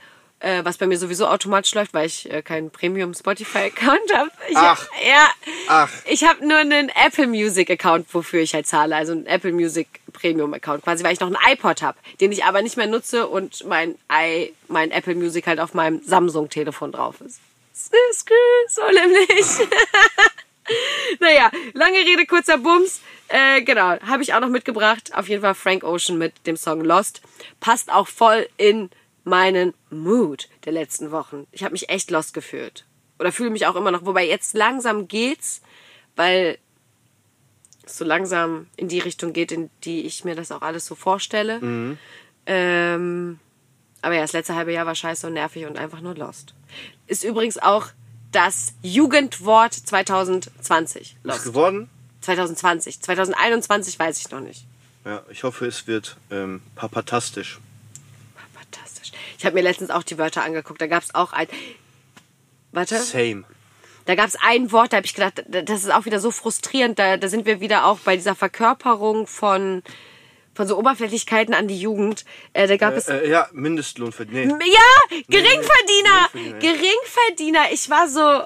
Äh, was bei mir sowieso automatisch läuft, weil ich äh, keinen Premium Spotify-Account habe. Ach. Ja. Ach. Ich habe nur einen Apple Music Account, wofür ich halt zahle, also einen Apple Music Premium Account, quasi, weil ich noch einen iPod habe, den ich aber nicht mehr nutze und mein i mein Apple Music halt auf meinem Samsung Telefon drauf ist. Skü, So nämlich. [laughs] [laughs] naja, lange Rede, kurzer Bums. Äh, genau, habe ich auch noch mitgebracht. Auf jeden Fall Frank Ocean mit dem Song Lost. Passt auch voll in meinen Mood der letzten Wochen. Ich habe mich echt lost gefühlt. Oder fühle mich auch immer noch. Wobei jetzt langsam geht's, weil es so langsam in die Richtung geht, in die ich mir das auch alles so vorstelle. Ähm, aber ja, das letzte halbe Jahr war scheiße und nervig und einfach nur lost. Ist übrigens auch das Jugendwort 2020. Ist Lost. geworden? 2020. 2021 weiß ich noch nicht. Ja, ich hoffe, es wird ähm, papatastisch. Fantastisch. Ich habe mir letztens auch die Wörter angeguckt. Da gab es auch ein. Warte. Same. Da gab es ein Wort, da habe ich gedacht, da- das ist auch wieder so frustrierend. Da, da sind wir wieder auch bei dieser Verkörperung von, von so Oberflächlichkeiten an die Jugend. Äh, da gab es. Äh, ja, Mindestlohn. Nee. Ja, Geringverdiener! Geringverdiener, Geringverdiener. Ich war so.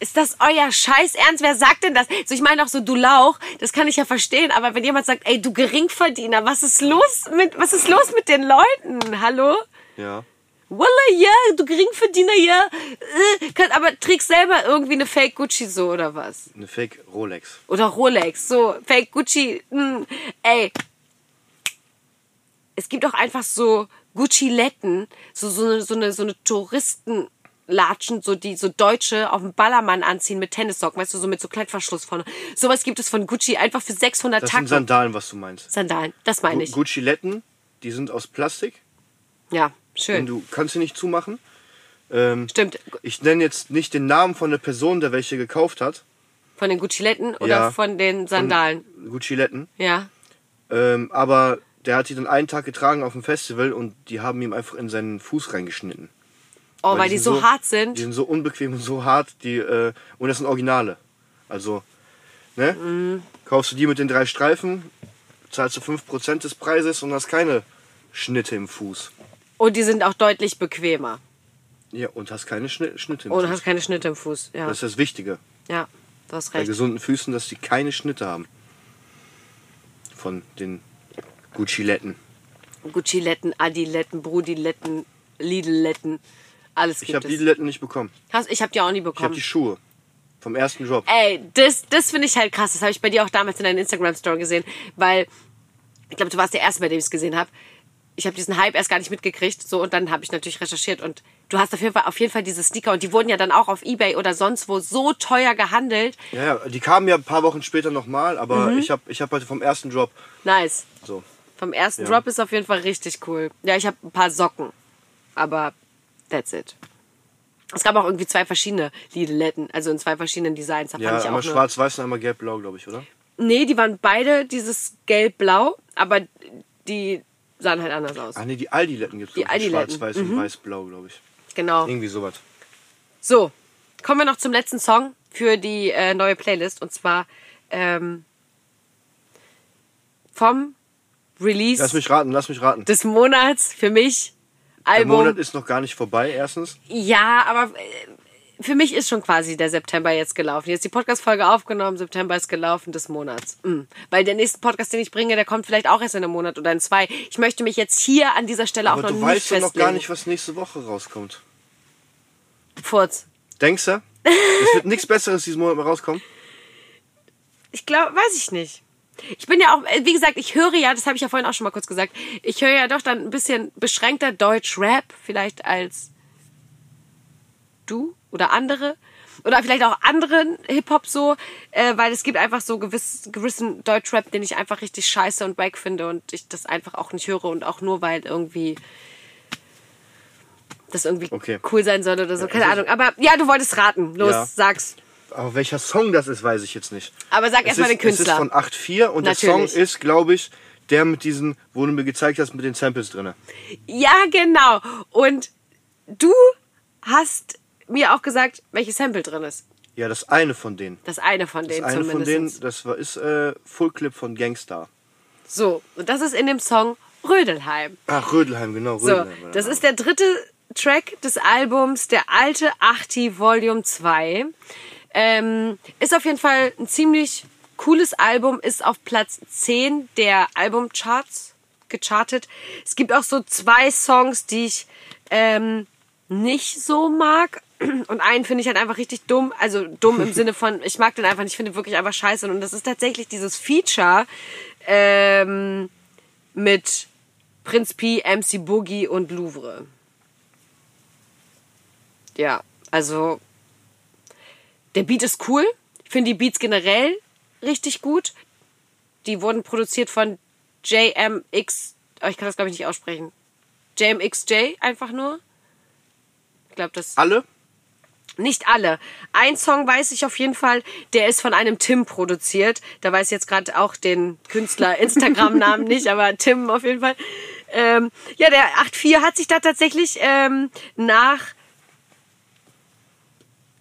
Ist das euer Scheiß Ernst? Wer sagt denn das? So, ich meine auch so, du Lauch, das kann ich ja verstehen, aber wenn jemand sagt, ey, du Geringverdiener, was ist los mit, was ist los mit den Leuten? Hallo? Ja. Wallah, ja, du Geringverdiener, ja. Äh, kann, aber trägst selber irgendwie eine Fake Gucci so oder was? Eine Fake Rolex. Oder Rolex, so, Fake Gucci, mh, ey. es gibt auch einfach so Gucci-Letten, so, so eine, so eine, so eine Touristenlatschen, so die so Deutsche auf dem Ballermann anziehen mit Tennissocken, weißt du, so mit so Klettverschluss vorne. Sowas gibt es von Gucci einfach für 600 Das sind. Sandalen, was du meinst. Sandalen, das meine ich. Gucci-Letten, die sind aus Plastik. Ja, Und schön. du kannst sie nicht zumachen. Ähm, Stimmt. ich nenne jetzt nicht den Namen von der Person, der welche gekauft hat. Von den Gucci-Letten oder Ja. von den Sandalen? Gucci-Letten. Ja. Ähm, aber der hat die dann einen Tag getragen auf dem Festival und die haben ihm einfach in seinen Fuß reingeschnitten. Oh, weil, die sind so, hart sind. Die sind so unbequem und so hart, die, äh, und das sind Originale. Also, ne? Mhm. Kaufst du die mit den drei Streifen, zahlst du 5% des Preises und hast keine Schnitte im Fuß. Und die sind auch deutlich bequemer. Ja, und hast keine Schnitt, Schnitte im Und Fuß. hast keine Schnitte im Fuß. Ja, Das ist das Wichtige. ja du hast Bei recht. gesunden Füßen, dass die keine Schnitte haben. Von den Gucci-Letten. Gucci-Letten, Adi-Letten, Brudi-Letten, Lidl-Letten. Alles Ich gibt habe es. die Letten nicht bekommen. Hast, ich habe die auch nie Ich habe bekommen. die Schuhe. Vom ersten Drop. Ey, das, das finde ich halt krass. Das habe ich bei dir auch damals in deiner Instagram-Story gesehen. Weil, ich glaube, du warst der Erste, bei dem ich es gesehen habe. Ich habe diesen Hype erst gar nicht mitgekriegt. So, und dann habe ich natürlich recherchiert. Und du hast auf jeden, Fall, auf jeden Fall diese Sneaker. Und die wurden ja dann auch auf Ebay oder sonst wo so teuer gehandelt. Ja, ja, die kamen ja ein paar Wochen später nochmal, aber Mhm. ich habe ich hab halt vom ersten Drop Nice. so. Vom ersten Ja. Drop ist auf jeden Fall richtig cool. Ja, ich habe ein paar Socken. Aber that's it. Es gab auch irgendwie zwei verschiedene Lidletten, also in zwei verschiedenen Designs. Da Ja, einmal schwarz-weiß und einmal gelb-blau, glaube ich, oder? Nee, die waren beide dieses gelb-blau, aber die sahen halt anders aus. Ach nee, die Aldi-Letten gibt es. Die Aldi-Letten, Schwarz-weiß und weiß-blau, glaube ich. Genau. Irgendwie sowas. So, kommen wir noch zum letzten Song für die äh, neue Playlist. Und zwar ähm, vom Release Lass mich raten, lass mich raten. des Monats für mich. Der Album. Monat ist noch gar nicht vorbei, erstens. Ja, aber äh, für mich ist schon quasi der September jetzt gelaufen. Jetzt die Podcast-Folge aufgenommen, September ist gelaufen des Monats. Mm. Weil der nächste Podcast, den ich bringe, der kommt vielleicht auch erst in einem Monat oder in zwei. Ich möchte mich jetzt hier an dieser Stelle Aber auch noch du nicht weißt ja festlegen. noch gar nicht, was nächste Woche rauskommt. Furz. Denkst du? Es wird nichts Besseres diesen Monat mehr rauskommen. Ich glaube, weiß ich nicht. Ich bin ja auch, äh, wie gesagt, ich höre ja, das habe ich ja vorhin auch schon mal kurz gesagt, ich höre ja doch dann ein bisschen beschränkter Deutsch-Rap, vielleicht als du oder andere. Oder vielleicht auch anderen Hip-Hop so, äh, weil es gibt einfach so gewiss, gewissen Deutsch-Rap, den ich einfach richtig scheiße und wack finde und ich das einfach auch nicht höre und auch nur, weil irgendwie das irgendwie Okay. cool sein soll oder so, keine also- Ahnung. Aber ja, du wolltest raten. Los, Ja. sag's. Aber welcher Song das ist, weiß ich jetzt nicht. Aber sag Es erst mal ist- den Künstler. Es ist von 8.4 und Natürlich. der Song ist, glaube ich, der mit diesen, wo du mir gezeigt hast, mit den Samples drin. Ja, genau. Und du hast mir auch gesagt, welches Sample drin ist. Ja, das eine von denen. Das eine von Das denen eine von denen, das war, ist äh, Full Clip von Gangstar. So, und das ist in dem Song Rödelheim. Ach, Rödelheim, genau, So, Rödelheim. das ist der dritte Track des Albums, der alte Achti Volume 2. Ähm, ist auf jeden Fall ein ziemlich cooles Album, ist auf Platz 10 der Albumcharts gechartet. Es gibt auch so zwei Songs, die ich ähm, nicht so mag. [clears throat] Und einen finde ich halt einfach richtig dumm. Also dumm im [laughs] Sinne von, ich mag den einfach nicht, ich finde wirklich einfach scheiße. Und das ist tatsächlich dieses Feature ähm, mit Prinz P, MC Boogie und Louvre. Ja, also der Beat ist cool. Ich finde die Beats generell richtig gut. Die wurden produziert von JMX. Oh, ich kann das glaube ich nicht aussprechen. JMXJ einfach nur. Ich glaube, das Alle? nicht alle. Ein Song weiß ich auf jeden Fall, der ist von einem Tim produziert. Da weiß ich jetzt gerade auch den Künstler [laughs] Instagram-Namen nicht, aber Tim auf jeden Fall. Ähm, ja, der 8.4 hat sich da tatsächlich ähm, nach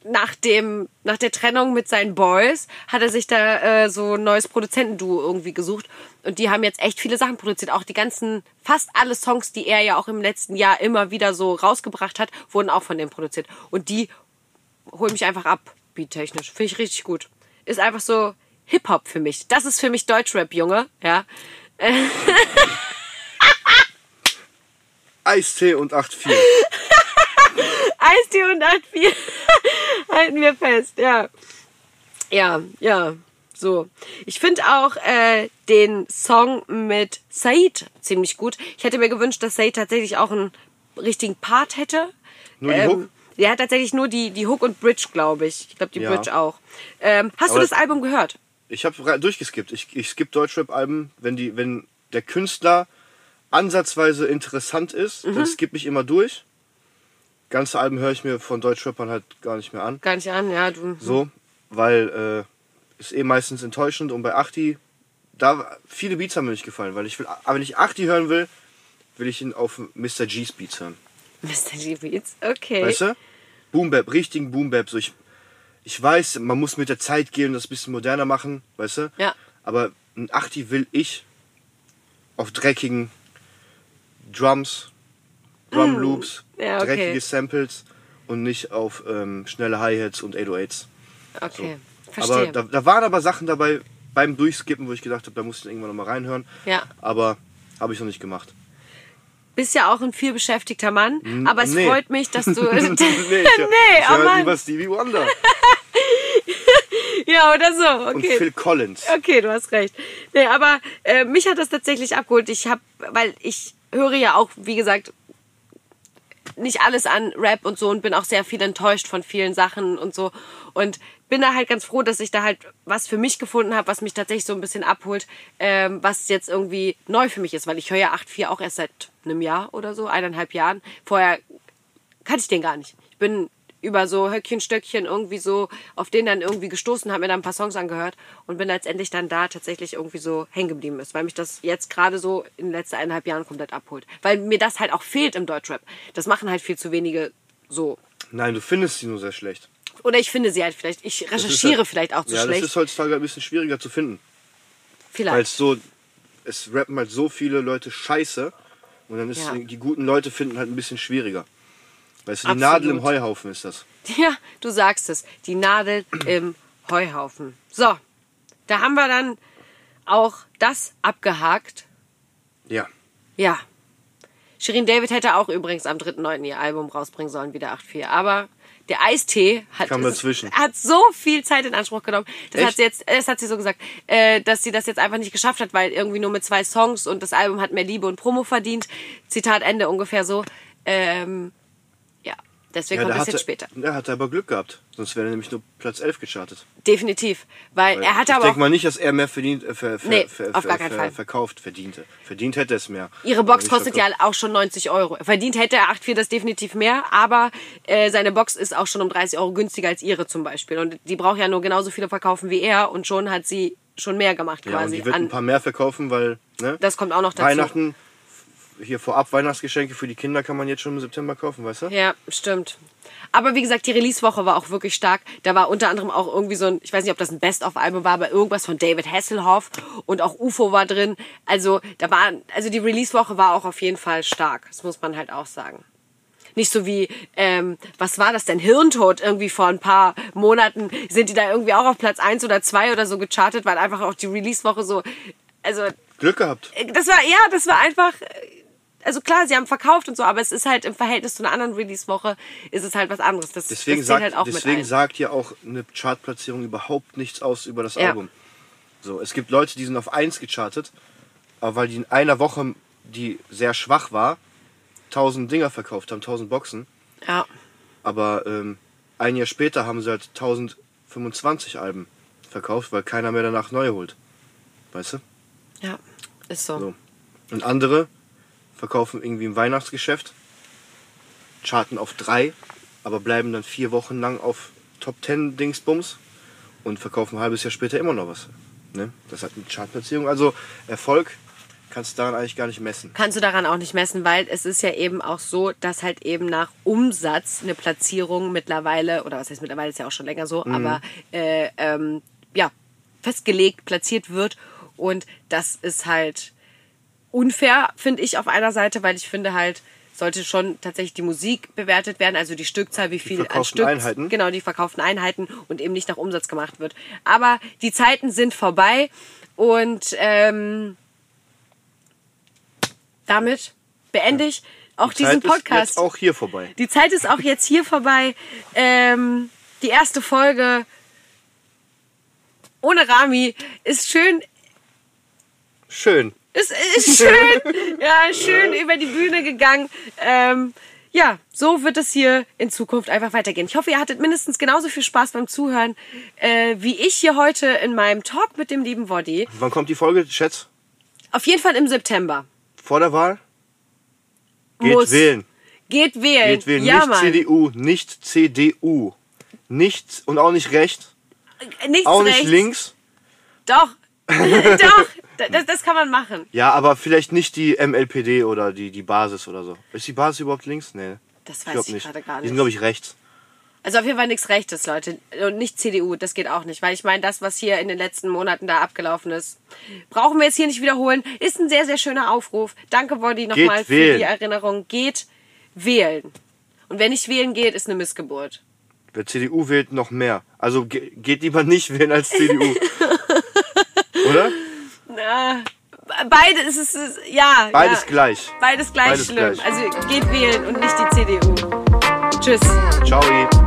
nach dem nach der Trennung mit seinen Boys hat er sich da äh, so ein neues Produzentenduo irgendwie gesucht. Und die haben jetzt echt viele Sachen produziert. Auch die ganzen fast alle Songs die er ja auch im letzten Jahr immer wieder so rausgebracht hat wurden auch von dem produziert. Und die holen mich einfach ab beattechnisch. Finde ich richtig gut. Ist einfach so Hip Hop für mich. Das ist für mich Deutschrap Junge ja. Eistee und 8.4. [laughs] Eistee und 8-4 [laughs] halten wir fest, ja. Ja, ja. So. Ich finde auch äh, den Song mit Said ziemlich gut. Ich hätte mir gewünscht, dass Said tatsächlich auch einen richtigen Part hätte. Nur die Hook? Der hat tatsächlich nur die, die Hook und Bridge, glaube ich. Ich glaube, die Ja. Bridge auch. Ähm, hast Aber du das das- Album gehört? Ich habe durchgeskippt. Ich, ich skippe Deutschrap-Alben, wenn, die, wenn der Künstler ansatzweise interessant ist, Mhm. dann skippe ich immer durch. Ganze Alben höre ich mir von Deutschrappern halt gar nicht mehr an. Gar nicht an, ja. Du, So, weil äh, ist eh meistens enttäuschend und bei Achti, da viele Beats haben mir nicht gefallen, weil ich will, aber wenn ich Achti hören will, will ich ihn auf Mr. G's Beats hören. Mr. G Beats, okay. Weißt du? Boom Bap, richtigen Boom Bap. So ich, ich weiß, man muss mit der Zeit gehen und das ein bisschen moderner machen, weißt du? Ja. Aber ein Achti will ich auf dreckigen Drums, Drum Loops, Mm. Ja, okay. dreckige Samples und nicht auf ähm, schnelle Hi-Hats und 808s. Okay, Aber verstehe. da, da waren aber Sachen dabei beim Durchskippen, wo ich gedacht habe, da muss ich irgendwann noch mal reinhören. Ja. Aber habe ich noch nicht gemacht. Bist ja auch ein viel beschäftigter Mann, aber es nee. freut mich, dass du... [laughs] [laughs] nee, ich, nee, ich oh Mann. lieber Stevie Wonder [laughs] Ja, oder so, und okay. Phil Collins. Okay, du hast recht. Nee, aber äh, mich hat das tatsächlich abgeholt. Ich habe, weil ich höre ja auch, wie gesagt, nicht alles an Rap und so und bin auch sehr viel enttäuscht von vielen Sachen und so. Und bin da halt ganz froh, dass ich da halt was für mich gefunden habe, was mich tatsächlich so ein bisschen abholt, ähm, was jetzt irgendwie neu für mich ist, weil ich höre ja 8.4 auch erst seit einem Jahr oder so, eineinhalb Jahren. Vorher kannte ich den gar nicht. Ich bin über so Höckchen, Stöckchen irgendwie so auf den dann irgendwie gestoßen, habe mir dann ein paar Songs angehört und bin letztendlich dann da tatsächlich irgendwie so hängen geblieben ist, weil mich das jetzt gerade so in den letzten eineinhalb Jahren komplett abholt. Weil mir das halt auch fehlt im Deutschrap. Das machen halt viel zu wenige so. Nein, du findest sie nur sehr schlecht. Oder ich finde sie halt vielleicht, ich recherchiere halt- vielleicht auch zu ja, schlecht. das ist heutzutage ein bisschen schwieriger zu finden. Weil vielleicht. es so, es rappen halt so viele Leute scheiße und dann ist Ja. die guten Leute finden halt ein bisschen schwieriger. Weißt du, die Absolut. Nadel im Heuhaufen ist das. [laughs] Ja, du sagst es. Die Nadel im Heuhaufen. So, da haben wir dann auch das abgehakt. Ja. Ja. Shirin David hätte auch übrigens am 3.9. ihr Album rausbringen sollen, wieder 8.4. Aber der Eistee hat, hat so viel Zeit in Anspruch genommen. Das hat sie jetzt, das hat sie so gesagt, äh, dass sie das jetzt einfach nicht geschafft hat, weil irgendwie nur mit zwei Songs und das Album hat mehr Liebe und Promo verdient. Zitat Ende ungefähr so. Ähm, deswegen ja kommt das jetzt später. Der hatte aber Glück gehabt. Sonst wäre er nämlich nur Platz 11 gechartet. Definitiv. Weil, er hatte ich aber auch denke mal nicht, dass er mehr verdient, äh, ver, ver, Nee, ver, auf gar keinen Fall. verkauft, verdiente. Verdient hätte er es mehr. Ihre Box kostet ja auch schon 90 Euro. Verdient hätte er 8,4 das definitiv mehr, aber äh, seine Box ist auch schon um 30 Euro günstiger als ihre zum Beispiel. Und die braucht ja nur genauso viele verkaufen wie er und schon hat sie schon mehr gemacht Ja, und quasi. die wird ein paar mehr verkaufen, weil ne, das kommt auch noch dazu. Weihnachten, hier vorab Weihnachtsgeschenke für die Kinder kann man jetzt schon im September kaufen, weißt du? Ja, stimmt. Aber wie gesagt, die Release-Woche war auch wirklich stark. Da war unter anderem auch irgendwie so ein, ich weiß nicht, ob das ein Best-of-Album war, aber irgendwas von David Hasselhoff und auch UFO war drin. Also da war, also die Release-Woche war auch auf jeden Fall stark. Das muss man halt auch sagen. Nicht so wie, ähm, was war das denn? Hirntod irgendwie vor ein paar Monaten sind die da irgendwie auch auf Platz 1 oder 2 oder so gechartet, weil einfach auch die Release-Woche so, also Glück gehabt. das war, ja, das war einfach, also klar, sie haben verkauft und so, aber es ist halt im Verhältnis zu einer anderen Release-Woche ist es halt was anderes. Das, Deswegen, das sagt, halt auch deswegen sagt ja auch eine Chartplatzierung überhaupt nichts aus über das Ja. Album. So, es gibt Leute, die sind auf 1 gechartet, aber weil die in einer Woche, die sehr schwach war, 1000 Dinger verkauft haben, 1000 Boxen. Ja, Aber ähm, ein Jahr später haben sie halt 1025 Alben verkauft, weil keiner mehr danach neue holt. Weißt du? ja, ist so. So. Und andere verkaufen irgendwie im Weihnachtsgeschäft, charten auf drei, aber bleiben dann vier Wochen lang auf Top 10 Dingsbums und verkaufen ein halbes Jahr später immer noch was. Ne? Das hat eine Chartplatzierung. Also Erfolg kannst du daran eigentlich gar nicht messen. Kannst du daran auch nicht messen, weil es ist ja eben auch so, dass halt eben nach Umsatz eine Platzierung mittlerweile, oder was heißt mittlerweile, ist ja auch schon länger so, aber äh, ähm, ja, festgelegt, platziert wird. Und das ist halt unfair, finde ich, auf einer Seite, weil ich finde halt, sollte schon tatsächlich die Musik bewertet werden, also die Stückzahl, wie viel an verkauften Stück, Einheiten. genau die verkauften Einheiten und eben nicht nach Umsatz gemacht wird. Aber die Zeiten sind vorbei und ähm, damit beende ich auch Die diesen Zeit ist Podcast. jetzt auch hier vorbei. Die Zeit ist auch jetzt hier vorbei. Ähm, die erste Folge ohne Rami ist schön, Schön. Ist, ist schön, ja, schön über die Bühne gegangen. Ähm, ja, so wird es hier in Zukunft einfach weitergehen. Ich hoffe, ihr hattet mindestens genauso viel Spaß beim Zuhören, äh, wie ich hier heute in meinem Talk mit dem lieben Woddy. Wann kommt die Folge, Schätz? Auf jeden Fall im September. Vor der Wahl? Geht Muss. wählen. Geht wählen. Geht wählen. Ja, nicht Mann. CDU, nicht CDU. Nicht und auch nicht rechts. Nichts Auch nicht rechts. links. Doch. [laughs] Doch. Das, das kann man machen. Ja, aber vielleicht nicht die MLPD oder die, die Basis oder so. Ist die Basis überhaupt links? Nee. Das Ich weiß ich, nicht. gerade gar Die nicht. sind, glaube ich, rechts. Also auf jeden Fall nichts Rechtes, Leute. Und nicht CDU, das geht auch nicht. Weil ich meine, das, was hier in den letzten Monaten da abgelaufen ist, brauchen wir jetzt hier nicht wiederholen. Ist ein sehr, sehr schöner Aufruf. Danke, Body, nochmal für wählen. die Erinnerung. Geht wählen. Und wer nicht wählen geht, ist eine Missgeburt. Wer CDU wählt, noch mehr. Also ge geht lieber nicht wählen als CDU. [laughs] Oder? Na, beides ist, ist ja. Beides ja, gleich. Beides gleich Beides schlimm. gleich. Also geht wählen und nicht die CDU. Tschüss. Ciao.